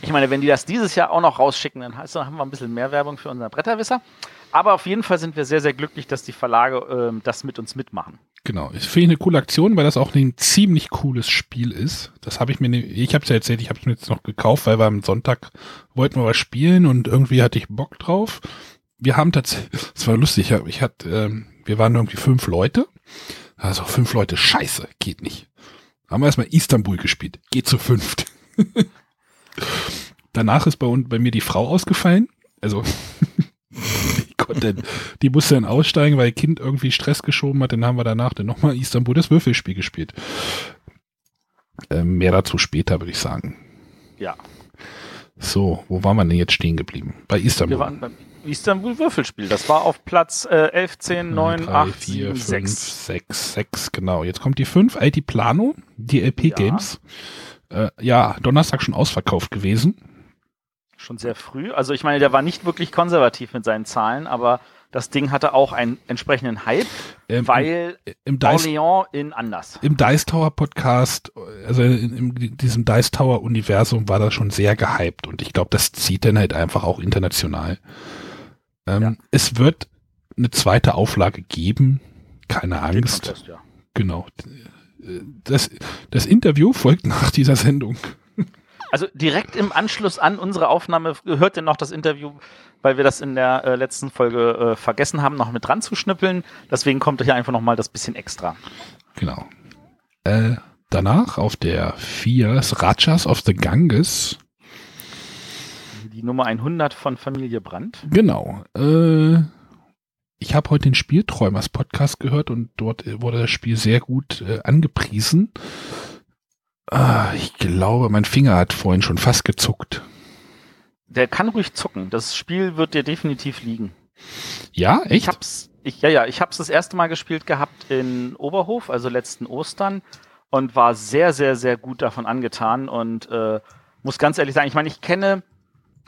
Ich meine, wenn die das dieses Jahr auch noch rausschicken, dann haben wir ein bisschen mehr Werbung für unseren Bretterwisser. Aber auf jeden Fall sind wir sehr, sehr glücklich, dass die Verlage ähm, das mit uns mitmachen. Genau, ich finde eine coole Aktion, weil das auch ein ziemlich cooles Spiel ist. Das habe ich mir, ne- ich habe es ja erzählt, ich habe es mir jetzt noch gekauft, weil wir am Sonntag wollten wir was spielen und irgendwie hatte ich Bock drauf. Wir haben tatsächlich, es war lustig, ich, hatte, ähm, wir waren irgendwie fünf Leute. Also fünf Leute, scheiße, geht nicht. Haben wir erstmal Istanbul gespielt, geht zu fünft. Danach ist bei, bei mir die Frau ausgefallen. Also die, konnte, die musste dann aussteigen, weil ihr Kind irgendwie Stress geschoben hat. Dann haben wir danach dann nochmal Istanbul das Würfelspiel gespielt. Ähm, mehr dazu später, würde ich sagen. Ja. So, wo waren wir denn jetzt stehen geblieben? Bei Istanbul. Wir waren beim Istanbul Würfelspiel. Das war auf Platz äh, 11, 10, 9, Drei, 8, vier, 7, fünf, 6. sechs, sechs, genau. Jetzt kommt die 5, IT Plano, die LP Ja. Games. Äh, ja, Donnerstag schon ausverkauft gewesen. Schon sehr früh. Also ich meine, der war nicht wirklich konservativ mit seinen Zahlen, aber das Ding hatte auch einen entsprechenden Hype, Ähm, weil im Dice, Orléans in anders. im Dice Tower Podcast, also in, in diesem Dice Tower Universum war das schon sehr gehypt und ich glaube, das zieht dann halt einfach auch international. Ähm, Ja. Es wird eine zweite Auflage geben, keine Angst. Contest, ja. Genau. Das, das Interview folgt nach dieser Sendung. Also direkt im Anschluss an unsere Aufnahme hört ihr noch das Interview, weil wir das in der äh, letzten Folge äh, vergessen haben, noch mit dran zu schnippeln. Deswegen kommt hier einfach noch mal das bisschen extra. Genau. Äh, danach auf der 4 ist Rajas of the Ganges. Die Nummer 100 von Familie Brandt. Genau. Äh, ich habe heute den Spielträumers Podcast gehört und dort wurde das Spiel sehr gut äh, angepriesen. Ah, ich glaube, mein Finger hat vorhin schon fast gezuckt. Der kann ruhig zucken. Das Spiel wird dir definitiv liegen. Ja, Ich echt? hab's, ich, ja, ja, ich hab's das erste Mal gespielt gehabt in Oberhof, also letzten Ostern, und war sehr, sehr, sehr gut davon angetan und äh, muss ganz ehrlich sagen, ich meine, ich kenne,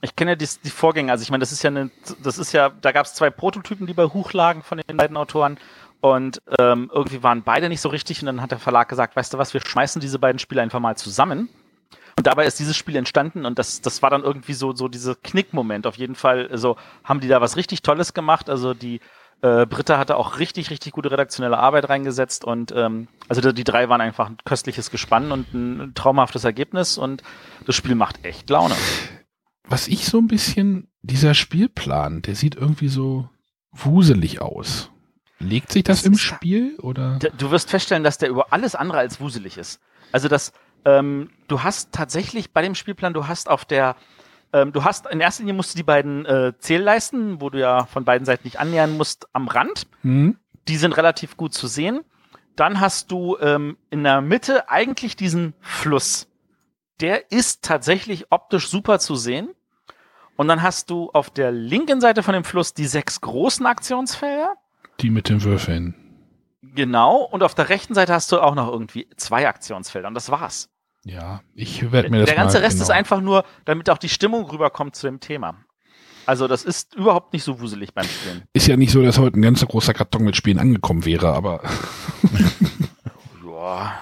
ich kenne die, die Vorgänger, also ich meine, das ist ja eine, das ist ja, da gab's zwei Prototypen, die bei Huch lagen von den beiden Autoren. Und ähm, irgendwie waren beide nicht so richtig und dann hat der Verlag gesagt, weißt du was, wir schmeißen diese beiden Spiele einfach mal zusammen. Und dabei ist dieses Spiel entstanden und das, das war dann irgendwie so, so dieser Knickmoment. Auf jeden Fall, so haben die da was richtig Tolles gemacht. Also die äh, Britta hatte auch richtig, richtig gute redaktionelle Arbeit reingesetzt und ähm, also die, die drei waren einfach ein köstliches Gespann und ein traumhaftes Ergebnis und das Spiel macht echt Laune. Was ich so ein bisschen, dieser Spielplan, der sieht irgendwie so wuselig aus. Legt sich das, Das im ist- Spiel oder? Du wirst feststellen, dass der über alles andere als wuselig ist. Also das, ähm, du hast tatsächlich bei dem Spielplan, du hast auf der, ähm, du hast in erster Linie musst du die beiden äh, Zählleisten, wo du ja von beiden Seiten nicht annähern musst, am Rand. Hm? Die sind relativ gut zu sehen. Dann hast du ähm, in der Mitte eigentlich diesen Fluss. Der ist tatsächlich optisch super zu sehen. Und dann hast du auf der linken Seite von dem Fluss die sechs großen Aktionsfelder. Die mit den Würfeln. Genau, und auf der rechten Seite hast du auch noch irgendwie zwei Aktionsfelder und das war's. Ja, ich werde mir das Der ganze mal Rest genau. ist einfach nur, damit auch die Stimmung rüberkommt zu dem Thema. Also das ist überhaupt nicht so wuselig beim Spielen. Ist ja nicht so, dass heute ein ganzer großer Karton mit Spielen angekommen wäre, aber Ja,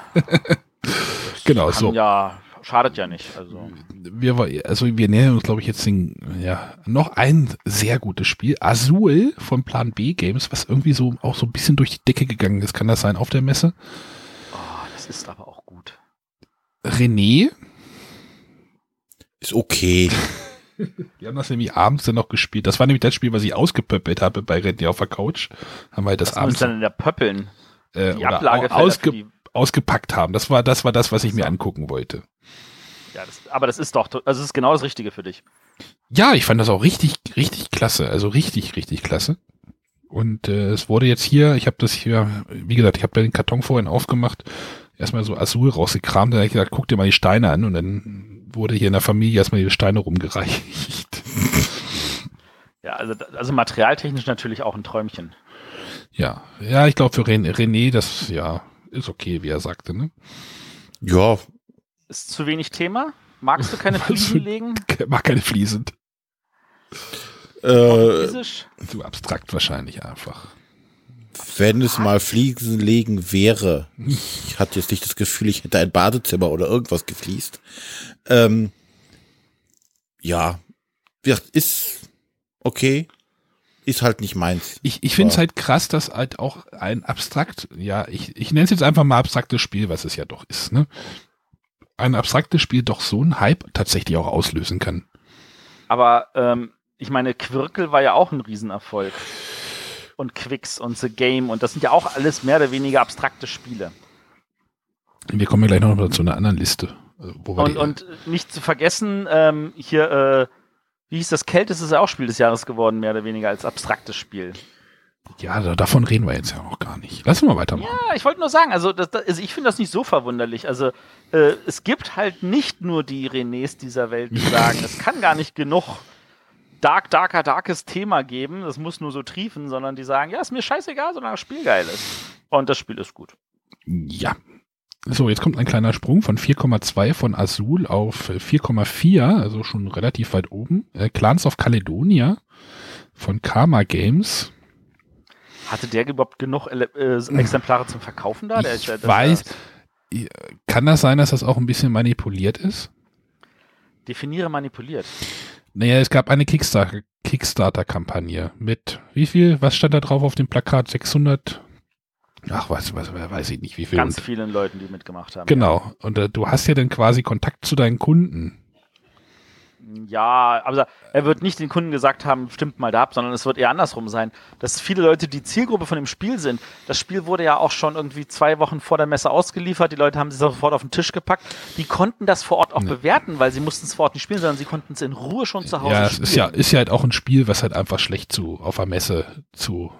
genau so. ja, schadet ja nicht. Also Wir, also wir nähern uns, glaube ich, jetzt den, ja, noch ein sehr gutes Spiel. Azul von Plan B Games, was irgendwie so auch so ein bisschen durch die Decke gegangen ist. Kann das sein auf der Messe? oh, das ist aber auch gut. René, Ist okay. wir haben das nämlich abends dann noch gespielt. Das war nämlich das Spiel, was ich ausgepöppelt habe bei René auf der Couch. Haben wir das Das muss abends dann in der Pöppeln. äh, Die oder Ablage au- ausge, ausgepackt haben. Das war das war das, was ich mir angucken wollte. ja, das, aber das ist doch, also das ist genau das Richtige für dich. Ja, ich fand das auch richtig, richtig klasse. Also richtig, richtig klasse. Und äh, es wurde jetzt hier, ich habe das hier, wie gesagt, ich habe den Karton vorhin aufgemacht, erstmal so Azul rausgekramt, dann habe ich gesagt, guck dir mal die Steine an und dann wurde hier in der Familie erstmal die Steine rumgereicht. Ja, also, also materialtechnisch natürlich auch ein Träumchen. Ja, ja, ich glaube für René, René, das ja ist okay, wie er sagte. Ne? Ja, Ist zu wenig Thema? Magst du keine Fliesen legen? Mag keine Fliesen. äh? Zu abstrakt wahrscheinlich einfach. wenn es mal Fliesen legen wäre, ich hatte jetzt nicht das Gefühl, ich hätte ein Badezimmer oder irgendwas gefliest. Ähm, ja, ja, ist okay, ist halt nicht meins. Ich, ich finde es halt krass, dass halt auch ein abstrakt, ja, ich, ich nenne es jetzt einfach mal abstraktes Spiel, was es ja doch ist, ne? Ein abstraktes Spiel doch so einen Hype tatsächlich auch auslösen kann. Aber ähm, ich meine, Quirkel war ja auch ein Riesenerfolg. Und Quicks und The Game und das sind ja auch alles mehr oder weniger abstrakte Spiele. Wir kommen ja gleich noch mal zu einer anderen Liste. äh, Wo wir Und, und nicht zu vergessen, ähm, hier, äh, wie hieß das, Kältest ist ja auch Spiel des Jahres geworden, mehr oder weniger als abstraktes Spiel. ja, da, davon reden wir jetzt ja noch gar nicht. Lass uns mal weitermachen. Ja, ich wollte nur sagen, also, das, das, also ich finde das nicht so verwunderlich. Also äh, es gibt halt nicht nur die Renés dieser Welt, die sagen, es kann gar nicht genug dark, darker, darkes Thema geben, das muss nur so triefen, sondern die sagen, ja, ist mir scheißegal, solange das Spiel geil ist. Und das Spiel ist gut. Ja. So, jetzt kommt ein kleiner Sprung von 4,2 von Azul auf äh, 4,4, also schon relativ weit oben. Äh, Clans of Caledonia von Karma Games. Hatte der überhaupt genug Ele äh, Exemplare zum Verkaufen da? Der ich das weiß, ist äh, kann das sein, dass das auch ein bisschen manipuliert ist? Definiere manipuliert. Naja, es gab eine Kickstarter- Kickstarter-Kampagne mit, wie viel, was stand da drauf auf dem Plakat? 600? Ach, was, was, weiß ich nicht, wie viel. Ganz vielen Leuten, die mitgemacht haben. Genau. Und äh, du hast ja dann quasi Kontakt zu deinen Kunden. Ja, aber er wird nicht den Kunden gesagt haben, stimmt mal da ab, sondern es wird eher andersrum sein, dass viele Leute die Zielgruppe von dem Spiel sind. Das Spiel wurde ja auch schon irgendwie zwei Wochen vor der Messe ausgeliefert. Die Leute haben es sofort auf den Tisch gepackt. Die konnten das vor Ort auch Ja. bewerten, weil sie mussten es vor Ort nicht spielen, sondern sie konnten es in Ruhe schon zu Hause Ja, es spielen. ist ja, ist ja halt auch ein Spiel, was halt einfach schlecht zu, auf der Messe zu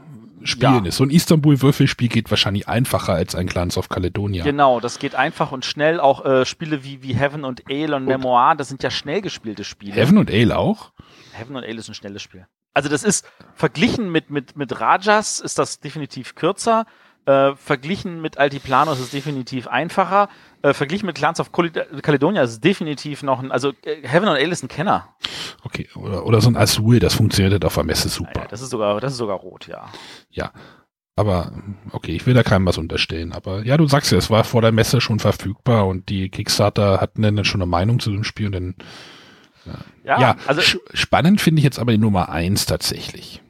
spielen Ja. ist. So ein Istanbul-Würfelspiel geht wahrscheinlich einfacher als ein Clans of Caledonia. Genau, das geht einfach und schnell. Auch äh, Spiele wie, wie Heaven und Ale und Memoir, das sind ja schnell gespielte Spiele. Heaven und Ale auch? Heaven und Ale ist ein schnelles Spiel. Also das ist verglichen mit, mit, mit Rajas ist das definitiv kürzer. Äh, verglichen mit Altiplano ist es definitiv einfacher. Äh, verglichen mit Clans of Caledonia ist es definitiv noch ein, also äh, Heaven und Ale ist ein Kenner. Okay. Oder, oder so ein Azul, das funktioniert halt auf der Messe super. ja, das ist sogar, das ist sogar rot, ja. Ja. Aber, okay, ich will da keinem was unterstellen. Aber ja, du sagst ja, es war vor der Messe schon verfügbar und die Kickstarter hatten dann schon eine Meinung zu dem Spiel und dann Ja, Ja, also sch- spannend finde ich jetzt aber die Nummer eins tatsächlich.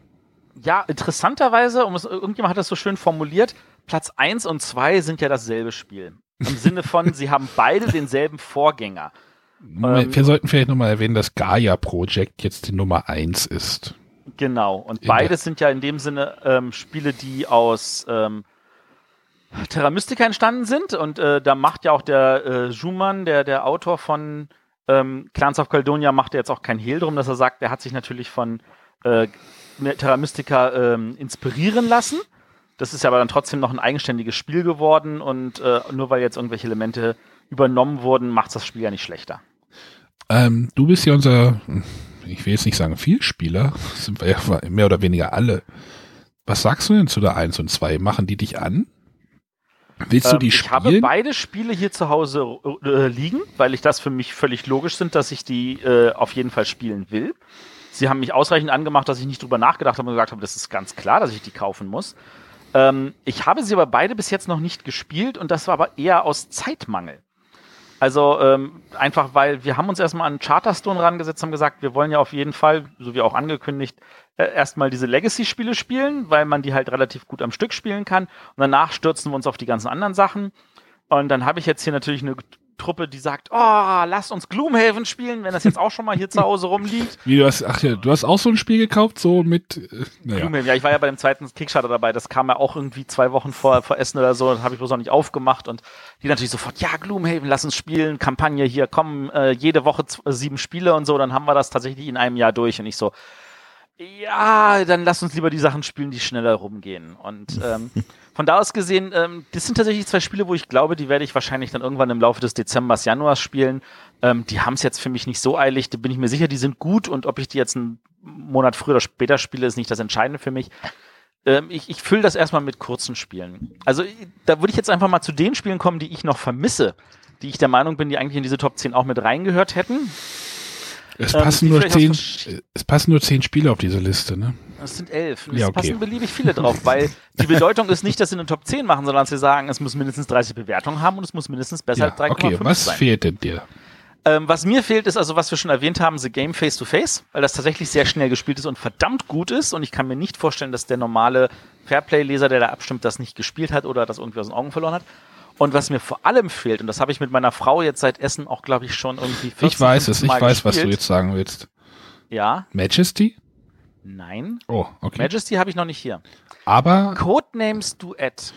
Ja, interessanterweise, um es, irgendjemand hat das so schön formuliert, Platz 1 und 2 sind ja dasselbe Spiel. Im Sinne von, sie haben beide denselben Vorgänger. Ähm, Wir sollten vielleicht nochmal erwähnen, dass Gaia Project jetzt die Nummer eins ist. Genau. Und beides sind ja in dem Sinne ähm, Spiele, die aus ähm, Terra Mystica entstanden sind. Und äh, da macht ja auch der äh, Schumann, der, der Autor von ähm, Clans of Caledonia, macht ja jetzt auch kein Hehl drum, dass er sagt, er hat sich natürlich von äh, Terra Mystica ähm, inspirieren lassen. Das ist ja aber dann trotzdem noch ein eigenständiges Spiel geworden und äh, nur weil jetzt irgendwelche Elemente übernommen wurden, macht das Spiel ja nicht schlechter. Ähm, du bist ja unser, ich will jetzt nicht sagen Vielspieler, das sind wir ja mehr oder weniger alle. Was sagst du denn zu der 1 und 2? Machen die dich an? Willst du Ähm, die ich habe spielen? beide Spiele hier zu Hause äh, liegen, weil ich das für mich völlig logisch sind, dass ich die äh, auf jeden Fall spielen will. Sie haben mich ausreichend angemacht, dass ich nicht drüber nachgedacht habe und gesagt habe, das ist ganz klar, dass ich die kaufen muss. Ähm, ich habe sie aber beide bis jetzt noch nicht gespielt und das war aber eher aus Zeitmangel. Also ähm, einfach, weil wir haben uns erstmal an Charterstone rangesetzt, haben gesagt, wir wollen ja auf jeden Fall, so wie auch angekündigt, äh, erstmal diese Legacy-Spiele spielen, weil man die halt relativ gut am Stück spielen kann. Und danach stürzen wir uns auf die ganzen anderen Sachen. Und dann habe ich jetzt hier natürlich eine Truppe, die sagt, oh, lasst uns Gloomhaven spielen, wenn das jetzt auch schon mal hier zu Hause rumliegt. Wie, du hast, ach ja, du hast auch so ein Spiel gekauft, so mit, äh, naja. Gloomhaven, ja, ich war ja bei dem zweiten Kickstarter dabei, das kam ja auch irgendwie zwei Wochen vor, vor Essen oder so, habe ich bloß noch nicht aufgemacht und die natürlich sofort, ja, Gloomhaven, lass uns spielen, Kampagne hier, kommen äh, jede Woche äh, sieben Spiele und so, dann haben wir das tatsächlich in einem Jahr durch und ich so, ja, dann lass uns lieber die Sachen spielen, die schneller rumgehen. Und ähm, von da aus gesehen, ähm, das sind tatsächlich zwei Spiele, wo ich glaube, die werde ich wahrscheinlich dann irgendwann im Laufe des Dezembers, Januars spielen. Ähm, die haben es jetzt für mich nicht so eilig, da bin ich mir sicher, die sind gut und ob ich die jetzt einen Monat früher oder später spiele, ist nicht das Entscheidende für mich. Ähm, ich ich fülle das erstmal mit kurzen Spielen. Also ich- da würde ich jetzt einfach mal zu den Spielen kommen, die ich noch vermisse, die ich der Meinung bin, die eigentlich in diese Top 10 auch mit reingehört hätten. Es Ähm, passen nur zehn, es passen nur zehn Spiele auf diese Liste, ne? Das sind elf. Es Ja, okay. passen beliebig viele drauf, weil die Bedeutung ist nicht, dass sie eine Top 10 machen, sondern dass sie sagen, es muss mindestens 30 Bewertungen haben und es muss mindestens besser Ja, als 3,5 okay, was sein. fehlt denn dir? Ähm, was mir fehlt, ist also, was wir schon erwähnt haben, The Game Face to Face, weil das tatsächlich sehr schnell gespielt ist und verdammt gut ist. Und ich kann mir nicht vorstellen, dass der normale Fairplay-Leser, der da abstimmt, das nicht gespielt hat oder das irgendwie aus den Augen verloren hat. Und was mir vor allem fehlt, und das habe ich mit meiner Frau jetzt seit Essen auch, glaube ich, schon irgendwie 14, Ich weiß es, 15 ich Mal weiß, was du gespielt. jetzt sagen willst. Ja, Majesty? nein. Oh, okay. Majesty habe ich noch nicht hier. Aber Codenames Duett.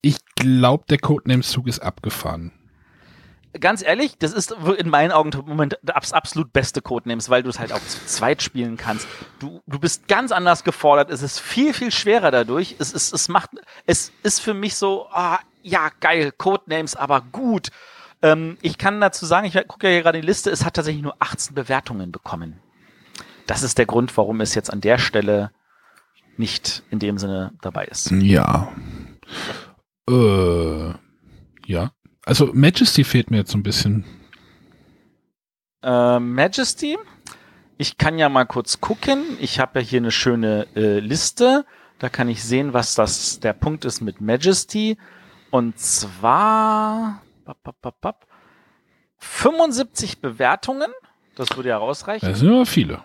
ich glaube, der Codenames-Zug ist abgefahren. Ganz ehrlich, das ist in meinen Augen im Moment das absolut beste Codenames, weil du es halt auch zu zweit spielen kannst. Du, du bist ganz anders gefordert. Es ist viel, viel schwerer dadurch. Es ist, es macht, es ist für mich so, ah, ja, geil, Codenames, aber gut. Ähm, ich kann dazu sagen, ich gucke ja hier gerade die Liste, es hat tatsächlich nur 18 Bewertungen bekommen. Das ist der Grund, warum es jetzt an der Stelle nicht in dem Sinne dabei ist. Ja. Äh, ja. Also Majesty fehlt mir jetzt so ein bisschen. Äh, Majesty. Ich kann ja mal kurz gucken. Ich habe ja hier eine schöne äh, Liste. Da kann ich sehen, was das der Punkt ist mit Majesty. Und zwar bap, bap, bap, bap, 75 Bewertungen. Das würde ja rausreichen. Das sind aber viele.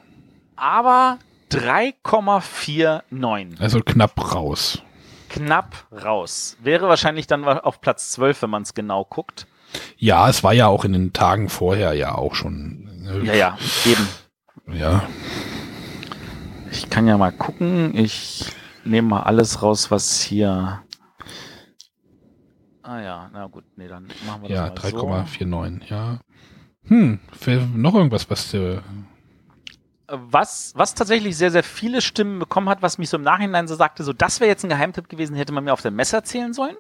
Aber 3,49. Also knapp raus. Knapp raus. Wäre wahrscheinlich dann auf Platz 12, wenn man es genau guckt. Ja, es war ja auch in den Tagen vorher ja auch schon. äh, Ja, ja, eben. Ja. Ich kann ja mal gucken. Ich nehme mal alles raus, was hier. Ah ja, na gut, nee, dann machen wir Ja, das so. 3,49, ja. Hm, für noch irgendwas, was du. Was, was tatsächlich sehr, sehr viele Stimmen bekommen hat, was mich so im Nachhinein so sagte, so das wäre jetzt ein Geheimtipp gewesen, hätte man mir auf der Messe erzählen sollen.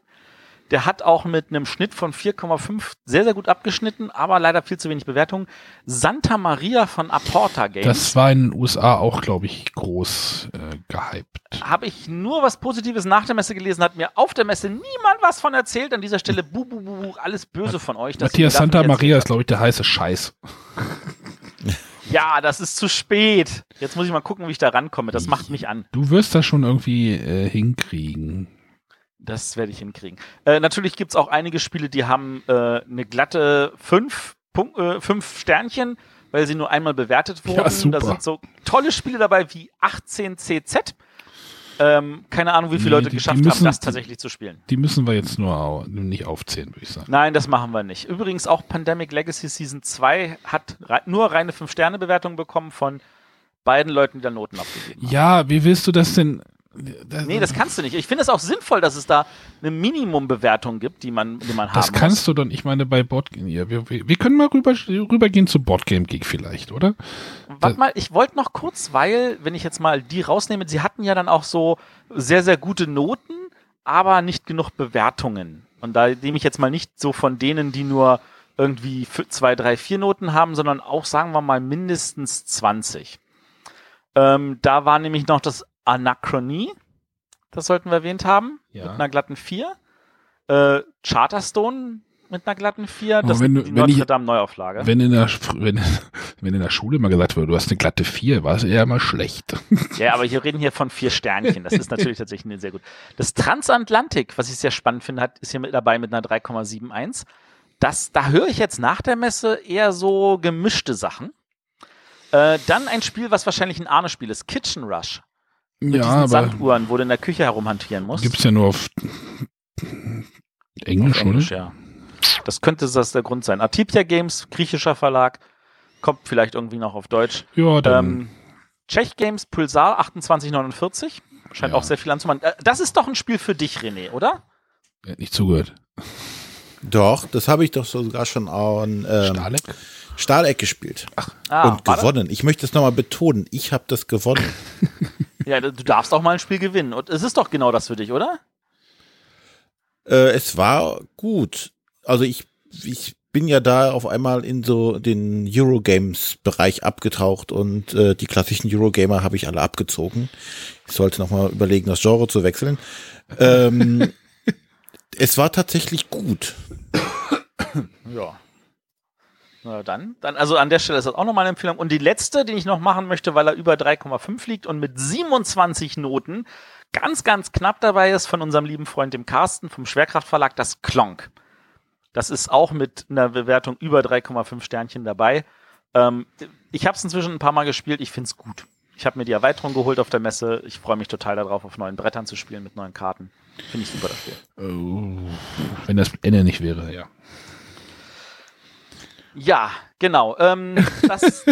Der hat auch mit einem Schnitt von 4,5 sehr, sehr gut abgeschnitten, aber leider viel zu wenig Bewertung. Santa Maria von Aporta Games. Das war in den USA auch, glaube ich, groß äh, gehypt. habe ich nur was Positives nach der Messe gelesen, hat mir auf der Messe niemand was von erzählt. An dieser Stelle, bu, bu, bu, bu alles böse von euch. Matthias Santa Maria ist, glaube ich, der heiße Scheiß. Ja, das ist zu spät. Jetzt muss ich mal gucken, wie ich da rankomme. Das macht mich an. Du wirst das schon irgendwie äh, hinkriegen. Das werde ich hinkriegen. Äh, natürlich gibt's auch einige Spiele, die haben äh, eine glatte 5 Punkt, äh, fünf Sternchen, weil sie nur einmal bewertet Ja, wurden. super. da sind so tolle Spiele dabei wie 18CZ. Ähm, keine Ahnung, wie viele Nee, Leute die- die geschafft müssen- haben, das tatsächlich zu spielen. Die müssen wir jetzt nur nicht aufzählen, würde ich sagen. Nein, das machen wir nicht. Übrigens auch Pandemic Legacy Season 2 hat rei nur reine 5-Sterne-Bewertung bekommen von beiden Leuten, die da Noten abgegeben haben. Ja, wie willst du das denn? Nee, das kannst du nicht. Ich finde es auch sinnvoll, dass es da eine Minimumbewertung gibt, die man, die man Das kannst muss. du doch, ich meine, bei Boardgame, ja, wir, wir können mal rüber, rübergehen zu Boardgame Geek vielleicht, oder? Warte mal, ich wollte noch kurz, weil, wenn ich jetzt mal die rausnehme, sie hatten ja dann auch so sehr, sehr gute Noten, aber nicht genug Bewertungen. Und da nehme ich jetzt mal nicht so von denen, die nur irgendwie zwei, drei, vier Noten haben, sondern auch, sagen wir mal, mindestens 20. Ähm, da war nämlich noch das Anachronie, das sollten wir erwähnt haben, Ja. mit einer glatten 4. Äh, Charterstone mit einer glatten 4, Oh, das wenn ist die wenn ich- Notre Dame Neuauflage. Wenn in der, wenn, wenn in der Schule mal gesagt wird, du hast eine glatte 4, war es eher mal schlecht. Ja, aber wir reden hier von vier Sternchen. Das ist natürlich tatsächlich sehr gut. Das Transatlantik, was ich sehr spannend finde, hat, ist hier mit dabei mit einer 3,71. Das, da höre ich jetzt nach der Messe eher so gemischte Sachen. Äh, dann ein Spiel, was wahrscheinlich ein Arne-Spiel ist, Kitchen Rush. Mit ja, diesen aber Sanduhren, wo du in der Küche herumhantieren musst. gibt's ja nur auf Englisch, Auf Englisch, oder? ja. Das könnte das der Grund sein. Atipia Games, griechischer Verlag, kommt vielleicht irgendwie noch auf Deutsch. Ja, dann. Ähm, Czech Games Pulsar 2849. Scheint Ja. auch sehr viel anzumachen. Äh, Das ist doch ein Spiel für dich, René, oder? Er hat nicht zugehört. Doch, das habe ich doch sogar schon an ähm, Stahleck? Stahleck gespielt. Ah, und war das? gewonnen. Ich möchte es nochmal betonen. Ich habe das gewonnen. Ja, du darfst auch mal ein Spiel gewinnen. Und es ist doch genau das für dich, oder? äh, es war gut. Also ich, ich bin ja da auf einmal in so den Eurogames-Bereich abgetaucht und äh, die klassischen Eurogamer habe ich alle abgezogen. Ich sollte nochmal überlegen, das Genre zu wechseln. Ähm, es war tatsächlich gut. Ja. Na dann, dann, also an der Stelle ist das auch nochmal eine Empfehlung. Und die letzte, die ich noch machen möchte, weil er über 3,5 liegt und mit 27 Noten ganz, ganz knapp dabei ist von unserem lieben Freund dem Carsten vom Schwerkraftverlag, das Klonk. Das ist auch mit einer Bewertung über 3,5 Sternchen dabei. Ähm, ich habe es inzwischen ein paar Mal gespielt, ich finde es gut. Ich habe mir die Erweiterung geholt auf der Messe. Ich freue mich total darauf, auf neuen Brettern zu spielen mit neuen Karten. Finde ich super das Spiel. Oh, wenn das Ende nicht wäre, ja. Ja, genau. Ähm, das,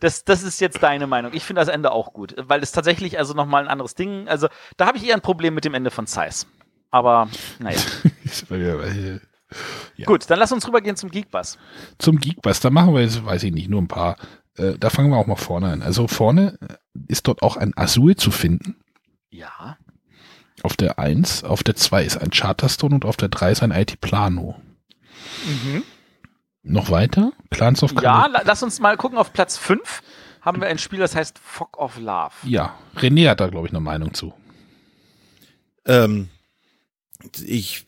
das, das ist jetzt deine Meinung. Ich finde das Ende auch gut, weil es tatsächlich also nochmal ein anderes Ding. Also da habe ich eher ein Problem mit dem Ende von Zeiss. Aber naja. ja. Gut, dann lass uns rübergehen zum Geekbus. Zum Geekbus, da machen wir jetzt, weiß ich nicht, nur ein paar. Äh, da fangen wir auch mal vorne an. Also vorne ist dort auch ein Azul zu finden. Ja. Auf der 1, auf der 2 ist ein Charterstone und auf der 3 ist ein IT Plano. Mhm. Noch weiter? Clans of Ja, la lass uns mal gucken. Auf Platz 5 haben wir ein Spiel, das heißt Fog of Love. Ja, René hat da, glaube ich, eine Meinung zu. Ähm, ich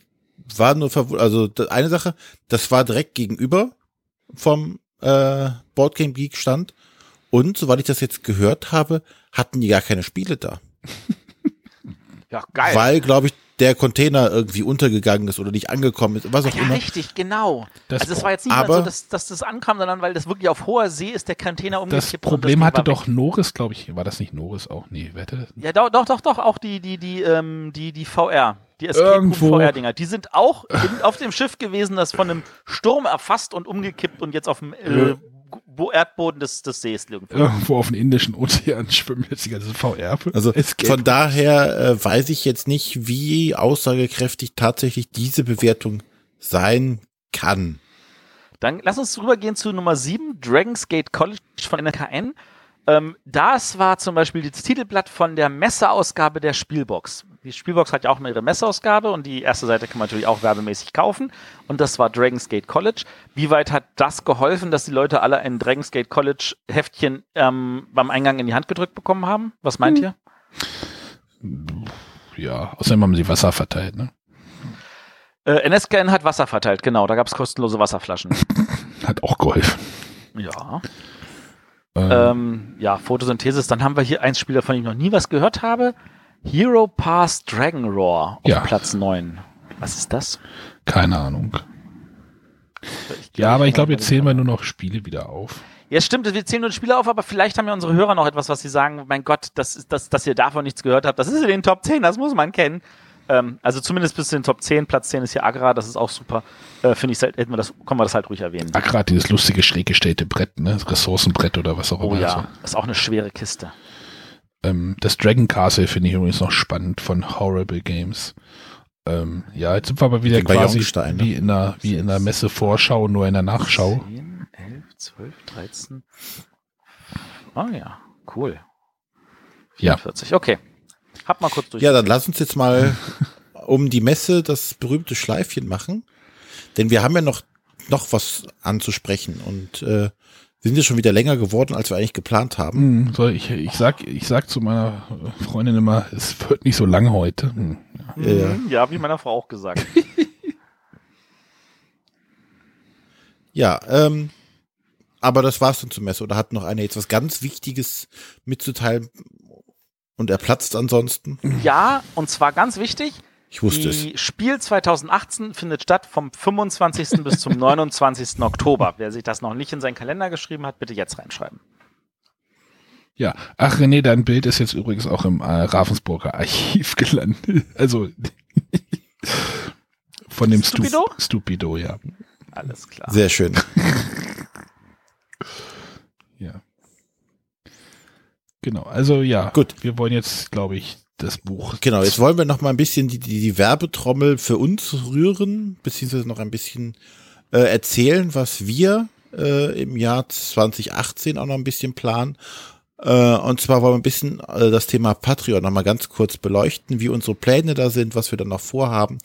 war nur verwundert, also eine Sache, das war direkt gegenüber vom äh, Boardgame Geek stand und soweit ich das jetzt gehört habe, hatten die gar keine Spiele da. ja, geil. Weil, glaube ich, der Container irgendwie untergegangen ist oder nicht angekommen ist, was auch ja, immer. richtig, genau. Das also es war jetzt nicht aber, so, dass, dass das ankam, sondern weil das wirklich auf hoher See ist, der Container umgekippt. Das Problem das hatte doch Norris, glaube ich. War das nicht Norris auch? Nee, wer das? Ja, doch, doch, doch, doch, auch die, die, die, ähm, die, die VR. Die Escape VR-Dinger. Die sind auch in, auf dem Schiff gewesen, das von einem Sturm erfasst und umgekippt und jetzt auf dem äh, Erdboden des, des Sees irgendwo. Irgendwo auf dem Indischen Ozean schwimmen jetzt die ganze VR. Also von daher äh, weiß ich jetzt nicht, wie aussagekräftig tatsächlich diese Bewertung sein kann. Dann lass uns rübergehen zu Nummer 7, Dragon's Gate College von NKN. Ähm, das war zum Beispiel das Titelblatt von der Messeausgabe der Spielbox. Die Spielbox hat ja auch mal ihre Messeausgabe und die erste Seite kann man natürlich auch werbemäßig kaufen. Und das war Dragon's Gate College. Wie weit hat das geholfen, dass die Leute alle ein Dragon's Gate College Heftchen ähm, beim Eingang in die Hand gedrückt bekommen haben? Was meint hm. ihr? Ja, außerdem haben sie Wasser verteilt, ne? Äh, NSKN hat Wasser verteilt, genau. Da gab es kostenlose Wasserflaschen. hat auch geholfen. Ja. Ähm. Ähm, ja, Photosynthesis. Dann haben wir hier ein Spiel, von dem ich noch nie was gehört habe. Hero Pass Dragon Roar auf ja. Platz 9. Was ist das? Keine Ahnung. Glaub, ja, aber ich glaube, jetzt zählen wir nur noch Spiele wieder auf. Ja, stimmt, wir zählen nur Spiele auf, aber vielleicht haben ja unsere Hörer noch etwas, was sie sagen, mein Gott, das ist, das, dass ihr davon nichts gehört habt. Das ist in den Top 10, das muss man kennen. Ähm, also zumindest bis zu den Top 10. Platz 10 ist hier Agra, das ist auch super. Äh, Finde ich, hätten wir das, können wir das halt ruhig erwähnen. Agra, dieses lustige, schräg gestellte Brett, ne? Ressourcenbrett oder was auch oh, immer. Oh ja, also. ist auch eine schwere Kiste. Ähm, das Dragon Castle finde ich übrigens noch spannend von Horrible Games. Ähm, ja, jetzt sind wir aber wieder quasi ne? wie in der, wie in der Messe Vorschau, nur in der Nachschau. 10, 11, 12, 13. Ah ja, cool. 44, ja. okay. Hab mal kurz durch. Ja, dann lass uns jetzt mal um die Messe das berühmte Schleifchen machen. Denn wir haben ja noch, noch was anzusprechen und äh, sind ja schon wieder länger geworden, als wir eigentlich geplant haben. Hm, so, ich, ich, sag, ich sag zu meiner Freundin immer, es wird nicht so lang heute. Hm. Ja, ja. Hm, ja, wie meiner Frau auch gesagt. ja, ähm, aber das war's dann zur Messe. Oder hat noch einer jetzt was ganz Wichtiges mitzuteilen und er platzt ansonsten? Ja, und zwar ganz wichtig. Ich wusste Die es. Spiel 2018 findet statt vom 25. bis zum 29. Oktober. Wer sich das noch nicht in seinen Kalender geschrieben hat, bitte jetzt reinschreiben. Ja, ach René, dein Bild ist jetzt übrigens auch im äh, Ravensburger Archiv gelandet. Also von dem Stupido? Stu Stupido, ja. Alles klar. Sehr schön. ja. Genau, also ja. Gut. Wir wollen jetzt, glaube ich, das Buch. Genau, jetzt wollen wir noch mal ein bisschen die, die, die Werbetrommel für uns rühren, beziehungsweise noch ein bisschen äh, erzählen, was wir äh, im Jahr 2018 auch noch ein bisschen planen. Äh, und zwar wollen wir ein bisschen äh, das Thema Patreon noch mal ganz kurz beleuchten, wie unsere Pläne da sind, was wir dann noch vorhaben.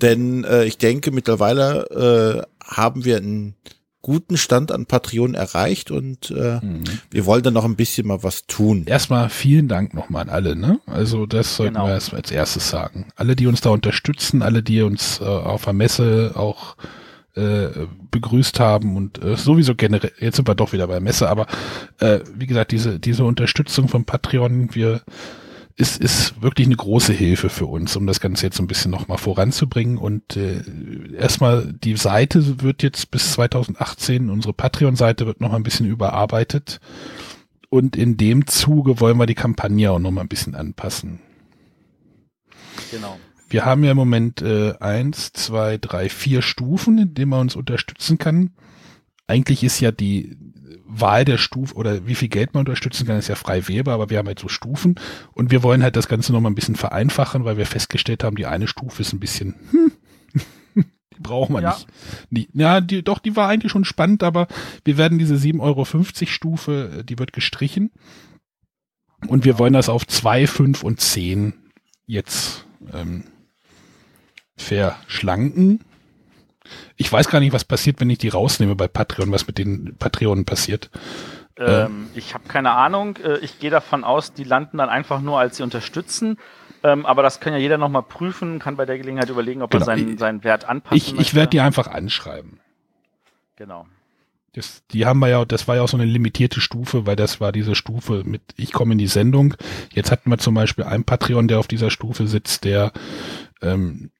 Denn äh, ich denke, mittlerweile haben wir einen guten Stand an Patreon erreicht und äh, Mhm. wir wollen dann noch ein bisschen mal was tun. Erstmal vielen Dank nochmal an alle, ne? Also das sollten Genau. wir erst als erstes sagen. Alle, die uns da unterstützen, alle, die uns äh, auf der Messe auch äh, begrüßt haben und äh, sowieso generell, jetzt sind wir doch wieder bei Messe, aber äh, wie gesagt, diese, diese Unterstützung von Patreon, wir ist, ist wirklich eine große Hilfe für uns, um das Ganze jetzt so ein bisschen nochmal voranzubringen. Und äh, erstmal, die Seite wird jetzt bis 2018, unsere Patreon-Seite wird noch ein bisschen überarbeitet. Und in dem Zuge wollen wir die Kampagne auch noch mal ein bisschen anpassen. Genau. Wir haben ja im Moment äh, eins, zwei, drei, vier Stufen, in denen man uns unterstützen kann. Eigentlich ist ja die Wahl der Stufe oder wie viel Geld man unterstützen kann, ist ja frei wählbar, aber wir haben halt so Stufen und wir wollen halt das Ganze noch mal ein bisschen vereinfachen, weil wir festgestellt haben, die eine Stufe ist ein bisschen, hm, die brauchen wir Ja. nicht. Die, ja, die, doch, die war eigentlich schon spannend, aber wir werden diese 7,50 Euro Stufe, äh, die wird gestrichen. Und wir wollen das auf 2, 5 und 10 jetzt ähm, verschlanken. Ich weiß gar nicht, was passiert, wenn ich die rausnehme bei Patreon, was mit den Patreonen passiert. Ähm, ich habe keine Ahnung. Äh, Ich gehe davon aus, die landen dann einfach nur als sie unterstützen. Ähm, aber das kann ja jeder nochmal prüfen, kann bei der Gelegenheit überlegen, ob Genau. er seinen, seinen Wert anpassen Ich, ich werde die einfach anschreiben. Genau. Das, die haben wir ja, das war ja auch so eine limitierte Stufe, weil das war diese Stufe mit Ich komme in die Sendung. Jetzt hatten wir zum Beispiel einen Patreon, der auf dieser Stufe sitzt, der ähm,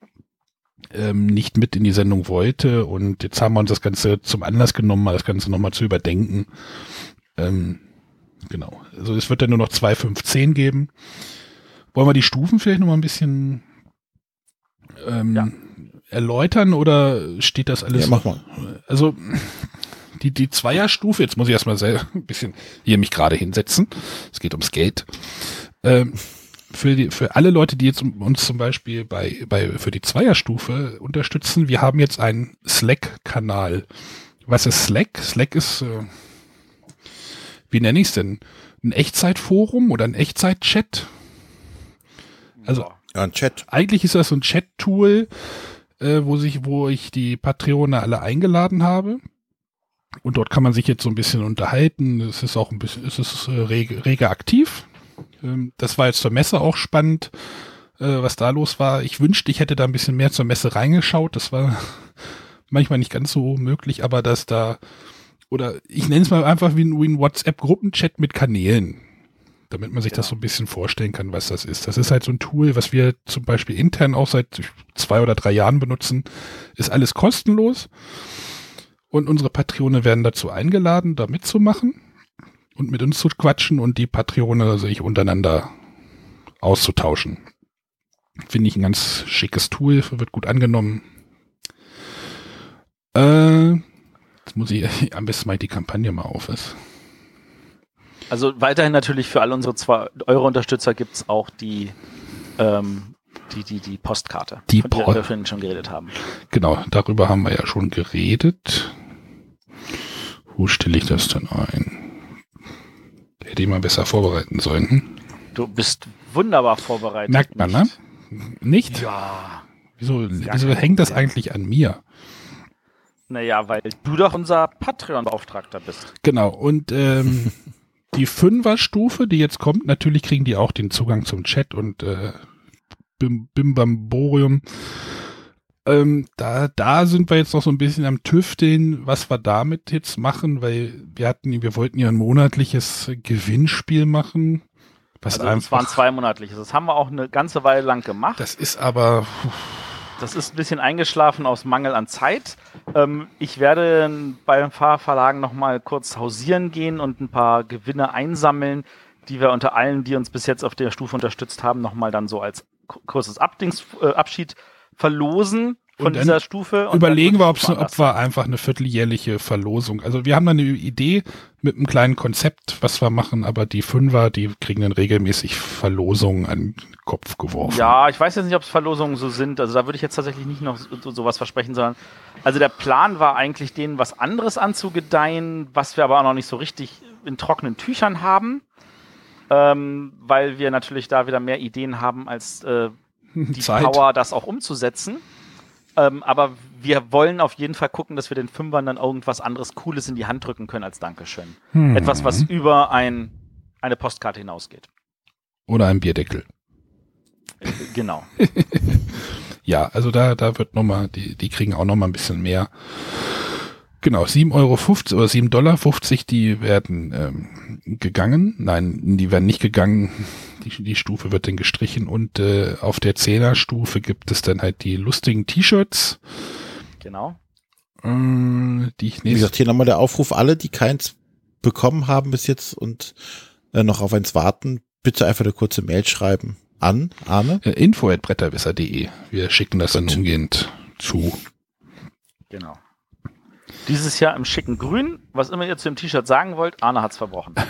ähm, nicht mit in die Sendung wollte und jetzt haben wir uns das Ganze zum Anlass genommen, mal das Ganze nochmal zu überdenken. Ähm, genau. Also es wird dann nur noch 2, 5, 10 geben. Wollen wir die Stufen vielleicht nochmal ein bisschen ähm, Ja. erläutern oder steht das alles? Ja, mach mal. Also die, die Zweierstufe, jetzt muss ich erstmal ein bisschen hier mich gerade hinsetzen. Es geht ums Geld. Ähm, für, die, für alle Leute, die jetzt uns zum Beispiel bei, bei für die Zweierstufe unterstützen, wir haben jetzt einen Slack-Kanal. Was ist Slack? Slack ist, äh, wie nenne ich es denn? Ein Echtzeitforum oder ein Echtzeit-Chat? Also Ja. Ein Chat. eigentlich ist das so ein Chat-Tool, äh, wo sich, wo ich die Patreone alle eingeladen habe. Und dort kann man sich jetzt so ein bisschen unterhalten. Es ist auch ein bisschen, es ist äh, rege, rege aktiv. Ähm, das war jetzt zur Messe auch spannend, äh, was da los war. Ich wünschte, ich hätte da ein bisschen mehr zur Messe reingeschaut. Das war manchmal nicht ganz so möglich, aber dass da, oder ich nenne es mal einfach wie ein, wie ein WhatsApp-Gruppenchat mit Kanälen damit man sich das so ein bisschen vorstellen kann, was das ist. Das ist halt so ein Tool, was wir zum Beispiel intern auch seit zwei oder drei Jahren benutzen. Ist alles kostenlos. Und unsere Patrone werden dazu eingeladen, da mitzumachen und mit uns zu quatschen und die Patrone sich untereinander auszutauschen. Finde ich ein ganz schickes Tool, wird gut angenommen. Äh, jetzt muss ich am besten mal die Kampagne mal auf ist. Also weiterhin natürlich für alle unsere 2 Euro Unterstützer gibt es auch die, ähm, die, die, die Postkarte, Die von der wir vorhin schon geredet haben. Genau, darüber haben wir ja schon geredet. Wo stelle ich das denn ein? Hätte ich mal besser vorbereiten sollen. Du bist wunderbar vorbereitet. Merkt man, ne? nicht? Nicht? Ja. Wieso, wieso hängt das eigentlich an mir? Naja, weil du doch unser Patreon-Beauftragter bist. Genau, und ähm, die Fünfer-Stufe, die jetzt kommt, natürlich kriegen die auch den Zugang zum Chat und äh, Bim, Bimbamborium. Ähm, da, da sind wir jetzt noch so ein bisschen am Tüfteln, was wir damit jetzt machen, weil wir hatten, wir wollten ja ein monatliches Gewinnspiel machen. Was Also es waren einfach, zweimonatliches. Das haben wir auch eine ganze Weile lang gemacht. das ist aber, Das ist ein bisschen eingeschlafen aus Mangel an Zeit. Ähm, ich werde bei ein paar Verlagen noch mal kurz hausieren gehen und ein paar Gewinne einsammeln, die wir unter allen, die uns bis jetzt auf der Stufe unterstützt haben, noch mal dann so als ku- kurzes Abdings, äh, Abschied verlosen von dieser Stufe. und überlegen wir, ob's, ob wir einfach eine vierteljährliche Verlosung. Also wir haben da eine Idee mit einem kleinen Konzept, was wir machen, aber die Fünfer, die kriegen dann regelmäßig Verlosungen an den Kopf geworfen. Ja, ich weiß jetzt nicht, ob es Verlosungen so sind. Also da würde ich jetzt tatsächlich nicht noch so, sowas versprechen, sondern also der Plan war eigentlich, denen was anderes anzugedeihen, was wir aber auch noch nicht so richtig in trockenen Tüchern haben, ähm, weil wir natürlich da wieder mehr Ideen haben als äh, die Zeit. Power, das auch umzusetzen. Ähm, aber wir wollen auf jeden Fall gucken, dass wir den Fünfern dann irgendwas anderes Cooles in die Hand drücken können als Dankeschön. Hm. Etwas, was über ein, eine Postkarte hinausgeht. Oder ein Bierdeckel. Äh, Genau. Ja, also da, da wird nochmal, die, die kriegen auch nochmal ein bisschen mehr. Genau, 7,50 Euro oder 7,50 Dollar, die werden ähm, gegangen. Nein, die werden nicht gegangen. Die, die Stufe wird dann gestrichen und äh, auf der 10er Stufe gibt es dann halt die lustigen T-Shirts, Genau. äh, die ich Wie gesagt, hier nochmal der Aufruf, alle, die keins bekommen haben bis jetzt und äh, noch auf eins warten, bitte einfach eine kurze Mail schreiben an Arne. äh, info at bretterwisser.de. Wir schicken das dann umgehend zu. Genau. Dieses Jahr im schicken Grün. Was immer ihr zu dem T-Shirt sagen wollt, Arne hat's verbrochen.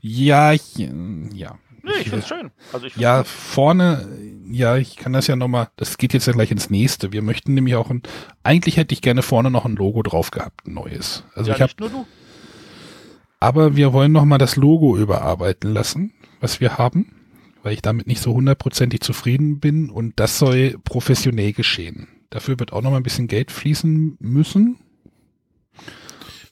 Ja, ich, äh, ja. Nee, ich find's schön. Also ich find's Ja, gut. vorne, ja, ich kann das ja nochmal, das geht jetzt ja gleich ins nächste. Wir möchten nämlich auch ein, eigentlich hätte ich gerne vorne noch ein Logo drauf gehabt, ein neues. Also ja, ich habe, nur du. aber wir wollen nochmal das Logo überarbeiten lassen, was wir haben, weil ich damit nicht so hundertprozentig zufrieden bin und das soll professionell geschehen. Dafür wird auch nochmal ein bisschen Geld fließen müssen.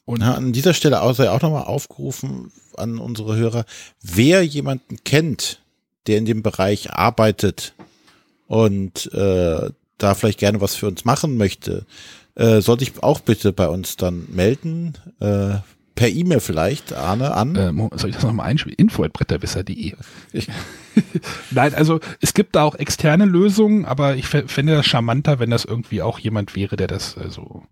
Und Ja, an dieser Stelle auch sei auch nochmal aufgerufen an unsere Hörer, wer jemanden kennt, der in dem Bereich arbeitet und äh, da vielleicht gerne was für uns machen möchte, äh, sollte ich auch bitte bei uns dann melden. Äh, per E-Mail vielleicht, Arne, an. äh, Mo- soll ich das nochmal einspielen? Info at bretterwisser.de. Nein, also es gibt da auch externe Lösungen, aber ich fä- fände das charmanter, wenn das irgendwie auch jemand wäre, der das, also,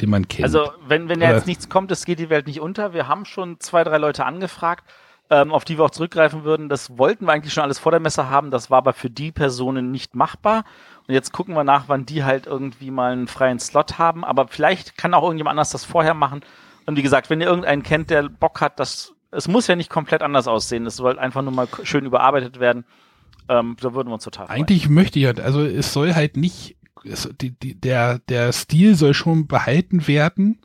den man kennt. Also, wenn, wenn ja jetzt nichts kommt, es geht die Welt nicht unter. Wir haben schon zwei, drei Leute angefragt, ähm, auf die wir auch zurückgreifen würden. Das wollten wir eigentlich schon alles vor der Messe haben. Das war aber für die Personen nicht machbar. Und jetzt gucken wir nach, wann die halt irgendwie mal einen freien Slot haben. Aber vielleicht kann auch irgendjemand anders das vorher machen. Und wie gesagt, wenn ihr irgendeinen kennt, der Bock hat, das, es muss ja nicht komplett anders aussehen. Es soll einfach nur mal schön überarbeitet werden. Ähm, da würden wir uns total freuen. Eigentlich möchte ich halt, also es soll halt nicht, es, die, die, der, der Stil soll schon behalten werden.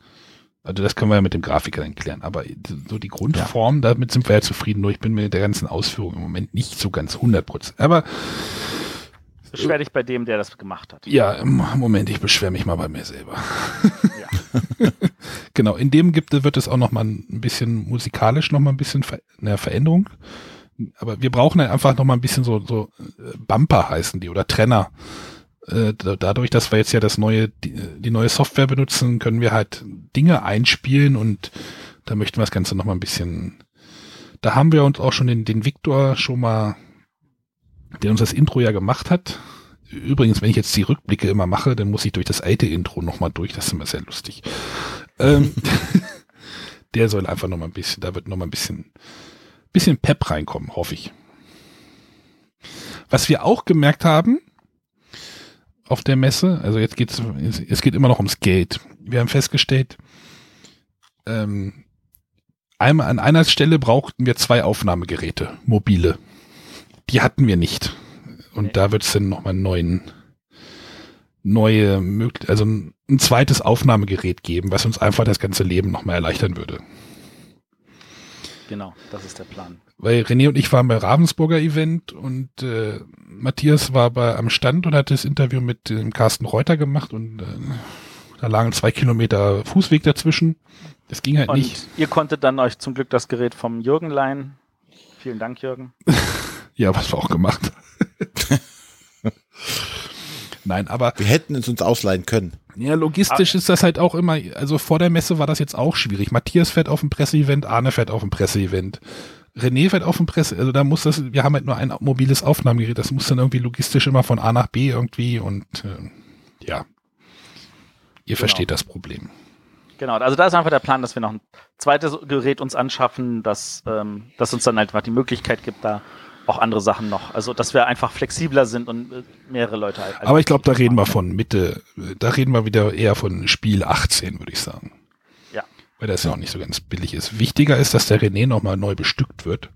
Also das können wir ja mit dem Grafiker dann klären, aber so die Grundform, damit sind wir ja zufrieden. Nur ich bin mit der ganzen Ausführung im Moment nicht so ganz 100 Prozent. Aber Beschwer dich bei dem, der das gemacht hat. ja, im Moment, ich beschwere mich mal bei mir selber. Ja. Genau, in dem gibt, wird es auch noch mal ein bisschen musikalisch noch mal ein bisschen Ver eine Veränderung. Aber wir brauchen halt einfach noch mal ein bisschen so, so äh, Bumper heißen die oder Trenner. Äh, da- dadurch, dass wir jetzt ja das neue, die, die neue Software benutzen, können wir halt Dinge einspielen und da möchten wir das Ganze noch mal ein bisschen. Da haben wir uns auch schon den, den Victor schon mal, der uns das Intro ja gemacht hat. Übrigens, wenn ich jetzt die Rückblicke immer mache, dann muss ich durch das alte Intro noch mal durch. Das ist immer sehr lustig. Ähm, der soll einfach noch mal ein bisschen, da wird noch mal ein bisschen, bisschen Pep reinkommen, hoffe ich. Was wir auch gemerkt haben auf der Messe, also jetzt geht's, es geht immer noch ums Geld. Wir haben festgestellt, ähm, einmal an einer Stelle brauchten wir zwei Aufnahmegeräte, mobile. Die hatten wir nicht. Und Nee. da wird es dann noch mal einen neuen, neue also ein, ein zweites Aufnahmegerät geben, was uns einfach das ganze Leben noch mal erleichtern würde. Genau, das ist der Plan. Weil René und ich waren bei Ravensburger Event und äh, Matthias war bei, am Stand und hat das Interview mit dem Carsten Reuter gemacht und äh, da lagen zwei Kilometer Fußweg dazwischen. Das ging halt Und nicht. ihr konntet dann euch zum Glück das Gerät vom Jürgen leihen. Vielen Dank, Jürgen. Ja, was wir auch gemacht. Nein, aber Wir hätten es uns ausleihen können. ja, logistisch ist das halt auch immer, also vor der Messe war das jetzt auch schwierig. Matthias fährt auf ein Presseevent, Arne fährt auf ein Presseevent. René fährt auf ein Presse, also da muss das, wir haben halt nur ein mobiles Aufnahmegerät, das muss dann irgendwie logistisch immer von A nach B irgendwie und äh, ja. Ihr versteht das Problem. Genau, also da ist einfach der Plan, dass wir noch ein zweites Gerät uns anschaffen, das, ähm, das uns dann einfach die Möglichkeit gibt, da auch andere Sachen noch. Also, dass wir einfach flexibler sind und äh, mehrere Leute halt. Aber ich glaube, da reden wir von Mitte, äh, da reden wir wieder eher von Spiel 18, würde ich sagen. Weil das ja auch nicht so ganz billig ist. Wichtiger ist, dass der René nochmal neu bestückt wird.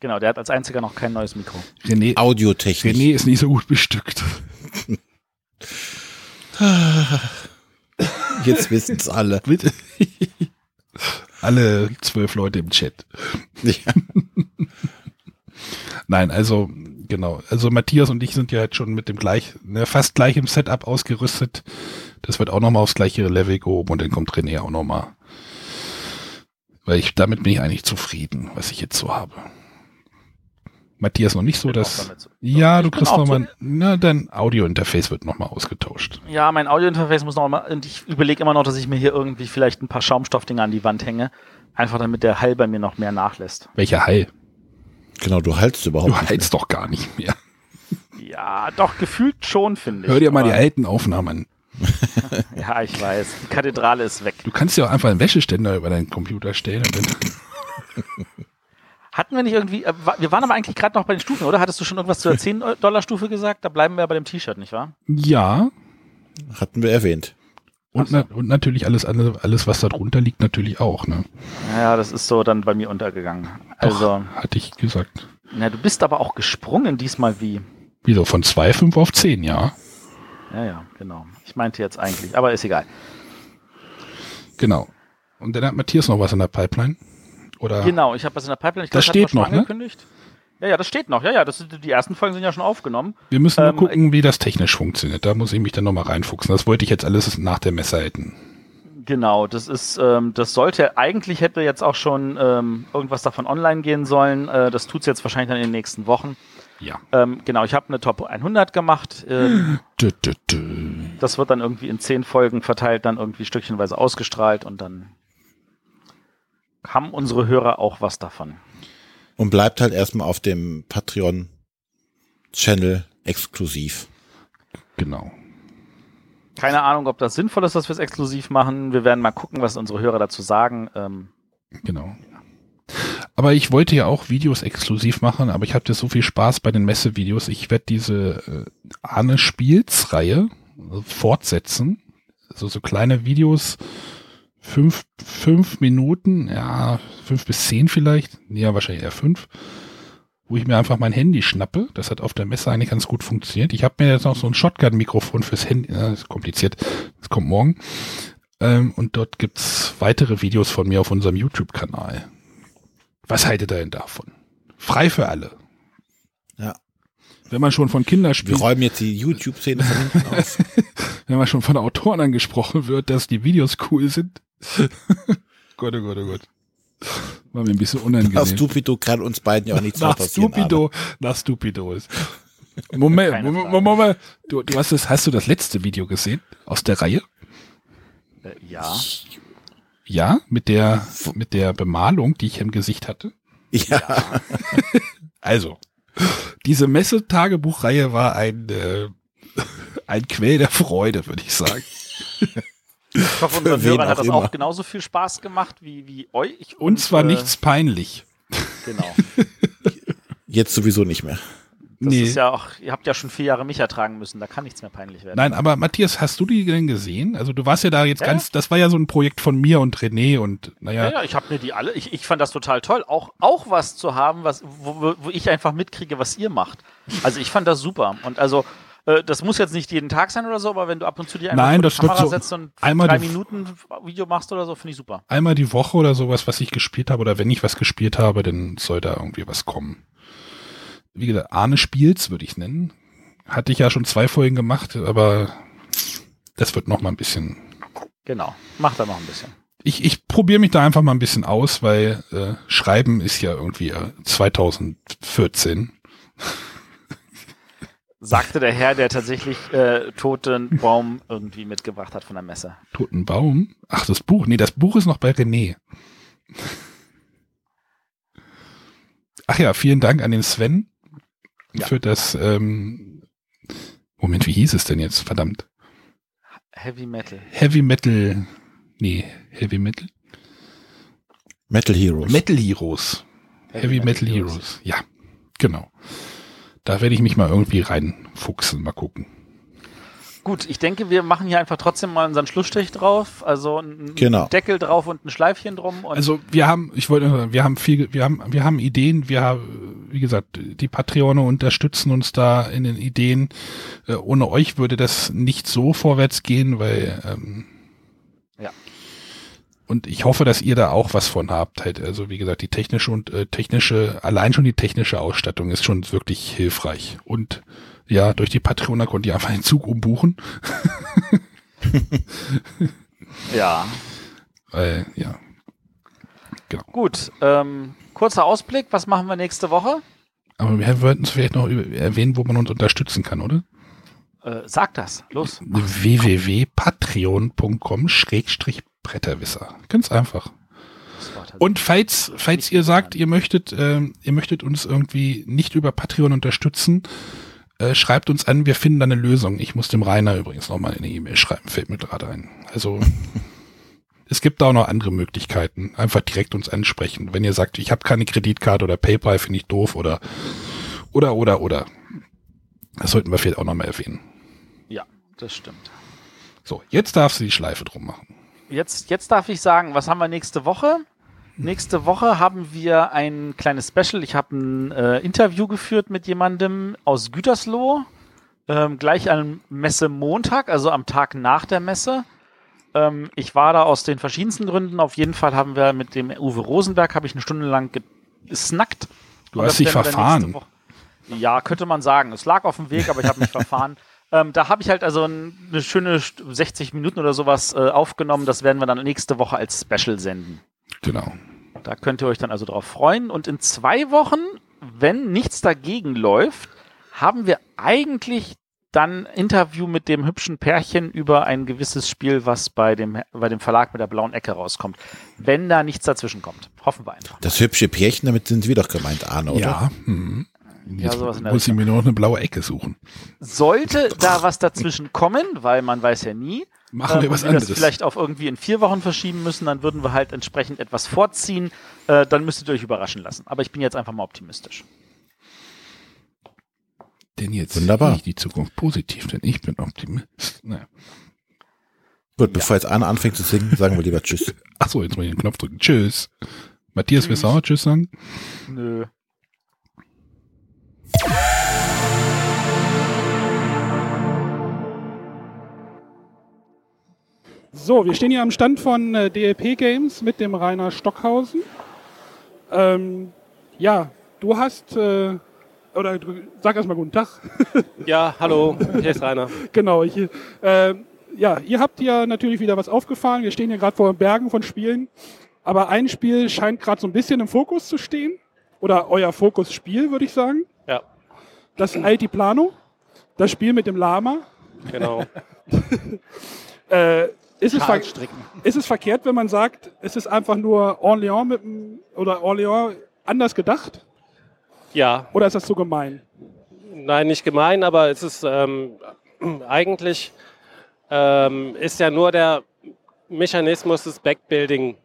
Genau, der hat als einziger noch kein neues Mikro. René, Audiotechnik. René ist nicht so gut bestückt. Jetzt wissen es alle. Bitte. Alle zwölf Leute im Chat. Ja. Nein, also Genau. Also Matthias und ich sind ja jetzt schon mit dem gleich, ne, fast gleichem Setup ausgerüstet. Das wird auch nochmal aufs gleiche Level gehoben und dann kommt René auch nochmal. Weil ich, damit bin ich eigentlich zufrieden, was ich jetzt so habe. Matthias noch nicht so, dass, ja, Ich du kriegst nochmal, na, dein Audiointerface wird nochmal ausgetauscht. Ja, mein Audiointerface muss noch mal, und ich überlege immer noch, dass ich mir hier irgendwie vielleicht ein paar Schaumstoffdinger an die Wand hänge. Einfach damit der Hall bei mir noch mehr nachlässt. Welcher Hall? Genau, du haltst überhaupt Du nicht. heilst doch gar nicht mehr. Ja, doch, gefühlt schon, finde ich. Hör dir mal die alten Aufnahmen an. Ja, ich weiß. Die Kathedrale ist weg. Du kannst ja auch einfach einen Wäscheständer über deinen Computer stellen und dann Hatten wir nicht irgendwie, äh, wir waren aber eigentlich gerade noch bei den Stufen, oder? Hattest du schon irgendwas zur 10-Dollar-Stufe gesagt? Da bleiben wir bei dem T-Shirt, nicht wahr? Ja, Hatten wir erwähnt. Und, na, und natürlich alles alles, was da drunter liegt, natürlich auch, ne? Ja, das ist so dann bei mir untergegangen. Also, Hatte ich gesagt. na, du bist aber auch gesprungen diesmal wie. Wieso? Von 2,5 auf 10, ja. Ja, ja, genau. Ich meinte jetzt eigentlich, aber ist egal. Genau. Und dann hat Matthias noch was in der Pipeline. Oder? Genau, ich habe was in der Pipeline. Ich Das glaub, steht noch, ne? Ja, ja, das steht noch. Ja, ja, das sind, die ersten Folgen sind ja schon aufgenommen. Wir müssen nur Ähm, gucken, wie das technisch funktioniert. Da muss ich mich dann nochmal reinfuchsen. Das wollte ich jetzt alles nach der Messe halten. Genau, das ist, ähm, das sollte, eigentlich hätte jetzt auch schon ähm, irgendwas davon online gehen sollen. Äh, das tut's jetzt wahrscheinlich dann in den nächsten Wochen. Ja. Ähm, genau, ich habe eine Top 100 gemacht. Ähm, Dö, dö, dö. das wird dann irgendwie in zehn Folgen verteilt, dann irgendwie stückchenweise ausgestrahlt und dann haben unsere Hörer auch was davon. Und bleibt halt erstmal auf dem Patreon-Channel exklusiv. Genau. Keine Ahnung, ob das sinnvoll ist, dass wir es exklusiv machen. Wir werden mal gucken, was unsere Hörer dazu sagen. Ähm, Genau. Aber ich wollte ja auch Videos exklusiv machen, aber ich hatte so viel Spaß bei den Messevideos. Ich werde diese äh, Arne Spiels Reihe äh, fortsetzen. Also so kleine Videos, fünf, fünf Minuten, ja, fünf bis zehn vielleicht, ja, wahrscheinlich eher fünf, wo ich mir einfach mein Handy schnappe. Das hat auf der Messe eigentlich ganz gut funktioniert. Ich habe mir jetzt noch so ein Shotgun-Mikrofon fürs Handy, ja, das ist kompliziert, das kommt morgen. Ähm, und dort gibt's weitere Videos von mir auf unserem YouTube-Kanal. Was haltet ihr denn davon? Frei für alle. Ja. Wenn man schon von Wir Kinderspielen, räumen jetzt die YouTube-Szene von hinten auf. wenn man schon von Autoren angesprochen wird, dass die Videos cool sind. Gott, oh Gott, oh Gott. War mir ein bisschen Nach unangenehm. Stupido kann uns beiden ja auch nichts nach passieren. Stupido, nach Stupido ist. Moment, Moment, Frage. Moment, Du, du hast das, hast du das letzte Video gesehen aus der Reihe? äh, ja. Ja, mit der, mit der Bemalung, die ich im Gesicht hatte. Ja, Also, diese Messetagebuchreihe war ein, äh, ein Quell der Freude, würde ich sagen. Ich hoffe, unseren Hörern hat auch das immer. auch genauso viel Spaß gemacht wie, wie euch. Uns war äh, nichts peinlich. Genau. jetzt sowieso nicht mehr. Das Nee. ist ja auch, ihr habt ja schon vier Jahre mich ertragen müssen, da kann nichts mehr peinlich werden. Nein, aber Matthias, hast du die denn gesehen? Also du warst ja da jetzt Ja. ganz, das war ja so ein Projekt von mir und René und naja, Ja, ja, ich habe mir die alle, ich, ich fand das total toll, auch, auch was zu haben, was, wo, wo- wo ich einfach mitkriege, was ihr macht. Also ich fand das super. Und also, äh, das muss jetzt nicht jeden Tag sein oder so, aber wenn du ab und zu dir einfach Nein, die das wird Kamera so setzt und einmal drei die- Minuten Video machst oder so, finde ich super. einmal die Woche oder sowas, was ich gespielt habe, oder wenn ich was gespielt habe, dann soll da irgendwie was kommen. Wie gesagt, Arne Spiels würde ich nennen. Hatte ich ja schon zwei Folgen gemacht, aber das wird noch mal ein bisschen. Genau. Mach da noch ein bisschen. Ich, ich probiere mich da einfach mal ein bisschen aus, weil äh, Schreiben ist ja irgendwie äh, 2014. Sagte der Herr, der tatsächlich äh, toten Baum irgendwie mitgebracht hat von der Messe. Toten Baum? Ach, das Buch. Nee, das Buch ist noch bei René. Ach ja, vielen Dank an den Sven Ja. für das. Ähm, Moment, wie hieß es denn jetzt? Verdammt. Heavy Metal. Heavy Metal. Nee, Heavy Metal. Metal Heroes. Metal Heroes. Heavy, Metal, Heroes. Ja, genau. Da werde ich mich mal irgendwie reinfuchsen, mal gucken. Gut, ich denke, wir machen hier einfach trotzdem mal unseren Schlussstrich drauf. Also einen Genau. Deckel drauf und ein Schleifchen drum. Und Also wir haben, ich wollte, nur sagen, wir haben viel, wir haben, wir haben Ideen, wir haben, wie gesagt, die Patreone unterstützen uns da in den Ideen. Äh, ohne euch würde das nicht so vorwärts gehen, weil ähm, Ja. Und ich hoffe, dass ihr da auch was von habt. Halt, also wie gesagt, die technische und äh, technische, allein schon die technische Ausstattung ist schon wirklich hilfreich. Und ja, durch die Patreoner konnte ihr einfach einen Zug umbuchen. Ja. Weil, ja. Gut. Ähm, kurzer Ausblick. Was machen wir nächste Woche? Aber wir wollten es vielleicht noch erwähnen, wo man uns unterstützen kann, oder? Äh, sag das. Los. www.patreon.com Bretterwisser. Ganz einfach. Und falls, falls ihr sagt, ihr möchtet, ähm, ihr möchtet uns irgendwie nicht über Patreon unterstützen, äh, schreibt uns an, wir finden da eine Lösung. Ich muss dem Rainer übrigens nochmal eine E-Mail schreiben, fällt mir gerade ein. Also, es gibt da auch noch andere Möglichkeiten. Einfach direkt uns ansprechen. Wenn ihr sagt, ich habe keine Kreditkarte oder PayPal, finde ich doof oder, oder, oder, oder. Das sollten wir vielleicht auch nochmal erwähnen. Ja, das stimmt. So, jetzt darfst du die Schleife drum machen. Jetzt, jetzt darf ich sagen, was haben wir nächste Woche? Nächste Woche haben wir ein kleines Special. Ich habe ein äh, Interview geführt mit jemandem aus Gütersloh, ähm, gleich am Messemontag, also am Tag nach der Messe. Ähm, ich war da aus den verschiedensten Gründen. Auf jeden Fall haben wir mit dem Uwe Rosenberg habe ich eine Stunde lang gesnackt. Du hast dich verfahren. Ja, könnte man sagen. Es lag auf dem Weg, aber ich habe mich verfahren. Ähm, da habe ich halt also ein, eine schöne St- 60 Minuten oder sowas äh, aufgenommen. Das werden wir dann nächste Woche als Special senden. Genau. Da könnt ihr euch dann also drauf freuen. Und in zwei Wochen, wenn nichts dagegen läuft, haben wir eigentlich dann ein Interview mit dem hübschen Pärchen über ein gewisses Spiel, was bei dem, bei dem Verlag mit der blauen Ecke rauskommt. Wenn da nichts dazwischen kommt. Hoffen wir einfach. Das hübsche Pärchen, damit sind wir doch gemeint, Arne, oder? Ja. Hm. Ja, Jetzt sowas in der muss ich mir nur noch eine blaue Ecke suchen. Sollte da was dazwischen kommen, weil man weiß ja nie, Machen wir ähm, was wir das anderes. vielleicht auf irgendwie in vier Wochen verschieben müssen, dann würden wir halt entsprechend etwas vorziehen. Äh, dann müsstet ihr euch überraschen lassen. Aber ich bin jetzt einfach mal optimistisch. Denn jetzt Wunderbar. sehe ich die Zukunft positiv, denn ich bin Optimist. Naja. Gut, bevor jetzt Arne anfängt zu singen, sagen wir lieber Tschüss. Achso, jetzt muss ich den Knopf drücken. Tschüss. Matthias, willst du auch Tschüss sagen? Nö. So, wir stehen hier am Stand von äh, DLP Games mit dem Rainer Stockhausen. Ähm, ja, du hast, äh, oder sag erstmal guten Tag. Ja, hallo, hier ist Rainer. genau, ich, äh, ja, ihr habt ja natürlich wieder was aufgefahren. Wir stehen hier gerade vor Bergen von Spielen. Aber ein Spiel scheint gerade so ein bisschen im Fokus zu stehen. Oder euer Fokusspiel, würde ich sagen. Das Altiplano. Das Spiel mit dem Lama. genau. Äh, ist, es ist es verkehrt, wenn man sagt, es ist einfach nur Orléans mit dem, oder Orléans anders gedacht? Ja, Oder ist das zu gemein? nein, nicht gemein, aber es ist ähm, eigentlich ähm, ist ja nur der Mechanismus des Backbuilding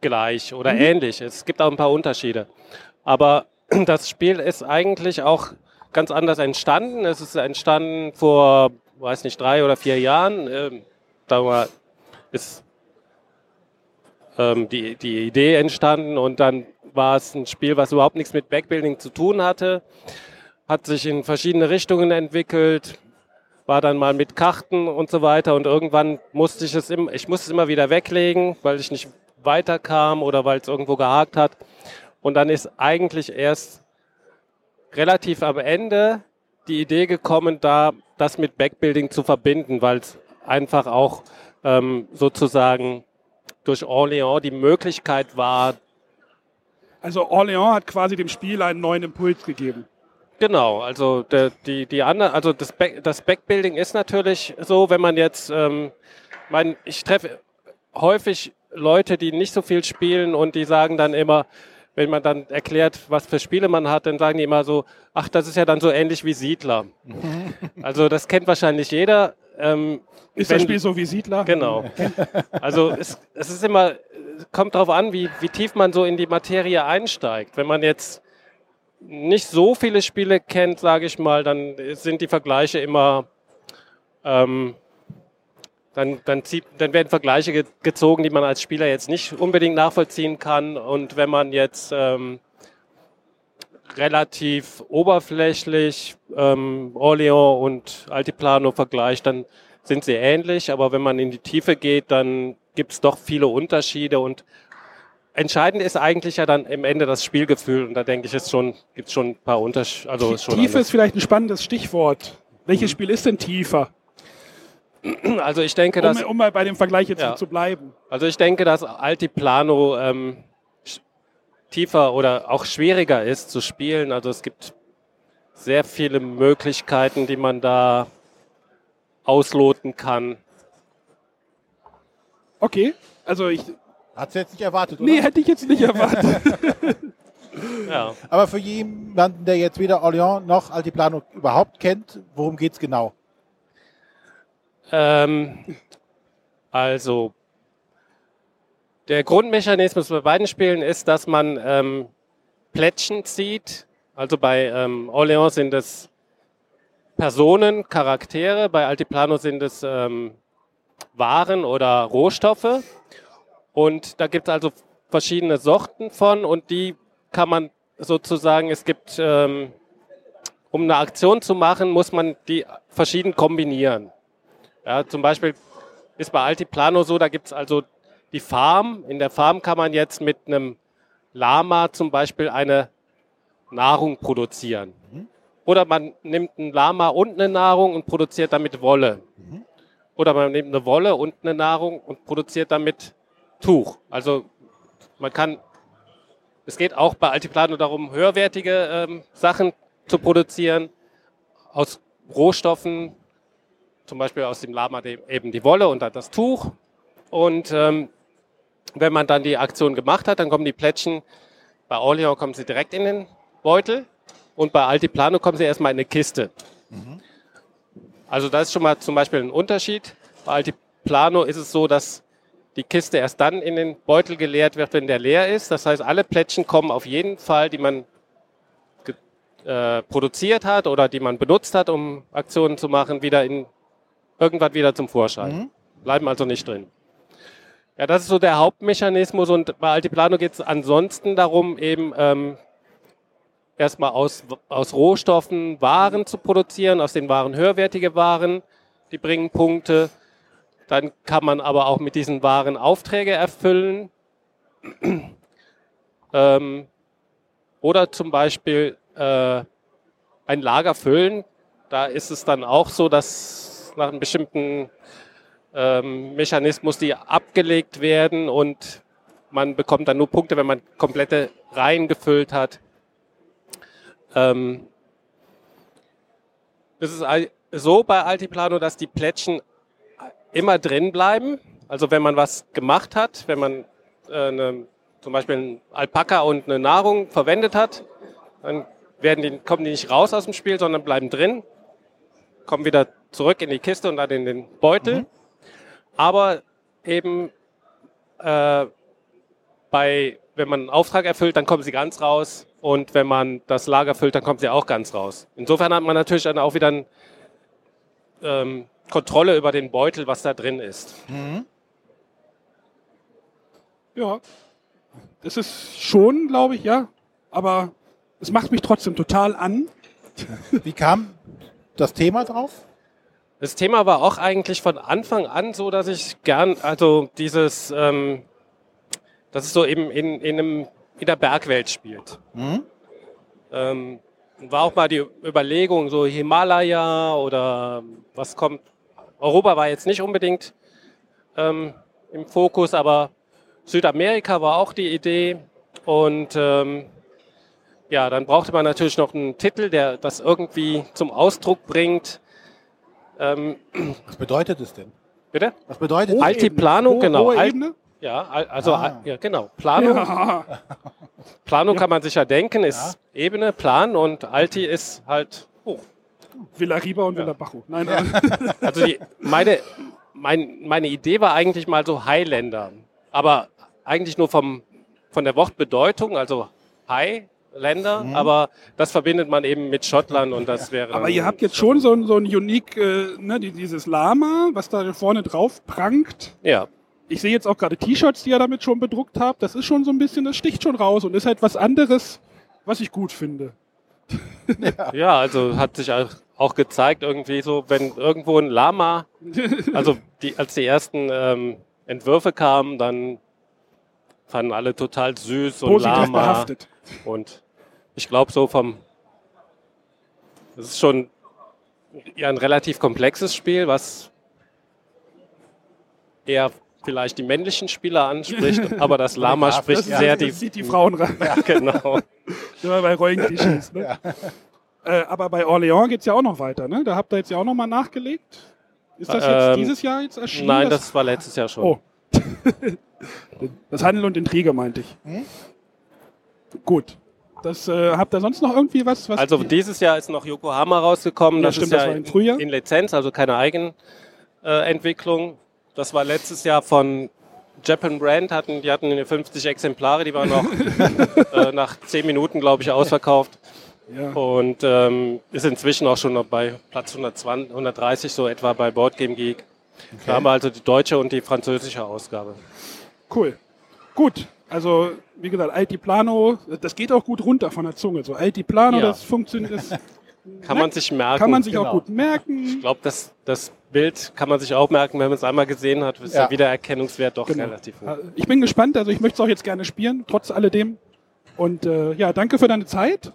gleich oder ähnlich. Es gibt auch ein paar Unterschiede. Aber das Spiel ist eigentlich auch ganz anders entstanden. Es ist entstanden vor, weiß nicht, drei oder vier Jahren. Ähm, da war, ist ähm, die, die Idee entstanden und dann war es ein Spiel, was überhaupt nichts mit Backbuilding zu tun hatte. Hat sich in verschiedene Richtungen entwickelt, war dann mal mit Karten und so weiter und irgendwann musste ich es immer, ich musste es immer wieder weglegen, weil ich nicht weiterkam oder weil es irgendwo gehakt hat. Und dann ist eigentlich erst relativ am Ende die Idee gekommen, da das mit Backbuilding zu verbinden, weil es einfach auch ähm, sozusagen durch Orléans die Möglichkeit war, Also Orléans hat quasi dem Spiel einen neuen Impuls gegeben. Genau, also der, die, die andere, also das, Back, das Backbuilding ist natürlich so, wenn man jetzt, ähm, mein, ich treffe häufig Leute, die nicht so viel spielen und die sagen dann immer, wenn man dann erklärt, was für Spiele man hat, dann sagen die immer so, ach, das ist ja dann so ähnlich wie Siedler. also das kennt wahrscheinlich jeder. Ähm, Ist wenn- das Spiel so wie Siedler? Genau. Also es, es ist immer, kommt darauf an, wie, wie tief man so in die Materie einsteigt. Wenn man jetzt nicht so viele Spiele kennt, sage ich mal, dann sind die Vergleiche immer, ähm, dann, dann, zieht, dann werden Vergleiche ge gezogen, die man als Spieler jetzt nicht unbedingt nachvollziehen kann. Und wenn man jetzt ähm, relativ oberflächlich ähm, Orléans und Altiplano vergleicht, dann sind sie ähnlich, aber wenn man in die Tiefe geht, dann gibt es doch viele Unterschiede und entscheidend ist eigentlich ja dann im Ende das Spielgefühl und da denke ich, es schon, gibt schon ein paar Unterschiede. Also Tiefe anders. ist vielleicht ein spannendes Stichwort. Welches Spiel ist denn tiefer? also ich denke, dass Um, um mal bei dem Vergleich jetzt Ja. zu bleiben. Also ich denke, dass Altiplano ähm, tiefer oder auch schwieriger ist zu spielen. Also es gibt sehr viele Möglichkeiten, die man da ausloten kann. Okay, also ich. Hat's jetzt nicht erwartet, oder? Nee, hätte ich jetzt nicht erwartet. Ja. Aber für jemanden, der jetzt weder Orléans noch Altiplano überhaupt kennt, worum geht's genau? Ähm, also der Grundmechanismus bei beiden Spielen ist, dass man ähm, Plättchen zieht. Also bei ähm, Orléans sind es Personen, Charaktere, bei Altiplano sind es ähm, Waren oder Rohstoffe. Und da gibt es also verschiedene Sorten von und die kann man sozusagen, es gibt, ähm, um eine Aktion zu machen, muss man die verschieden kombinieren. Ja, zum Beispiel ist bei Altiplano so, da gibt es also die Farm. In der Farm kann man jetzt mit einem Lama zum Beispiel eine Nahrung produzieren. Oder man nimmt ein Lama und eine Nahrung und produziert damit Wolle. Oder man nimmt eine Wolle und eine Nahrung und produziert damit Tuch. Also man kann, es geht auch bei Altiplano darum, höherwertige ähm, Sachen zu produzieren aus Rohstoffen, zum Beispiel aus dem Lama de- eben die Wolle und dann das Tuch. Und ähm, wenn man dann die Aktion gemacht hat, dann kommen die Plättchen, bei Orleans kommen sie direkt in den Beutel und bei Altiplano kommen sie erstmal in eine Kiste. Also das ist schon mal zum Beispiel ein Unterschied. Bei Altiplano ist es so, dass die Kiste erst dann in den Beutel geleert wird, wenn der leer ist. Das heißt, alle Plättchen kommen auf jeden Fall, die man äh, produziert hat oder die man benutzt hat, um Aktionen zu machen, wieder in irgendwann wieder zum Vorschein. Bleiben also nicht drin. Ja, das ist so der Hauptmechanismus und bei Altiplano geht es ansonsten darum, eben ähm, erstmal aus, aus Rohstoffen Waren zu produzieren, aus den Waren höherwertige Waren, die bringen Punkte. Dann kann man aber auch mit diesen Waren Aufträge erfüllen. ähm, oder zum Beispiel äh, ein Lager füllen. Da ist es dann auch so, dass nach einem bestimmten ähm, Mechanismus die abgelegt werden und man bekommt dann nur Punkte, wenn man komplette Reihen gefüllt hat. Ähm, es ist so bei Altiplano, dass die Plättchen immer drin bleiben. Also wenn man was gemacht hat, wenn man äh, eine, zum Beispiel einen Alpaka und eine Nahrung verwendet hat, dann werden die, kommen die nicht raus aus dem Spiel, sondern bleiben drin, kommen wieder zurück in die Kiste und dann in den Beutel. Aber eben äh, bei, wenn man einen Auftrag erfüllt, dann kommen sie ganz raus. Und wenn man das Lager füllt, dann kommt sie auch ganz raus. Insofern hat man natürlich dann auch wieder ein, ähm, Kontrolle über den Beutel, was da drin ist. Ja. Das ist schon, glaube ich, ja. Aber es macht mich trotzdem total an. Wie kam das Thema drauf? Das Thema war auch eigentlich von Anfang an so, dass ich gern, also dieses, ähm, dass es so eben in, in, einem, in der Bergwelt spielt. Ähm, war auch mal die Überlegung, so Himalaya oder was kommt. Europa war jetzt nicht unbedingt ähm, im Fokus, aber Südamerika war auch die Idee. Und ähm, ja, dann brauchte man natürlich noch einen Titel, der das irgendwie zum Ausdruck bringt. Ähm, Was bedeutet es denn? bitte? Was bedeutet Hohe Altiplano, Ebene. Genau. Hohe Ebene? Ja, al- also Ah. ja, genau. Plano, Ja. Plano kann man sich ja denken, ist Ebene, Plan und Alti ist halt hoch. Villa Riba und Villa Bajo. Nein, nein. Also die, meine, mein, meine Idee war eigentlich mal so Highlander, aber eigentlich nur vom, von der Wortbedeutung, also Highländer, aber das verbindet man eben mit Schottland und das wäre. Aber ihr habt jetzt schon so ein, so ein unique, äh, ne, die- dieses Lama, was da vorne drauf prangt. Ja, Ich sehe jetzt auch gerade T-Shirts, die ihr damit schon bedruckt habt. Das ist schon so ein bisschen, das sticht schon raus und ist halt was anderes, was ich gut finde. ja, also hat sich auch- auch gezeigt, irgendwie so, wenn irgendwo ein Lama, also die, als die ersten ähm, Entwürfe kamen, dann fanden alle total süß und Positiv lama. behaftet. Und ich glaube so vom, das ist schon ja ein relativ komplexes Spiel, was eher vielleicht die männlichen Spieler anspricht, aber das Lama spricht Das, sehr das die, zieht die Frauen rein. genau. Ja, bei Rollenklischees. Ne? Äh, aber bei Orléans geht es ja auch noch weiter. Ne? Da habt ihr jetzt ja auch noch mal nachgelegt. Ist das jetzt Ähm, dieses Jahr jetzt erschienen? Nein, das war letztes Jahr schon. Oh. Das Handel und Intrige meinte ich. Hm? Gut. Das, äh, habt ihr sonst noch irgendwie was? was Also dieses Jahr ist noch Yokohama rausgekommen. Ja, das stimmt, ist das ja war im Frühjahr. in Lizenz, also keine Eigenentwicklung. das war letztes Jahr von Japan Brand, hatten, die hatten 50 Exemplare, die waren noch äh, nach 10 Minuten, glaube ich, ausverkauft. ja. Und ähm, ist inzwischen auch schon noch bei Platz 120, 130 so etwa bei Board Game Geek. Da haben wir also die deutsche und die französische Ausgabe. Cool. Gut. Also, wie gesagt, Altiplano, das geht auch gut runter von der Zunge. So Altiplano, Ja. das funktioniert, das Kann man sich merken. kann man sich auch Genau. gut merken. Ich glaube, das, das Bild kann man sich auch merken, wenn man es einmal gesehen hat, ist der Ja. Wiedererkennungswert doch Genau. relativ hoch. Äh, Ich bin gespannt, also ich möchte es auch jetzt gerne spielen, trotz alledem. Und äh, ja, danke für deine Zeit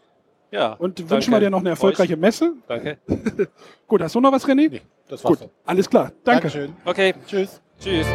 Ja. und wünschen wir dir noch eine erfolgreiche Messe. Euch. Danke. Gut, hast du noch was, René? Nee, das war's. Gut, alles klar. Danke. Dankeschön. Okay, Tschüss. tschüss.